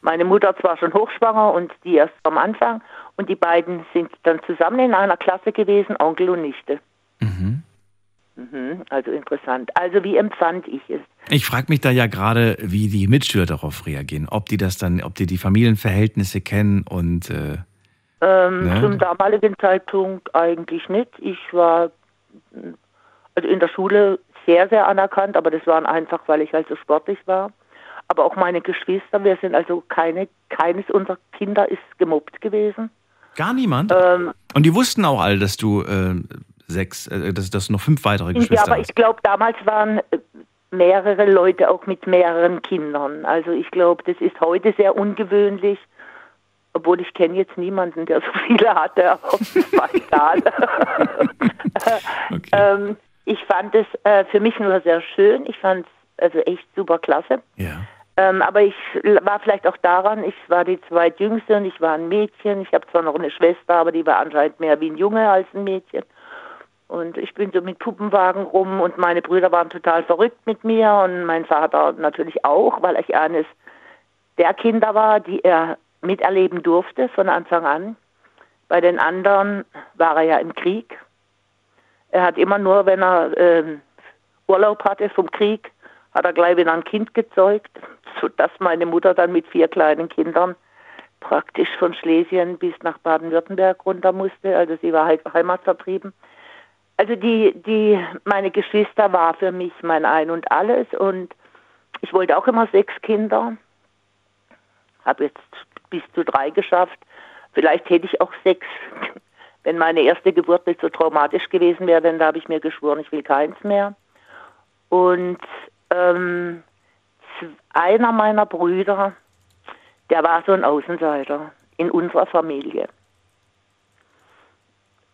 Meine Mutter zwar schon hochschwanger und die erst am Anfang und die beiden sind dann zusammen in einer Klasse gewesen, Onkel und Nichte. Mhm, also interessant. Also wie empfand ich es? Ich frage mich da ja gerade, wie die Mitschüler darauf reagieren. Ob die das dann, ob die die Familienverhältnisse kennen und äh, Ähm, Ne? Zum damaligen Zeitpunkt eigentlich nicht. Ich war also in der Schule sehr, sehr anerkannt, aber das waren einfach, weil ich halt so sportlich war. Aber auch meine Geschwister, wir sind also keine, keines unserer Kinder ist gemobbt gewesen. Gar niemand? Ähm, Und die wussten auch alle, dass du äh, sechs, äh, dass, dass du noch fünf weitere Geschwister ja, aber hast. ich glaube, damals waren äh, mehrere Leute auch mit mehreren Kindern. Also ich glaube, das ist heute sehr ungewöhnlich. Obwohl ich kenne jetzt niemanden, der so viele hatte, aber das war egal. ähm, ich fand es äh, für mich nur sehr schön. Ich fand es also echt super klasse. Ja. Ähm, aber ich war vielleicht auch daran, ich war die zweitjüngste und ich war ein Mädchen. Ich habe zwar noch eine Schwester, aber die war anscheinend mehr wie ein Junge als ein Mädchen. Und ich bin so mit Puppenwagen rum und meine Brüder waren total verrückt mit mir und mein Vater natürlich auch, weil ich eines der Kinder war, die er miterleben durfte von Anfang an. Bei den anderen war er ja im Krieg. Er hat immer nur, wenn er ähm, Urlaub hatte vom Krieg, hat er gleich wieder ein Kind gezeugt, sodass meine Mutter dann mit vier kleinen Kindern praktisch von Schlesien bis nach Baden-Württemberg runter musste. Also sie war halt heimatvertrieben. Also die, die, meine Geschwister war für mich mein Ein und Alles und ich wollte auch immer sechs Kinder. Habe jetzt bis zu drei geschafft. Vielleicht hätte ich auch sechs, wenn meine erste Geburt nicht so traumatisch gewesen wäre, denn da habe ich mir geschworen, ich will keins mehr. Und ähm, einer meiner Brüder, der war so ein Außenseiter in unserer Familie.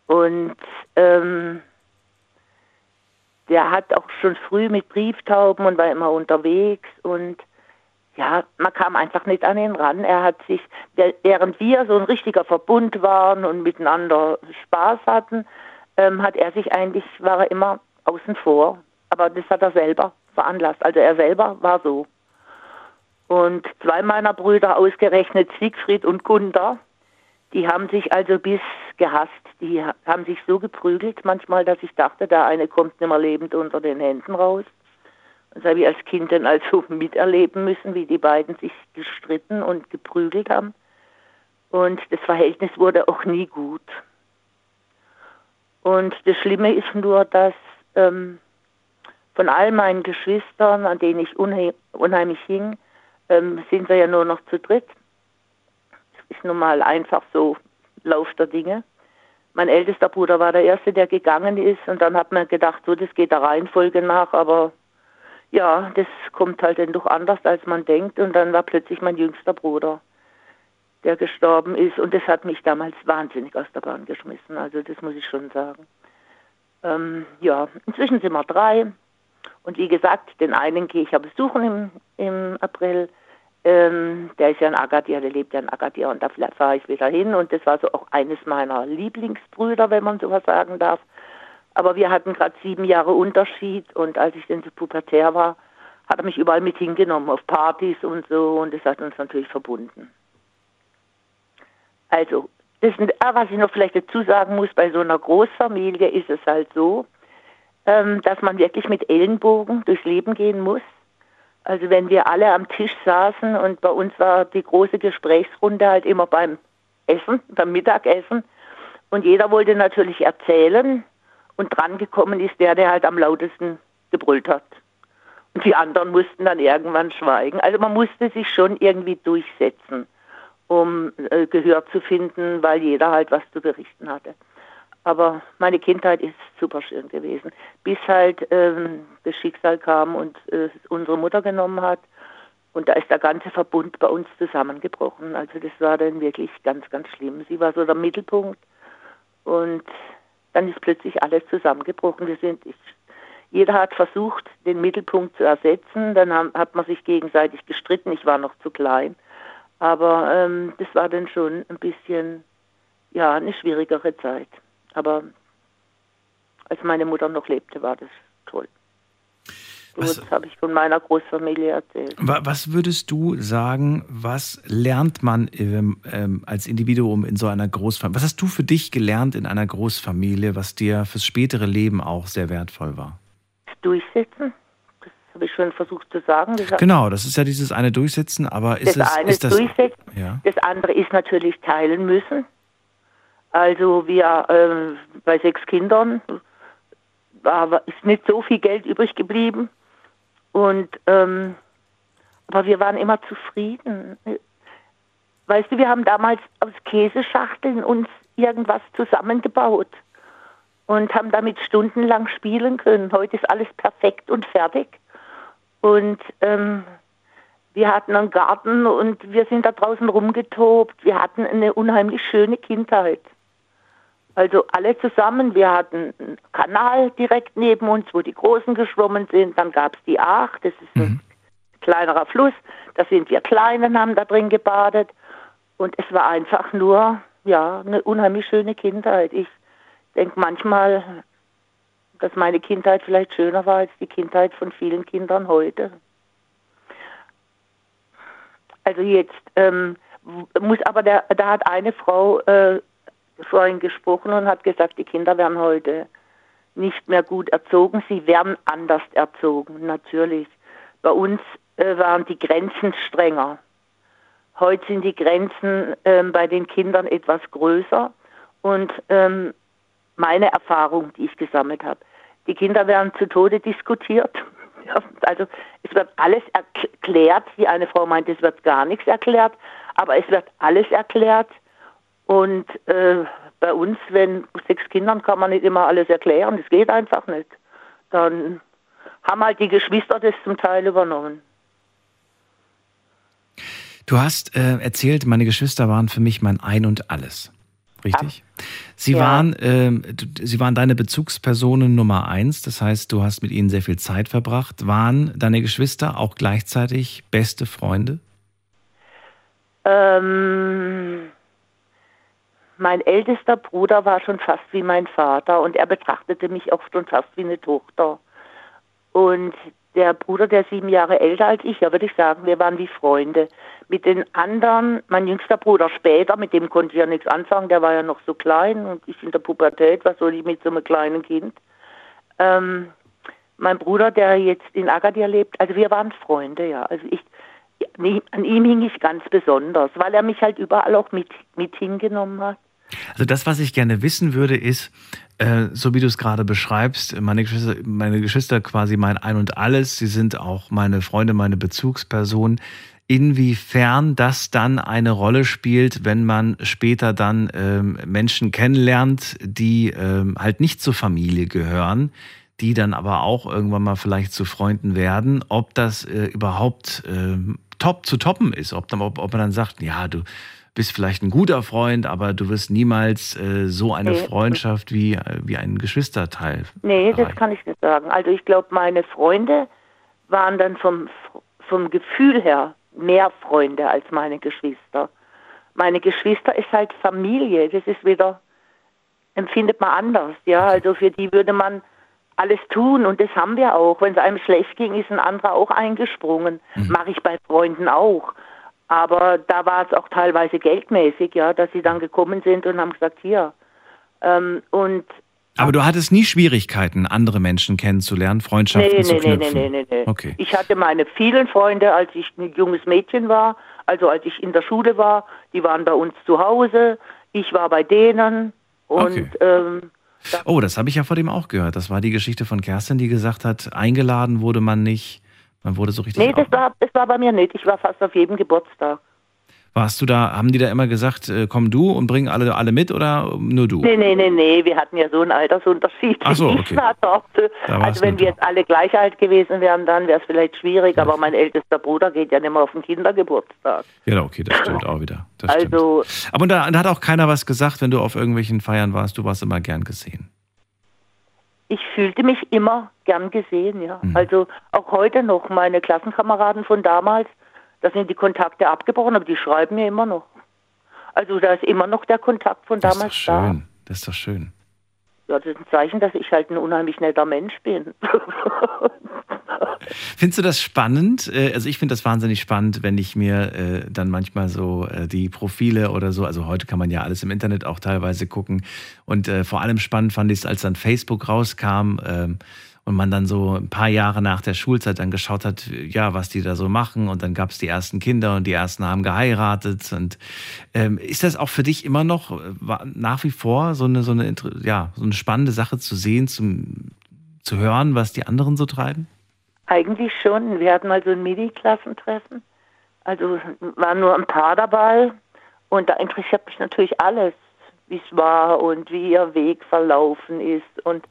Und ähm, der hat auch schon früh mit Brieftauben und war immer unterwegs und ja, man kam einfach nicht an ihn ran. Er hat sich, während wir so ein richtiger Verbund waren und miteinander Spaß hatten, ähm, hat er sich eigentlich, war er immer außen vor. Aber das hat er selber veranlasst. Also er selber war so. Und zwei meiner Brüder, ausgerechnet Siegfried und Gunther, die haben sich also bis gehasst. Die ha- haben sich so geprügelt manchmal, dass ich dachte, der eine kommt nicht mehr lebend unter den Händen raus. Das habe ich als Kind dann also miterleben müssen, wie die beiden sich gestritten und geprügelt haben. Und das Verhältnis wurde auch nie gut. Und das Schlimme ist nur, dass ähm, von all meinen Geschwistern, an denen ich unhe unheimlich hing, ähm, sind wir ja nur noch zu dritt. Das ist nun mal einfach so Lauf der Dinge. Mein ältester Bruder war der Erste, der gegangen ist und dann hat man gedacht, so, das geht der Reihenfolge nach, aber ja, das kommt halt dann doch anders, als man denkt und dann war plötzlich mein jüngster Bruder, der gestorben ist und das hat mich damals wahnsinnig aus der Bahn geschmissen, also das muss ich schon sagen. Ähm, ja, inzwischen sind wir drei und wie gesagt, den einen gehe ich ja besuchen im, im April. Ähm, der ist ja in Agadir, der lebt ja in Agadir und da fahre ich wieder hin. Und das war so auch eines meiner Lieblingsbrüder, wenn man sowas sagen darf. Aber wir hatten gerade sieben Jahre Unterschied und als ich dann so pubertär war, hat er mich überall mit hingenommen, auf Partys und so und das hat uns natürlich verbunden. Also, das, ah, was ich noch vielleicht dazu sagen muss, bei so einer Großfamilie ist es halt so, ähm, dass man wirklich mit Ellenbogen durchs Leben gehen muss. Also wenn wir alle am Tisch saßen und bei uns war die große Gesprächsrunde halt immer beim Essen, beim Mittagessen und jeder wollte natürlich erzählen und dran gekommen ist der, der halt am lautesten gebrüllt hat. Und die anderen mussten dann irgendwann schweigen. Also man musste sich schon irgendwie durchsetzen, um äh, Gehör zu finden, weil jeder halt was zu berichten hatte. Aber meine Kindheit ist super schön gewesen, bis halt ähm, das Schicksal kam und äh, unsere Mutter genommen hat. Und da ist der ganze Verbund bei uns zusammengebrochen. Also das war dann wirklich ganz, ganz schlimm. Sie war so der Mittelpunkt und dann ist plötzlich alles zusammengebrochen. Wir sind, ich, jeder hat versucht, den Mittelpunkt zu ersetzen. Dann haben, hat man sich gegenseitig gestritten. Ich war noch zu klein. Aber ähm, das war dann schon ein bisschen, ja, eine schwierigere Zeit. Aber als meine Mutter noch lebte, war das toll. Was- das habe ich von meiner Großfamilie erzählt. Wa- Was würdest du sagen, was lernt man ähm, ähm, als Individuum in so einer Großfamilie? Was hast du für dich gelernt in einer Großfamilie, was dir fürs spätere Leben auch sehr wertvoll war? Durchsetzen, das habe ich schon versucht zu sagen. Das Genau, das ist ja dieses eine Durchsetzen, aber ist das es eine ist das durchsetzen, ja das andere ist natürlich teilen müssen. Also wir ähm, bei sechs Kindern war, ist nicht so viel Geld übrig geblieben. Und ähm, aber wir waren immer zufrieden. Weißt du, wir haben damals aus Käseschachteln uns irgendwas zusammengebaut und haben damit stundenlang spielen können. Heute ist alles perfekt und fertig. Und ähm, wir hatten einen Garten und wir sind da draußen rumgetobt. Wir hatten eine unheimlich schöne Kindheit. Also alle zusammen. Wir hatten einen Kanal direkt neben uns, wo die Großen geschwommen sind. Dann gab es die Ach, das ist ein mhm. kleinerer Fluss. Da sind wir Kleinen, haben da drin gebadet. Und es war einfach nur, ja, eine unheimlich schöne Kindheit. Ich denke manchmal, dass meine Kindheit vielleicht schöner war als die Kindheit von vielen Kindern heute. Also jetzt ähm, muss aber der, da hat eine Frau äh, vorhin gesprochen und hat gesagt, die Kinder werden heute nicht mehr gut erzogen, sie werden anders erzogen, natürlich. Bei uns äh, waren die Grenzen strenger. Heute sind die Grenzen äh, bei den Kindern etwas größer und ähm, meine Erfahrung, die ich gesammelt habe, die Kinder werden zu Tode diskutiert. also es wird alles erklärt, wie eine Frau meint, es wird gar nichts erklärt, aber es wird alles erklärt und äh, bei uns, wenn sechs Kindern kann man nicht immer alles erklären, das geht einfach nicht. Dann haben halt die Geschwister das zum Teil übernommen. Du hast äh, erzählt, meine Geschwister waren für mich mein Ein und alles. Richtig? Ja. Sie, ja. Waren, äh, sie waren deine Bezugspersonen Nummer eins, das heißt, du hast mit ihnen sehr viel Zeit verbracht. Waren deine Geschwister auch gleichzeitig beste Freunde? Ähm, mein ältester Bruder war schon fast wie mein Vater und er betrachtete mich auch schon fast wie eine Tochter. Und der Bruder, der sieben Jahre älter als ich, ja, würde ich sagen, wir waren wie Freunde. Mit den anderen, mein jüngster Bruder später, mit dem konnte ich ja nichts anfangen, der war ja noch so klein und ich in der Pubertät, was soll ich mit so einem kleinen Kind? Ähm, mein Bruder, der jetzt in Agadir lebt, also wir waren Freunde, ja. Also ich, an ihm hing ich ganz besonders, weil er mich halt überall auch mit, mit hingenommen hat. Also das, was ich gerne wissen würde, ist, äh, so wie du es gerade beschreibst, meine Geschwister, meine Geschwister quasi mein Ein und Alles, sie sind auch meine Freunde, meine Bezugsperson. Inwiefern das dann eine Rolle spielt, wenn man später dann ähm, Menschen kennenlernt, die ähm, halt nicht zur Familie gehören, die dann aber auch irgendwann mal vielleicht zu Freunden werden, ob das äh, überhaupt äh, top zu toppen ist, ob, ob, ob man dann sagt, ja, du, bist vielleicht ein guter Freund, aber du wirst niemals äh, so eine nee. Freundschaft wie, äh, wie ein Geschwisterteil. Nee, erreichen. das kann ich nicht sagen. Also ich glaube, meine Freunde waren dann vom, vom Gefühl her mehr Freunde als meine Geschwister. Meine Geschwister ist halt Familie. Das ist wieder, empfindet man anders. Ja, also für die würde man alles tun und das haben wir auch. Wenn es einem schlecht ging, ist ein anderer auch eingesprungen. Mhm. Mache ich bei Freunden auch. Aber da war es auch teilweise geldmäßig, ja, dass sie dann gekommen sind und haben gesagt, hier. Ähm, und aber du hattest nie Schwierigkeiten, andere Menschen kennenzulernen, Freundschaften nee, zu nee, knüpfen? Nee, nee, nee, nee. Okay. Ich hatte meine vielen Freunde, als ich ein junges Mädchen war, also als ich in der Schule war, die waren bei uns zu Hause, ich war bei denen und okay. ähm, Oh, das habe ich ja vor dem auch gehört. Das war die Geschichte von Kerstin, die gesagt hat, eingeladen wurde man nicht. Man wurde so richtig. Nee, das war, das war bei mir nicht. Ich war fast auf jedem Geburtstag. Warst du da, haben die da immer gesagt, äh, komm du und bring alle, alle mit oder nur du? Nee, nee, nee, nee, wir hatten ja so einen Altersunterschied. Ach so, okay. Also wenn wir jetzt alle gleich alt gewesen wären, dann wäre es vielleicht schwierig, ja. aber mein ältester Bruder geht ja nicht mehr auf den Kindergeburtstag. Ja, okay, das stimmt auch wieder. Das also, stimmt. Aber da, da hat auch keiner was gesagt, wenn du auf irgendwelchen Feiern warst, du warst immer gern gesehen ich fühlte mich immer gern gesehen, ja. Mhm. Also auch heute noch meine Klassenkameraden von damals, da sind die Kontakte abgebrochen, aber die schreiben mir immer noch. Also da ist immer noch der Kontakt von das damals ist doch schön. da. Das ist doch schön. Ja, das ist ein Zeichen, dass ich halt ein unheimlich netter Mensch bin. Findest du das spannend? Äh, also ich finde das wahnsinnig spannend, wenn ich mir äh, dann manchmal so äh, die Profile oder so, also heute kann man ja alles im Internet auch teilweise gucken. Und vor allem spannend fand ich es, als dann Facebook rauskam ähm, und man dann so ein paar Jahre nach der Schulzeit dann geschaut hat, ja, was die da so machen und dann gab es die ersten Kinder und die ersten haben geheiratet und ähm, ist das auch für dich immer noch äh, nach wie vor so eine so eine ja so eine spannende Sache zu sehen, zum, zu hören, was die anderen so treiben? Eigentlich schon. Wir hatten mal so ein Mini-Klassentreffen. Also waren nur ein paar dabei und da interessiert mich natürlich alles, wie es war und wie ihr Weg verlaufen ist und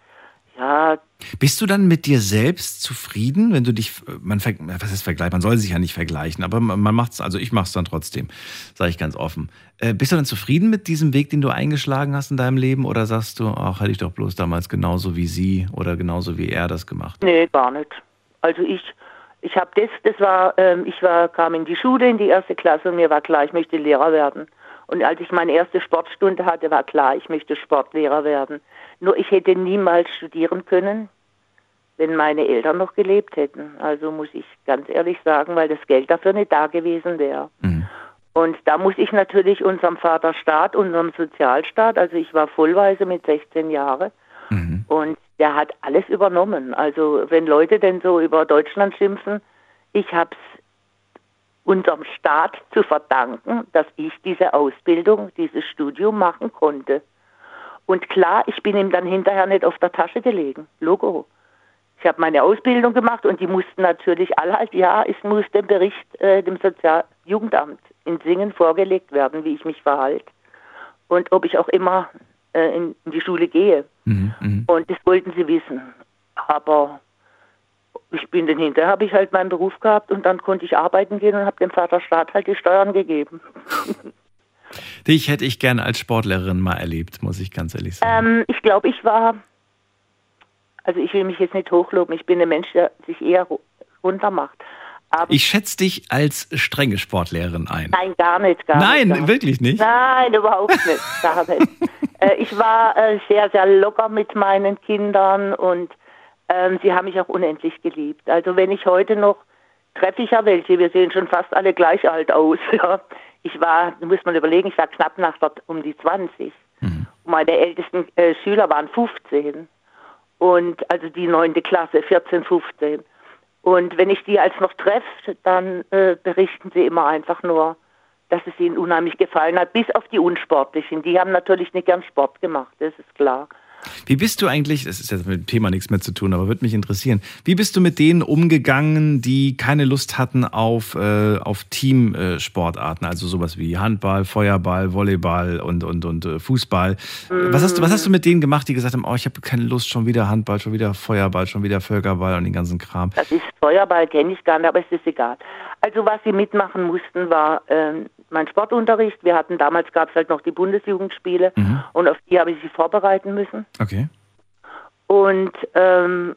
ja. Bist du dann mit dir selbst zufrieden, wenn du dich, man, was ist Vergleich, man soll sich ja nicht vergleichen, aber man macht es, also ich mache es dann trotzdem, sage ich ganz offen. Äh, bist du dann zufrieden mit diesem Weg, den du eingeschlagen hast in deinem Leben oder sagst du, ach, hätte ich doch bloß damals genauso wie sie oder genauso wie er das gemacht? Nee, gar nicht. Also ich, ich habe das, das war, ähm, ich war, kam in die Schule, in die erste Klasse und mir war klar, ich möchte Lehrer werden. Und als ich meine erste Sportstunde hatte, war klar, ich möchte Sportlehrer werden. Nur ich hätte niemals studieren können, wenn meine Eltern noch gelebt hätten. Also muss ich ganz ehrlich sagen, weil das Geld dafür nicht da gewesen wäre. Mhm. Und da muss ich natürlich unserem Vaterstaat, unserem Sozialstaat, also ich war vollweise mit 16 Jahren mhm. und der hat alles übernommen. Also wenn Leute denn so über Deutschland schimpfen, ich habe es unserem Staat zu verdanken, dass ich diese Ausbildung, dieses Studium machen konnte. Und klar, ich bin ihm dann hinterher nicht auf der Tasche gelegen. Logo. Ich habe meine Ausbildung gemacht und die mussten natürlich alle halt, ja, es muss der Bericht äh, dem Sozialjugendamt in Singen vorgelegt werden, wie ich mich verhalte. Und ob ich auch immer äh, in, in, die Schule gehe. Mhm, mh. Und das wollten sie wissen. Aber ich bin dann hinterher, habe ich halt meinen Beruf gehabt und dann konnte ich arbeiten gehen und habe dem Vaterstaat halt die Steuern gegeben. Dich hätte ich gerne als Sportlerin mal erlebt, muss ich ganz ehrlich sagen. Ähm, ich glaube, ich war, also ich will mich jetzt nicht hochloben, ich bin ein Mensch, der sich eher runter macht. Aber ich schätze dich als strenge Sportlehrerin ein. Nein, gar nicht. Gar Nein, nicht, wirklich nicht? Nein, überhaupt nicht. Gar nicht. äh, ich war äh, sehr, sehr locker mit meinen Kindern und ähm, sie haben mich auch unendlich geliebt. Also wenn ich heute noch, treffe ich ja welche, wir sehen schon fast alle gleich alt aus. Ja. Ich war, muss man überlegen, ich war knapp nach dort um die 20. Mhm. Meine ältesten äh, Schüler waren 15. Und also die neunte Klasse, 14, 15. Und wenn ich die als noch treffe, dann äh, berichten sie immer einfach nur, dass es ihnen unheimlich gefallen hat, bis auf die Unsportlichen. Die haben natürlich nicht gern Sport gemacht, das ist klar. Wie bist du eigentlich, das ist jetzt mit dem Thema nichts mehr zu tun, aber würde mich interessieren, wie bist du mit denen umgegangen, die keine Lust hatten auf, äh, auf Teamsportarten, also sowas wie Handball, Feuerball, Volleyball und, und, und äh, Fußball? Was, hast du, was hast du mit denen gemacht, die gesagt haben, oh, ich habe keine Lust, schon wieder Handball, schon wieder Feuerball, schon wieder Völkerball und den ganzen Kram? Das ist Feuerball, kenne ich gar nicht, aber es ist egal. Also was sie mitmachen mussten, war ähm, mein Sportunterricht. Wir hatten damals gab es halt noch die Bundesjugendspiele mhm. und auf die habe ich sie vorbereiten müssen. Okay. Und ähm,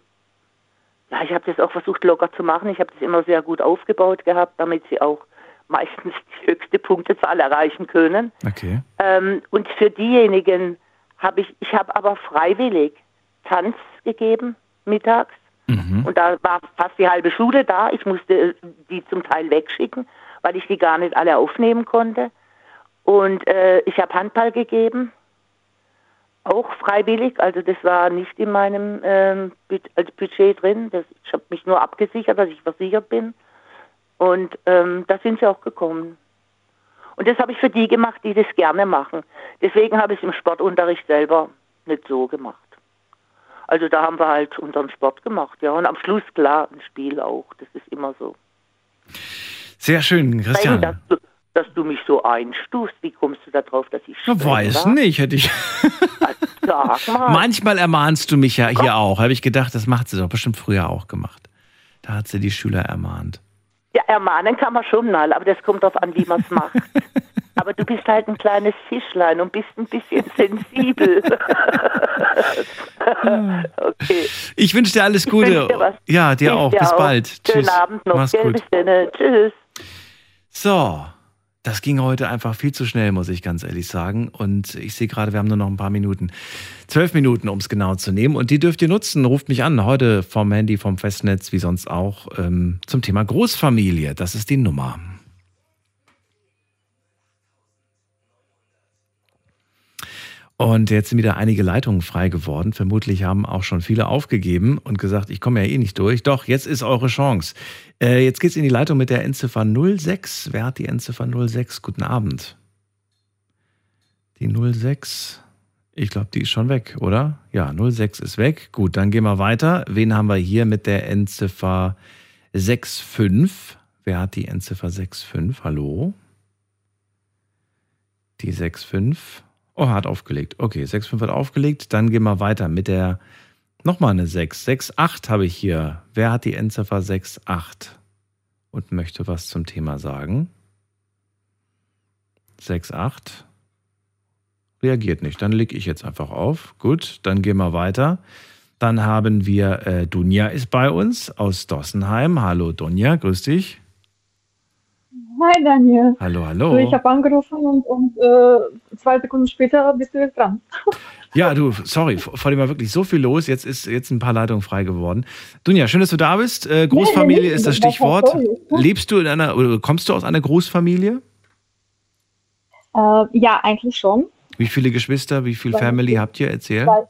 ja, ich habe das auch versucht locker zu machen. Ich habe das immer sehr gut aufgebaut gehabt, damit sie auch meistens die höchste Punktezahl erreichen können. Okay. Ähm, und für diejenigen habe ich, ich habe aber freiwillig Tanz gegeben mittags. Mhm. Und da war fast die halbe Schule da. Ich musste die zum Teil wegschicken, weil ich die gar nicht alle aufnehmen konnte. Und äh, ich habe Handball gegeben, auch freiwillig. Also das war nicht in meinem ähm, als Budget drin. Das, ich habe mich nur abgesichert, dass ich versichert bin. Und ähm, da sind sie auch gekommen. Und das habe ich für die gemacht, die das gerne machen. Deswegen habe ich es im Sportunterricht selber nicht so gemacht. Also da haben wir halt unseren Sport gemacht, ja. Und am Schluss, klar, ein Spiel auch. Das ist immer so. Sehr schön, Christian. Dass du, dass du mich so einstufst, wie kommst du darauf, dass ich Ich weiß war? nicht, hätte ich. Sag mal. Manchmal ermahnst du mich ja hier auch. Habe ich gedacht, das macht sie doch bestimmt früher auch gemacht. Da hat sie die Schüler ermahnt. Ja, ermahnen kann man schon mal, aber das kommt darauf an, wie man es macht. Aber du bist halt ein kleines Fischlein und bist ein bisschen sensibel. okay. Ich wünsche dir alles Gute. Dir ja, dir ich auch. Dir Bis auch. bald. Schönen Tschüss. Abend noch. Mach's gut. Tschüss. So. Das ging heute einfach viel zu schnell, muss ich ganz ehrlich sagen. Und ich sehe gerade, wir haben nur noch ein paar Minuten. Zwölf Minuten, um es genau zu nehmen. Und die dürft ihr nutzen. Ruft mich an, heute vom Handy, vom Festnetz, wie sonst auch, ähm, zum Thema Großfamilie. Das ist die Nummer. Und jetzt sind wieder einige Leitungen frei geworden. Vermutlich haben auch schon viele aufgegeben und gesagt, ich komme ja eh nicht durch. Doch, jetzt ist eure Chance. Äh, jetzt geht's in die Leitung mit der Endziffer 06. Wer hat die Endziffer 06? Guten Abend. Die 06. Ich glaube, die ist schon weg, oder? Ja, 06 ist weg. Gut, dann gehen wir weiter. Wen haben wir hier mit der Endziffer 65? Wer hat die Endziffer 65? Hallo? Die 65. Oh, hat aufgelegt. Okay, 6,5 hat aufgelegt. Dann gehen wir weiter mit der, nochmal eine 6. 6,8 habe ich hier. Wer hat die Endziffer 6,8 und möchte was zum Thema sagen? 6,8. Reagiert nicht. Dann lege ich jetzt einfach auf. Gut, dann gehen wir weiter. Dann haben wir, äh, Dunja ist bei uns aus Dossenheim. Hallo Dunja, grüß dich. Hi Daniel. Hallo, hallo. Ich habe angerufen und, und äh, zwei Sekunden später bist du jetzt dran. Ja, du, sorry, vor dem war wirklich so viel los. Jetzt ist jetzt ein paar Leitungen frei geworden. Dunja, schön, dass du da bist. Äh, Großfamilie Nee, ist das Stichwort. Lebst du in einer oder kommst du aus einer Großfamilie? Äh, ja, eigentlich schon. Wie viele Geschwister, wie viel. Family habt ihr? Erzähl. Zwei.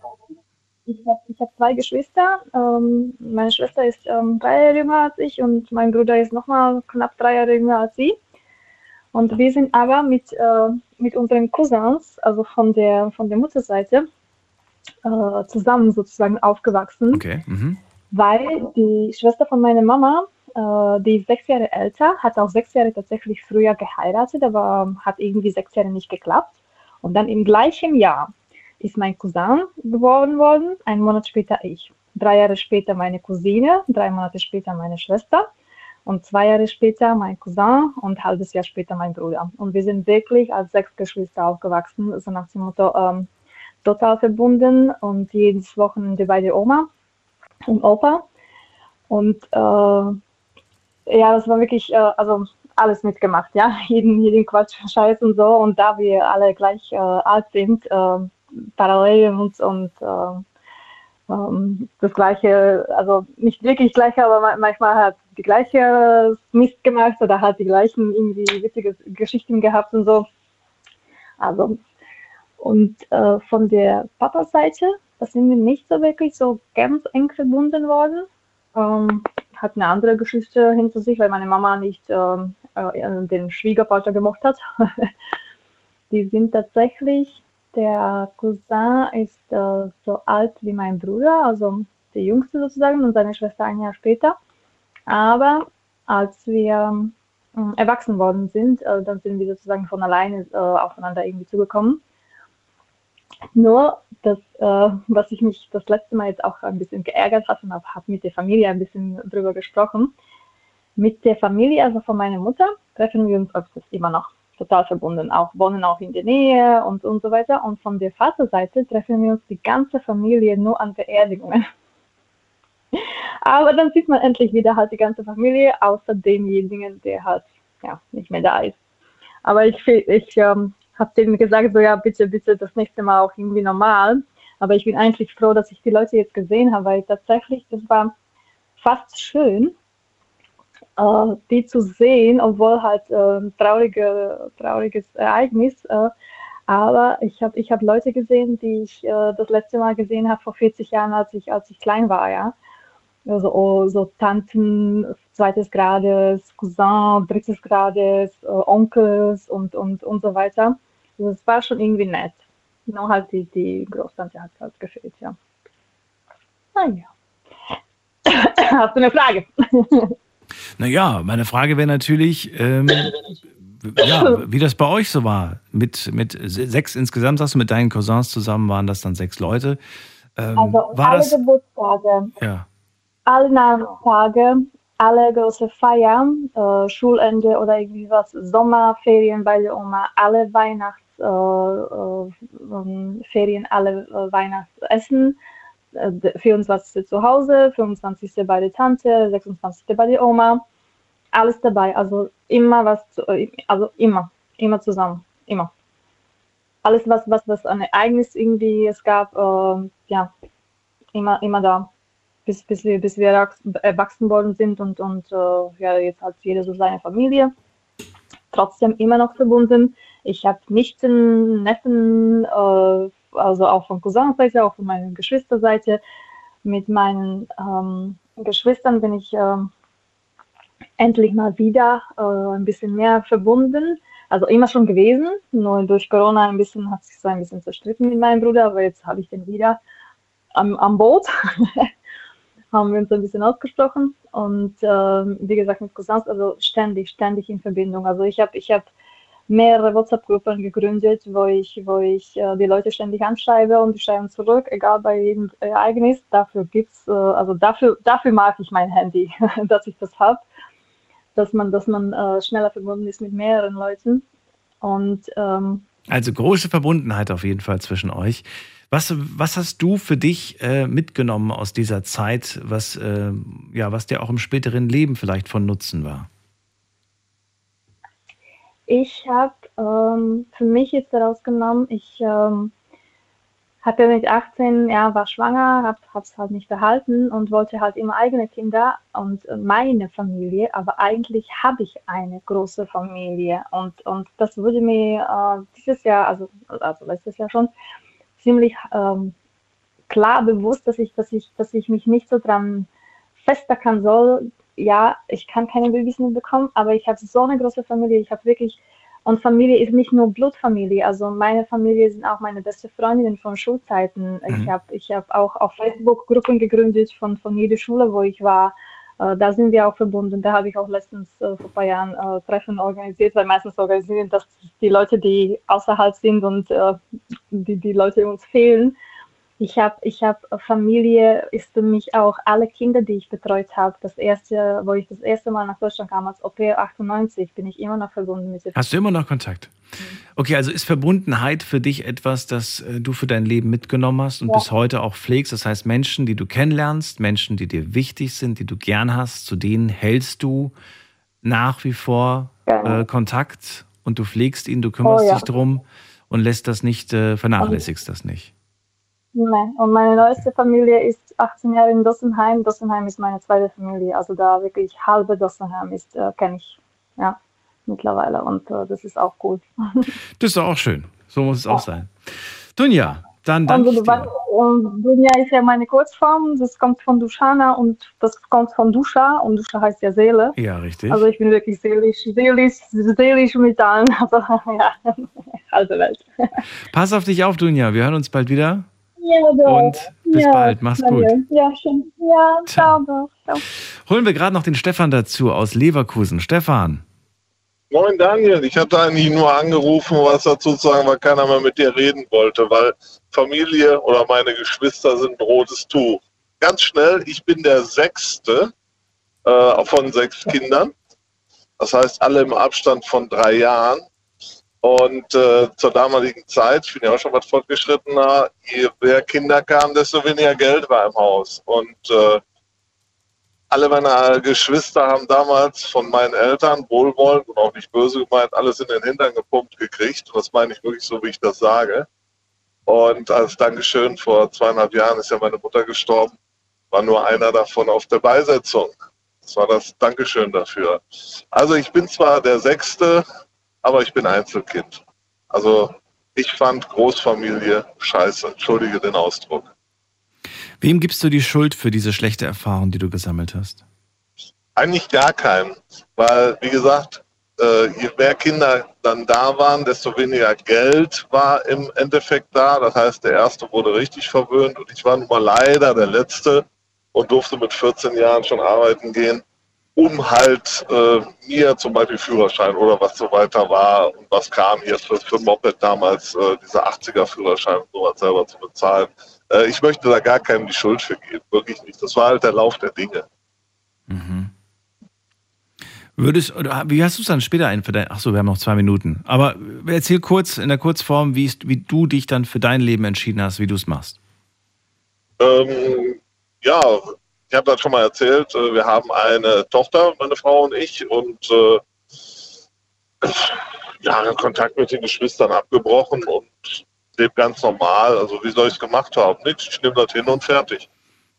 Ich habe hab zwei Geschwister. Ähm, meine Schwester ist ähm, drei Jahre jünger als ich und mein Bruder ist nochmal knapp drei Jahre jünger als sie. Und wir sind aber mit, äh, mit unseren Cousins, also von der, von der Mutterseite, äh, zusammen sozusagen aufgewachsen. Okay. Mhm. weil die Schwester von meiner Mama, äh, die ist sechs Jahre älter, hat auch sechs Jahre tatsächlich früher geheiratet, aber hat irgendwie sechs Jahre nicht geklappt. Und dann im gleichen Jahr ist mein Cousin geboren worden, einen Monat später ich. Drei Jahre später meine Cousine, drei Monate später meine Schwester und zwei Jahre später mein Cousin und ein halbes Jahr später mein Bruder. Und wir sind wirklich als sechs Geschwister aufgewachsen, so nach dem Motto ähm, total verbunden und jedes Wochenende bei der Oma und Opa. Und äh, ja, das war wirklich, äh, also alles mitgemacht, ja, jeden, jeden Quatsch, Scheiß und so. Und da wir alle gleich äh, alt sind, äh, parallel und, und äh, ähm, das gleiche, also nicht wirklich gleiche, aber ma- manchmal hat die gleiche Mist gemacht oder hat die gleichen irgendwie witzige Geschichten gehabt und so. Also, und äh, von der Papa-Seite, da sind wir nicht so wirklich so ganz eng verbunden worden. Ähm, hat eine andere Geschichte hinter sich, weil meine Mama nicht ähm, äh, den Schwiegervater gemocht hat. Die sind tatsächlich, der Cousin ist äh, so alt wie mein Bruder, also der Jüngste sozusagen, und seine Schwester ein Jahr später. Aber als wir ähm, erwachsen worden sind, äh, dann sind wir sozusagen von alleine äh, aufeinander irgendwie zugekommen. Nur, das, äh, was ich mich das letzte Mal jetzt auch ein bisschen geärgert hat und habe mit der Familie ein bisschen drüber gesprochen. Mit der Familie, also von meiner Mutter, treffen wir uns öfters immer noch total verbunden, auch wohnen auch in der Nähe und, und so weiter. Und von der Vaterseite treffen wir uns die ganze Familie nur an Beerdigungen. Aber dann sieht man endlich wieder halt die ganze Familie, außer demjenigen, der halt ja, nicht mehr da ist. Aber ich, ich ähm, habe denen gesagt, so ja, bitte, bitte das nächste Mal auch irgendwie normal. Aber ich bin eigentlich froh, dass ich die Leute jetzt gesehen habe, weil tatsächlich, das war fast schön, die zu sehen, obwohl halt äh, traurige, trauriges Ereignis. Äh, aber ich habe ich hab Leute gesehen, die ich äh, das letzte Mal gesehen habe vor 40 Jahren, als ich, als ich klein war, ja. Also oh, so Tanten zweites Grades, Cousin drittes Grades, äh, Onkels und, und, und so weiter. Also es war schon irgendwie nett. Nur halt die, die Großtante hat halt gefehlt, ja. Naja. Hast du eine Frage? Naja, meine Frage wäre natürlich, ähm, ja, wie das bei euch so war. Mit, mit sechs insgesamt, sagst du, mit deinen Cousins zusammen waren das dann sechs Leute. Ähm, Also war alle das, Geburtstage, ja, alle Namenstage, alle große Feiern, äh, Schulende oder irgendwie was, Sommerferien bei der Oma, alle Weihnachtsferien, äh, ähm, Ferien, alle äh, Weihnachtsessen, äh, 24. zu Hause, 25. bei der Tante, 26. bei der Oma, alles dabei, also immer was, zu, äh, also immer, immer zusammen, immer. Alles, was, was, was ein Ereignis irgendwie es gab, äh, ja, immer, immer da bis, bis, wir, bis wir erwachs- erwachsen worden sind und, und äh, ja, jetzt hat jeder so seine Familie. Trotzdem immer noch verbunden. Ich habe Nichten, Neffen, äh, also auch von Cousinseite, auch von meiner Geschwisterseite. Mit meinen ähm, Geschwistern bin ich ähm, endlich mal wieder äh, ein bisschen mehr verbunden. Also immer schon gewesen, nur durch Corona ein bisschen hat sich so ein bisschen zerstritten mit meinem Bruder, aber jetzt habe ich den wieder am, am Boot. haben wir uns ein bisschen ausgesprochen und äh, wie gesagt mit Cousins, also ständig, ständig in Verbindung. Also ich habe ich hab mehrere WhatsApp-Gruppen gegründet, wo ich, wo ich äh, die Leute ständig anschreibe und die schreiben zurück, egal bei jedem Ereignis. Dafür gibt's, äh, also dafür, dafür mag ich mein Handy, dass ich das habe dass man, dass man äh, schneller verbunden ist mit mehreren Leuten. Und ähm, also große Verbundenheit auf jeden Fall zwischen euch. Was, was hast du für dich äh, mitgenommen aus dieser Zeit, was, äh, ja, was dir auch im späteren Leben vielleicht von Nutzen war? Ich habe ähm, für mich jetzt daraus genommen, ich ähm, hatte mit 18, ja, war schwanger, habe es halt nicht behalten und wollte halt immer eigene Kinder und meine Familie, aber eigentlich habe ich eine große Familie und, und das wurde mir äh, dieses Jahr, also, also letztes Jahr schon, ziemlich ähm, klar bewusst, dass ich, dass, ich, dass ich mich nicht so dran festbacken soll, ja, ich kann keine Babys mehr bekommen, aber ich habe so eine große Familie, ich habe wirklich und Familie ist nicht nur Blutfamilie. Also meine Familie sind auch meine beste Freundinnen von Schulzeiten. Mhm. Ich habe ich hab auch auf Facebook Gruppen gegründet von, von jeder Schule, wo ich war. Äh, da sind wir auch verbunden. Da habe ich auch letztens äh, vor ein paar Jahren äh, Treffen organisiert, weil meistens organisieren das die Leute, die außerhalb sind und äh, die, die Leute uns fehlen. Ich habe ich hab Familie, ist für mich auch alle Kinder, die ich betreut habe. Das erste, wo ich das erste Mal nach Deutschland kam, als OP 98, bin ich immer noch verbunden mit Hast du immer noch Kontakt? Okay, also ist Verbundenheit für dich etwas, das äh, du für dein Leben mitgenommen hast und ja. bis heute auch pflegst? Das heißt, Menschen, die du kennenlernst, Menschen, die dir wichtig sind, die du gern hast, zu denen hältst du nach wie vor äh, Kontakt und du pflegst ihn, du kümmerst oh, ja. dich drum und lässt das nicht, äh, vernachlässigst das nicht. Nein, und meine neueste Familie ist 18 Jahre in Dossenheim. Dossenheim ist meine zweite Familie. Also da wirklich halbe Dossenheim ist, äh, kenne ich ja, mittlerweile und äh, das ist auch gut. Das ist auch schön. So muss es ja. auch sein. Dunja, dann danke dir. Und Dunja ist ja meine Kurzform. Das kommt von Dushana und das kommt von Dusha und Dusha heißt ja Seele. Ja, richtig. Also ich bin wirklich seelisch, seelisch, seelisch mit allen. Also ja, halbe Welt. Pass auf dich auf, Dunja. Wir hören uns bald wieder. Ja, doch. Und bis ja, bald. Mach's gut. Ja, schön. Ja, ciao. ciao. Holen wir gerade noch den Stefan dazu aus Leverkusen. Stefan. Moin Daniel, ich hatte eigentlich nur angerufen, was dazu zu sagen, weil keiner mehr mit dir reden wollte, weil Familie oder meine Geschwister sind ein rotes Tuch. Ganz schnell, ich bin der Sechste äh, von sechs Kindern. Das heißt, alle im Abstand von drei Jahren. Und äh, zur damaligen Zeit, ich bin ja auch schon was fortgeschrittener, je mehr Kinder kamen, desto weniger Geld war im Haus. Und äh, alle meine Geschwister haben damals von meinen Eltern wohlwollend und auch nicht böse gemeint, alles in den Hintern gepumpt gekriegt. Und das meine ich wirklich so, wie ich das sage. Und als Dankeschön vor zweieinhalb Jahren ist ja meine Mutter gestorben, war nur einer davon auf der Beisetzung. Das war das Dankeschön dafür. Also ich bin zwar der Sechste, aber ich bin Einzelkind. Also ich fand Großfamilie scheiße. Entschuldige den Ausdruck. Wem gibst du die Schuld für diese schlechte Erfahrung, die du gesammelt hast? Eigentlich gar keinen, weil, wie gesagt, äh, je mehr Kinder dann da waren, desto weniger Geld war im Endeffekt da. Das heißt, der erste wurde richtig verwöhnt und ich war nun mal leider der letzte und durfte mit 14 Jahren schon arbeiten gehen um halt äh, mir zum Beispiel Führerschein oder was so weiter war und was kam hier für, für Moped damals, äh, dieser 80er Führerschein und sowas selber zu bezahlen. Äh, ich möchte da gar keinem die Schuld für geben, wirklich nicht. Das war halt der Lauf der Dinge. Mhm. Würdest, oder wie hast du es dann später ein für dein, ach so, wir haben noch zwei Minuten. Aber erzähl kurz, in der Kurzform, wie, wie du dich dann für dein Leben entschieden hast, wie du es machst. Ähm, ja, ich habe das schon mal erzählt, äh, wir haben eine Tochter, meine Frau und ich, und äh, ja, Kontakt mit den Geschwistern abgebrochen und lebe ganz normal. Also wie soll ich es gemacht haben? Nichts, ich nehme das hin und fertig.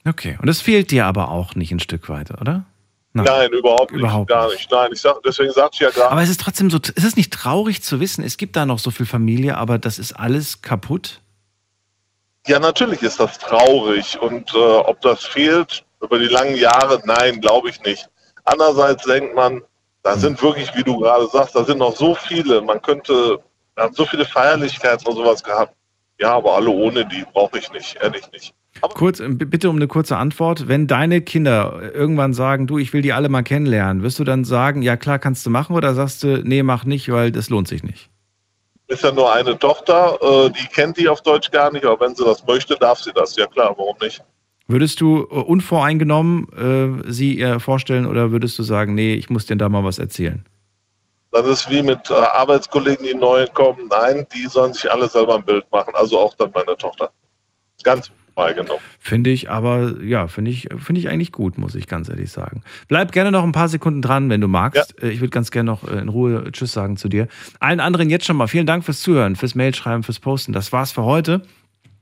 Okay, und es fehlt dir aber auch nicht ein Stück weit, oder? Nein, Nein überhaupt, überhaupt nicht, gar nicht. Nein, ich sag, deswegen sagte ich ja gerade. Aber es ist trotzdem so, ist es nicht traurig zu wissen, es gibt da noch so viel Familie, aber das ist alles kaputt? Ja, natürlich ist das traurig und äh, ob das fehlt über die langen Jahre, nein, glaube ich nicht. Andererseits denkt man, da sind wirklich, wie du gerade sagst, da sind noch so viele, man könnte, man hat so viele Feierlichkeiten und sowas gehabt. Ja, aber alle ohne die brauche ich nicht, ehrlich nicht. Kurz, äh, bitte um eine kurze Antwort. Wenn deine Kinder irgendwann sagen, du, ich will die alle mal kennenlernen, wirst du dann sagen, ja klar, kannst du machen oder sagst du, nee, mach nicht, weil das lohnt sich nicht? Ist ja nur eine Tochter, äh, die kennt die auf Deutsch gar nicht, aber wenn sie das möchte, darf sie das. Ja klar, warum nicht? Würdest du äh, unvoreingenommen äh, sie ihr vorstellen oder würdest du sagen, nee, ich muss dir da mal was erzählen? Das ist wie mit äh, Arbeitskollegen, die neu kommen. Nein, die sollen sich alle selber ein Bild machen, also auch dann meine Tochter. Ganz genau. Finde ich aber, ja, finde ich, finde ich eigentlich gut, muss ich ganz ehrlich sagen. Bleib gerne noch ein paar Sekunden dran, wenn du magst. Ja. Äh, ich würde ganz gerne noch äh, in Ruhe Tschüss sagen zu dir. Allen anderen jetzt schon mal vielen Dank fürs Zuhören, fürs Mailschreiben, fürs Posten. Das war's für heute.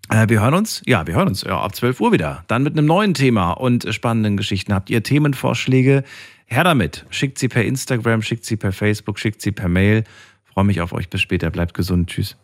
Äh, wir hören uns, ja, wir hören uns ja, ab 12 Uhr wieder. Dann mit einem neuen Thema und spannenden Geschichten. Habt ihr Themenvorschläge? Her damit. Schickt sie per Instagram, schickt sie per Facebook, schickt sie per Mail. Freue mich auf euch. Bis später. Bleibt gesund. Tschüss.